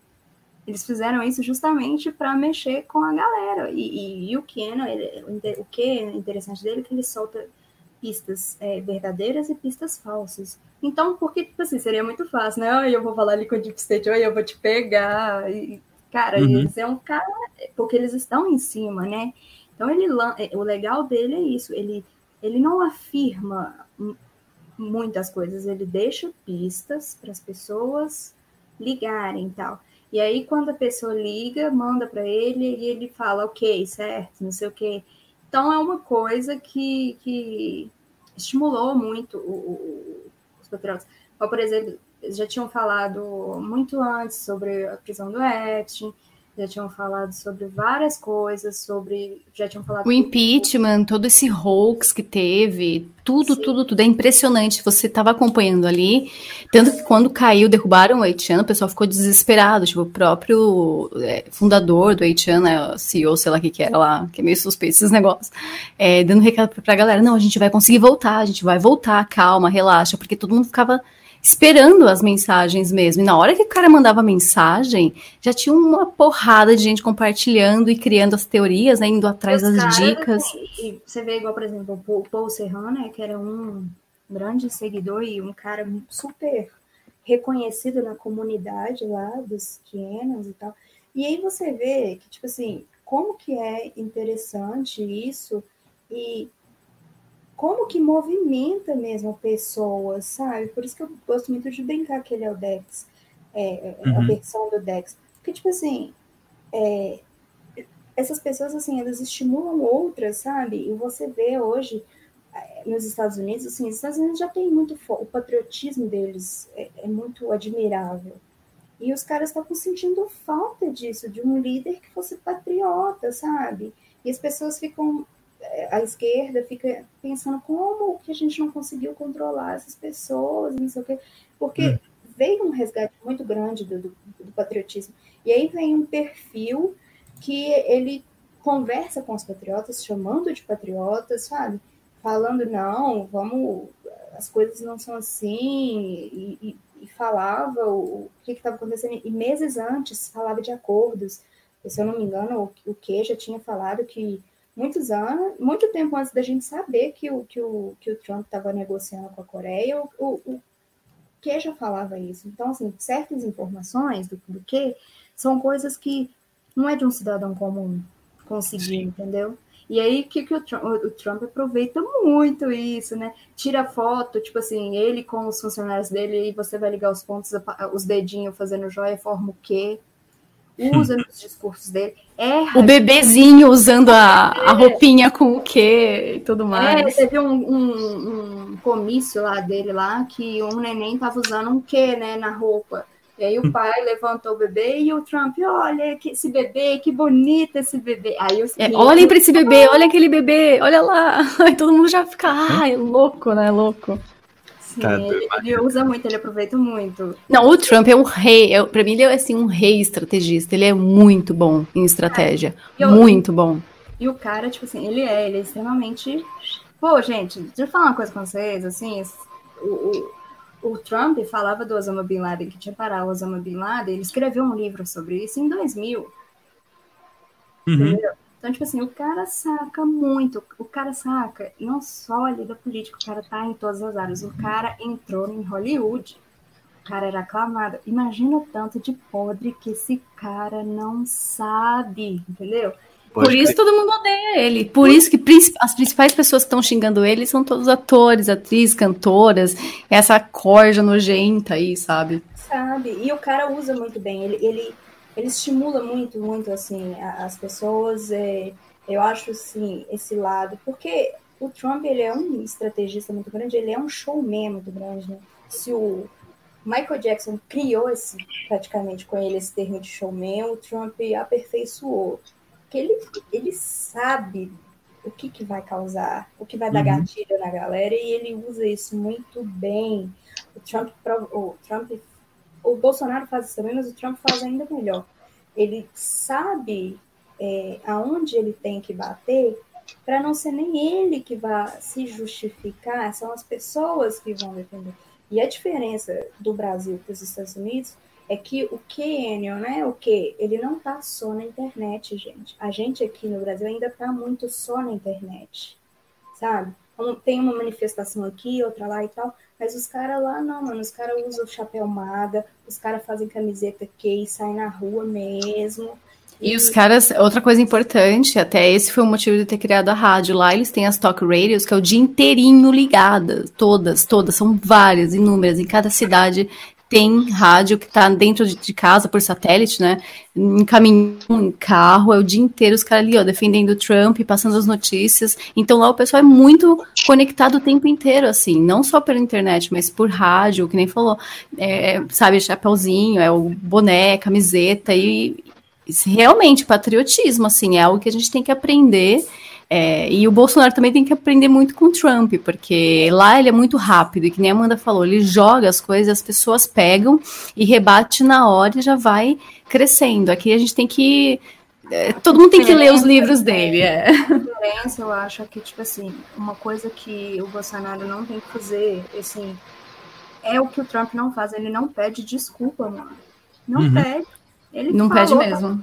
Eles fizeram isso justamente para mexer com a galera. E, e, e o ele, o que é interessante dele é que ele solta pistas é, verdadeiras e pistas falsas. Então, porque, tipo assim, seria muito fácil, né? Eu vou falar ali com o Deep State, eu vou te pegar. E, cara, uhum. eles é um cara. Porque eles estão em cima, né? Então, ele, o legal dele é isso. Ele, ele não afirma muitas coisas, ele deixa pistas para as pessoas ligarem e tal. E aí, quando a pessoa liga, manda para ele e ele fala, ok, certo, não sei o quê. Então, é uma coisa que, que estimulou muito o, o, os patriotas. por exemplo, já tinham falado muito antes sobre a prisão do Epstein, já tinham falado sobre várias coisas, sobre. Já tinham falado. O impeachment, todo esse hoax que teve, tudo, Sim. tudo, tudo. É impressionante. Você estava acompanhando ali. Tanto que quando caiu, derrubaram o Haitiano, o pessoal ficou desesperado. Tipo, o próprio é, fundador do Haitiano, né, CEO, sei lá o que, que era lá, que é meio suspeito esses negócios, é, dando recado pra galera: não, a gente vai conseguir voltar, a gente vai voltar, calma, relaxa, porque todo mundo ficava esperando as mensagens mesmo. E na hora que o cara mandava mensagem, já tinha uma porrada de gente compartilhando e criando as teorias, né, indo atrás das dicas. Assim, você vê igual, por exemplo, o Paul Serrano, né, que era um grande seguidor e um cara super reconhecido na comunidade lá dos Quienos e tal. E aí você vê que, tipo assim, como que é interessante isso e como que movimenta mesmo pessoas, sabe? Por isso que eu gosto muito de brincar que ele é o Dex, é, é, uhum. a versão do Dex. Porque, tipo assim, é, essas pessoas, assim, elas estimulam outras, sabe? E você vê hoje é, nos Estados Unidos, assim, os Estados Unidos já tem muito, o patriotismo deles é, é muito admirável. E os caras estavam sentindo falta disso, de um líder que fosse patriota, sabe? E as pessoas ficam a esquerda fica pensando como que a gente não conseguiu controlar essas pessoas, não sei o quê, porque hum. veio um resgate muito grande do, do, do, patriotismo. E aí vem um perfil que ele conversa com os patriotas, chamando de patriotas, sabe? Falando, não, vamos, as coisas não são assim, e, e, e falava o, o que estava acontecendo. E meses antes falava de acordos. Se eu não me engano, o, o que já tinha falado que muitos anos, muito tempo antes da gente saber que o, que o, que o Trump estava negociando com a Coreia, o, o, o que já falava isso. Então, assim, certas informações do, do que são coisas que não é de um cidadão comum conseguir, Sim. entendeu? E aí, que, que o, Trump, o Trump aproveita muito isso, né? Tira foto, tipo assim, ele com os funcionários dele, e você vai ligar os pontos, os dedinhos fazendo joia, forma o quê? Usa nos discursos dele. Erra. O bebezinho usando a, a é. roupinha com o quê e tudo mais. É, teve um, um, um, comício lá dele lá que um neném tava usando um quê, né, na roupa. E aí o pai levantou o bebê e o Trump, olha que esse bebê, que bonito esse bebê. Aí os é, olhem para esse bebê, olha aquele bebê, olha lá. *laughs* Aí todo mundo já fica, ai, louco, né, louco. Sim, tá ele, ele, usa muito, ele aproveita muito. Não, o Trump é um rei, é, pra mim ele é assim, um rei estrategista, ele é muito bom em estratégia, é, eu, muito bom. E o cara, tipo assim, ele é, ele é extremamente... Pô, gente, deixa eu falar uma coisa com vocês, assim, o, o, o Trump falava do Osama Bin Laden, que tinha parado o Osama Bin Laden, ele escreveu um livro sobre isso em 2000. Uhum. Entendeu? Então, tipo assim, o cara saca muito, o cara saca não só ali da política, o cara tá em todas as áreas. O cara entrou em Hollywood, o cara era aclamado. Imagina o tanto de podre que esse cara não sabe, entendeu? Pode Por isso todo mundo odeia ele. Por isso que as principais pessoas que estão xingando ele são todos atores, atrizes, cantoras, essa corja nojenta aí, sabe? Sabe? E o cara usa muito bem. Ele, ele ele estimula muito, muito, assim, as pessoas. É, eu acho, assim, esse lado, porque o Trump, ele é um estrategista muito grande, ele é um showman muito grande, né? Se o Michael Jackson criou esse, praticamente com ele esse termo de showman, o Trump aperfeiçoou. Porque ele, ele sabe o que, que vai causar, o que vai dar uhum. gatilho na galera, e ele usa isso muito bem. O Trump, o Trump o Bolsonaro faz isso também, mas o Trump faz ainda melhor. Ele sabe é, aonde ele tem que bater para não ser nem ele que vai se justificar, são as pessoas que vão defender. E a diferença do Brasil para os Estados Unidos é que o Kenyon, né, o que ele não tá só na internet, gente. A gente aqui no Brasil ainda tá muito só na internet, sabe? Tem uma manifestação aqui, outra lá e tal, mas os caras lá não, mano. Os caras usam chapéu maga, os caras fazem camiseta que saem na rua mesmo. E, e os caras, outra coisa importante, até esse foi o motivo de ter criado a rádio. Lá eles têm as talk radios, que é o dia inteirinho ligadas, todas, todas, são várias, inúmeras, em cada cidade tem rádio que tá dentro de, casa por satélite, né? Em caminhão, em carro, é o dia inteiro os caras ali, ó, defendendo o Trump, passando as notícias. Então lá o pessoal é muito conectado o tempo inteiro, assim, não só pela internet, mas por rádio, que nem falou, é, sabe, chapeuzinho, é o boné, camiseta e realmente patriotismo, assim, é algo que a gente tem que aprender é, e o Bolsonaro também tem que aprender muito com o Trump, porque lá ele é muito rápido, e que nem a Amanda falou, ele joga as coisas, as pessoas pegam e rebate na hora e já vai crescendo. Aqui a gente tem que. É, todo mundo tem que ler os livros dele. É. A *laughs* diferença, eu acho, é que, tipo assim, uma coisa que o Bolsonaro não tem que fazer, assim, é o que o Trump não faz, ele não pede desculpa, mano. Não uhum. pede. Ele não pede mesmo.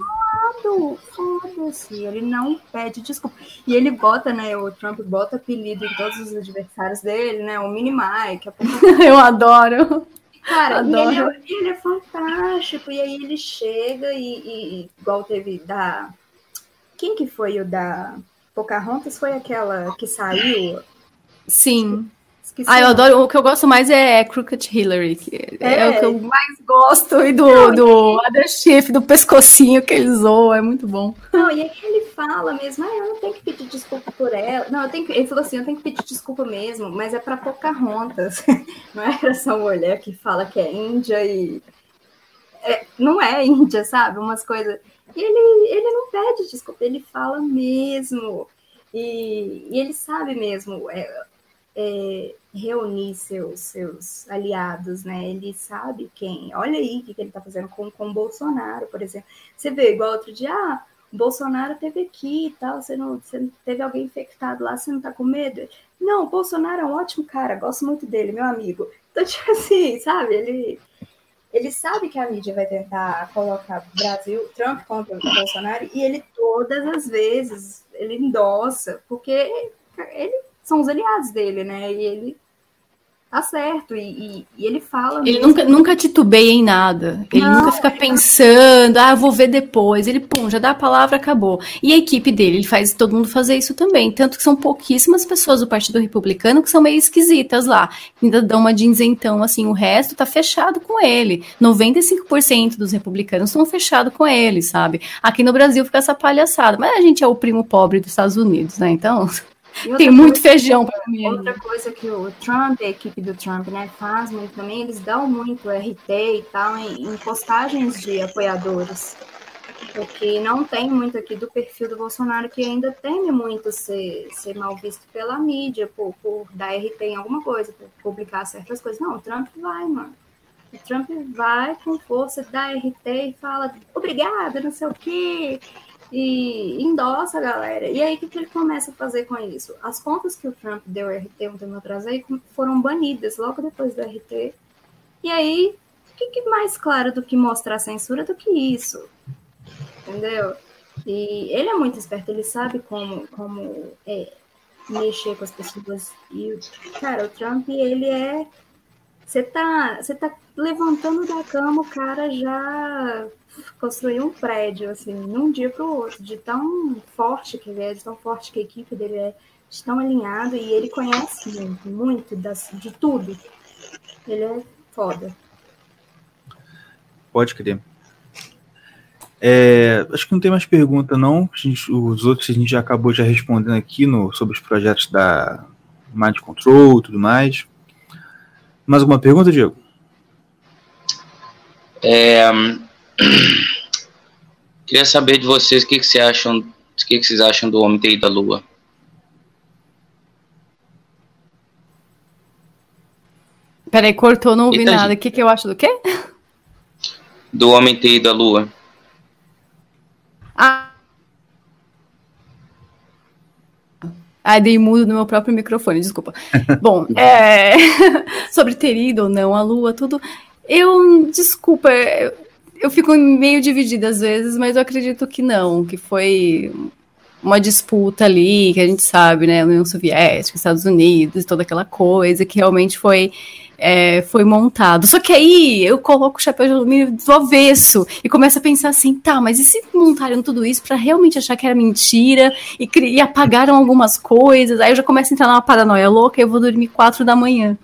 Tá foda-se, ele não pede desculpa. E ele bota, né, o Trump bota apelido em todos os adversários dele, né, o Mini Mike. A... *laughs* Eu adoro. Cara, adoro. Ele, é, ele, é, fantástico, e aí ele chega e, e, igual teve da... Quem que foi o da Pocahontas? Foi aquela que saiu? Sim. Esqueci ah, eu adoro. O que eu gosto mais é Crooked Hillary, que é, é o que eu mais gosto, e do, não, do Other Chief, do pescocinho que ele zoa, é muito bom. Não, e aí ele fala mesmo, ah, eu não tenho que pedir desculpa por ela. Não, eu tenho que, ele falou assim, eu tenho que pedir desculpa mesmo, mas é pra Pocahontas. *laughs* Não é essa mulher que fala que é índia e. É, não é índia, sabe? Umas coisas. E ele, ele não pede desculpa, ele fala mesmo. E, e ele sabe mesmo. É, é, reunir seus, seus aliados, né? Ele sabe quem. Olha aí o que, que ele está fazendo com, com o Bolsonaro, por exemplo. Você vê, igual outro dia, ah, Bolsonaro teve aqui e tal, você não você teve alguém infectado lá, você não tá com medo? Não, Bolsonaro é um ótimo cara, gosto muito dele, meu amigo. Então, *laughs* tipo assim, sabe, ele, ele sabe que a mídia vai tentar colocar Brasil, Trump contra o Bolsonaro, e ele todas as vezes, ele endossa, porque ele são os aliados dele, né? E ele tá certo. E, e, e ele fala. Ele nunca, nunca titubeia em nada. Ele não, nunca fica pensando, ah, vou ver depois. Ele, pum, já dá a palavra, acabou. E a equipe dele, ele faz todo mundo fazer isso também. Tanto que são pouquíssimas pessoas do Partido Republicano que são meio esquisitas lá. Ainda dão uma então assim, o resto tá fechado com ele. 95% dos republicanos estão fechados com ele, sabe? Aqui no Brasil fica essa palhaçada. Mas a gente é o primo pobre dos Estados Unidos, né? Então. *laughs* Tem muito feijão para comer. Outra coisa que o Trump, a equipe do Trump, né, faz muito também, eles dão muito RT e tal em, em postagens de apoiadores. Porque não tem muito aqui do perfil do Bolsonaro que ainda teme muito ser, ser mal visto pela mídia, por, por dar RT em alguma coisa, por publicar certas coisas. Não, o Trump vai, mano. O Trump vai com força, dá RT e fala obrigada, não sei o quê e endossa a galera. E aí, o que, que ele começa a fazer com isso? As contas que o Trump deu RT um tempo atrás aí foram banidas logo depois do RT. E aí, o que, que mais claro do que mostrar censura do que isso? Entendeu? E ele é muito esperto, ele sabe como, como é, mexer com as pessoas. E, cara, o Trump, ele é. Você tá, tá levantando da cama, o cara já construir um prédio, assim, num dia para o outro, de tão forte que ele é, de tão forte que a equipe dele é, de tão alinhado, e ele conhece muito, muito das, de tudo. Ele é foda. Pode crer. É, acho que não tem mais pergunta, não. Gente, os outros a gente já acabou já respondendo aqui no, sobre os projetos da Mind Control e tudo mais. Mais alguma pergunta, Diego? É, *clears throat* Queria saber de vocês o que, que, vocês acham, o que, que vocês acham do Homem TI da Lua. Peraí, cortou, não ouvi Eita, nada. O que, que eu acho do quê? Do Homem TI da Lua. Ah. Ah, dei mudo no meu próprio microfone, desculpa. *laughs* Bom, é... *laughs* sobre ter ido ou não a Lua, tudo. Eu, desculpa, eu fico meio dividida às vezes, mas eu acredito que não, que foi uma disputa ali, que a gente sabe, né, União Soviética, Estados Unidos, toda aquela coisa, que realmente foi, é, foi montado. Só que aí eu coloco o chapéu de alumínio do avesso e começo a pensar assim, tá, mas e se montaram tudo isso para realmente achar que era mentira e, e apagaram algumas coisas? Aí eu já começo a entrar numa paranoia louca e eu vou dormir quatro da manhã.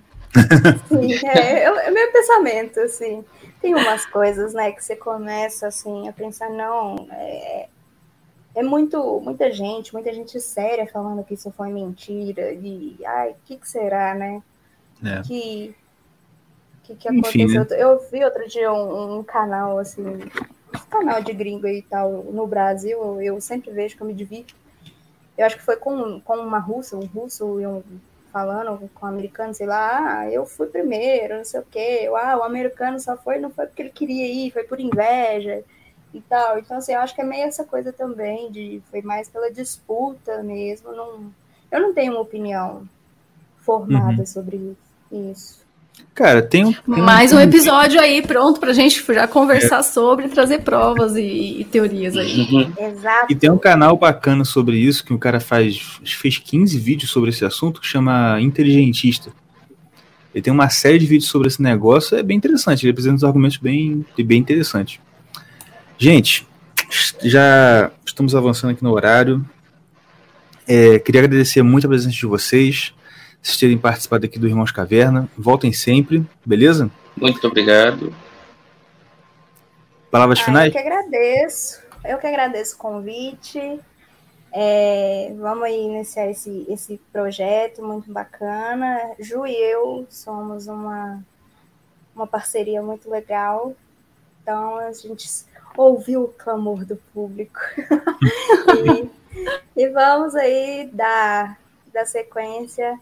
Sim, é, é, é meu pensamento, assim. Tem umas coisas, né, que você começa, assim, a pensar, não, é, é muito, muita gente, muita gente séria falando que isso foi mentira, e, ai, o que, que será, né? É. Que, que, que aconteceu? Enfim, né? Eu vi outro dia um, um canal, assim, um canal de gringo e tal, no Brasil, eu, eu sempre vejo que eu me divido. Eu acho que foi com, com uma russa, um russo e um falando com o americano, sei lá, ah, eu fui primeiro, não sei o quê, ah, o americano só foi, não foi porque ele queria ir, foi por inveja e tal. Então, assim, eu acho que é meio essa coisa também, de foi mais pela disputa mesmo. Não, eu não tenho uma opinião formada uhum. sobre isso. Cara, tem um. Tem Mais um, um episódio aí pronto pra gente já conversar é. sobre, trazer provas e, e teorias aí. Uhum. Exato. E tem um canal bacana sobre isso, que o cara faz. fez 15 vídeos sobre esse assunto, que chama Inteligentista. Ele tem uma série de vídeos sobre esse negócio, é bem interessante. Ele apresenta uns argumentos bem, bem interessantes. Gente, já estamos avançando aqui no horário. É, queria agradecer muito a presença de vocês vocês terem participado aqui do Irmãos Caverna. Voltem sempre, beleza? Muito obrigado. Palavras ah, finais? Eu que agradeço. Eu que agradeço o convite. É, vamos aí iniciar esse, esse projeto muito bacana. Ju e eu somos uma, uma parceria muito legal. Então a gente ouviu o clamor do público. *laughs* *laughs* e, e, vamos aí dar, dar sequência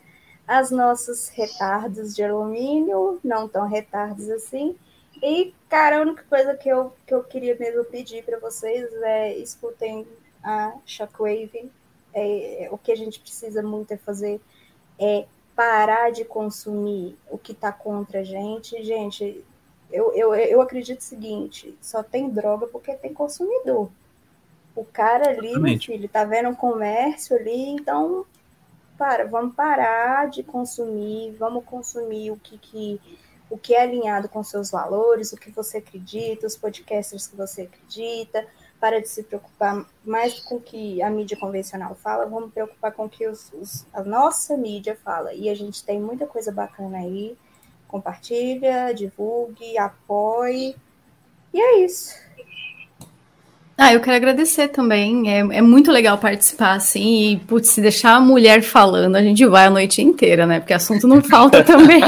as nossos retardos de alumínio, não tão retardos assim. E, cara, a única coisa que eu, que eu queria mesmo pedir para vocês é escutem a Shockwave. É, o que a gente precisa muito é fazer é parar de consumir o que está contra a gente. Gente, eu, eu, eu acredito o seguinte: só tem droga porque tem consumidor. O cara ali, meu filho, tá vendo um comércio ali, então para, vamos parar de consumir, vamos consumir o que, que, o que é alinhado com seus valores, o que você acredita, os podcasters que você acredita, para de se preocupar mais com o que a mídia convencional fala, vamos preocupar com o que os, os, a nossa mídia fala. E a gente tem muita coisa bacana aí. Compartilha, divulgue, apoie. E é isso. Ah, eu quero agradecer também. É, é muito legal participar, assim, e, putz, se deixar a mulher falando, a gente vai a noite inteira, né? Porque assunto não falta *laughs* também.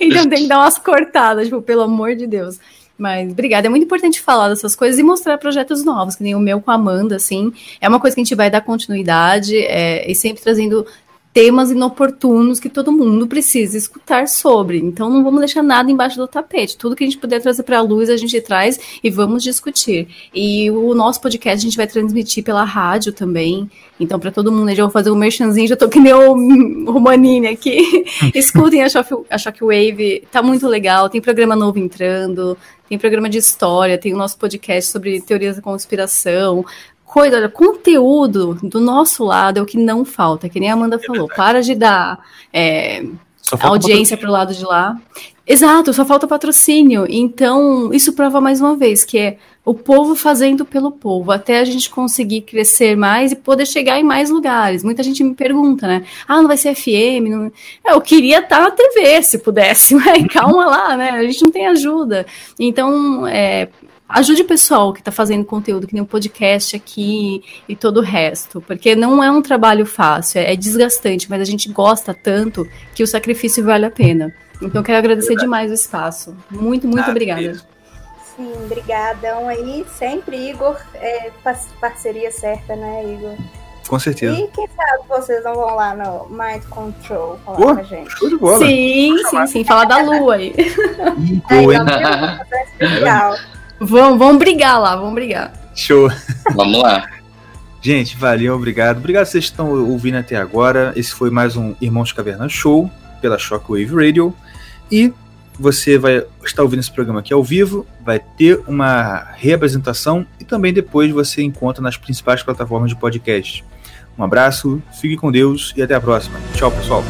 então tem que dar umas cortadas, tipo, pelo amor de Deus. Mas obrigada, é muito importante falar dessas coisas e mostrar projetos novos, que nem o meu com a Amanda, assim. É uma coisa que a gente vai dar continuidade é, e sempre trazendo temas inoportunos que todo mundo precisa escutar sobre. Então não vamos deixar nada embaixo do tapete. Tudo que a gente puder trazer para a luz, a gente traz e vamos discutir. E o nosso podcast a gente vai transmitir pela rádio também. Então, para todo mundo, eu já vou fazer um merchanzinho, já tô que nem o *laughs* Romanini aqui. *laughs* Escutem a, Shock, a Shockwave, tá muito legal. Tem programa novo entrando, tem programa de história, tem o nosso podcast sobre teorias da conspiração, coisa, olha, conteúdo do nosso lado é o que não falta, que nem a Amanda é falou. Para de dar é, audiência para o lado de lá. Exato, só falta patrocínio. Então, isso prova mais uma vez que é o povo fazendo pelo povo, até a gente conseguir crescer mais e poder chegar em mais lugares. Muita gente me pergunta, né? Ah, não vai ser FM? Não... Eu queria estar na TV, se pudesse, *laughs* mas calma lá, né? A gente não tem ajuda. Então, é, ajude o pessoal que está fazendo conteúdo, que nem o um podcast aqui e todo o resto, porque não é um trabalho fácil, é desgastante, mas a gente gosta tanto que o sacrifício vale a pena. Então, eu quero agradecer demais o espaço. Muito, muito ah, obrigada. Sim, brigadão aí. Sempre, Igor, é parceria certa, né, Igor? Com certeza. E quem sabe vocês não vão lá no Mind Control falar Pô, com a gente. Show de bola. Sim, sim, sim. Falar da lua aí. aí, *laughs* legal. Vamos, vamos brigar lá, vamos brigar. Show. Vamos lá. *laughs* Gente, valeu, obrigado. Obrigado vocês que estão ouvindo até agora. Esse foi mais um Irmãos Caverna Show pela Shockwave Radio. E você vai estar ouvindo esse programa aqui ao vivo, vai ter uma reapresentação e também depois você encontra nas principais plataformas de podcast. Um abraço, fique com Deus e até a próxima. Tchau, pessoal.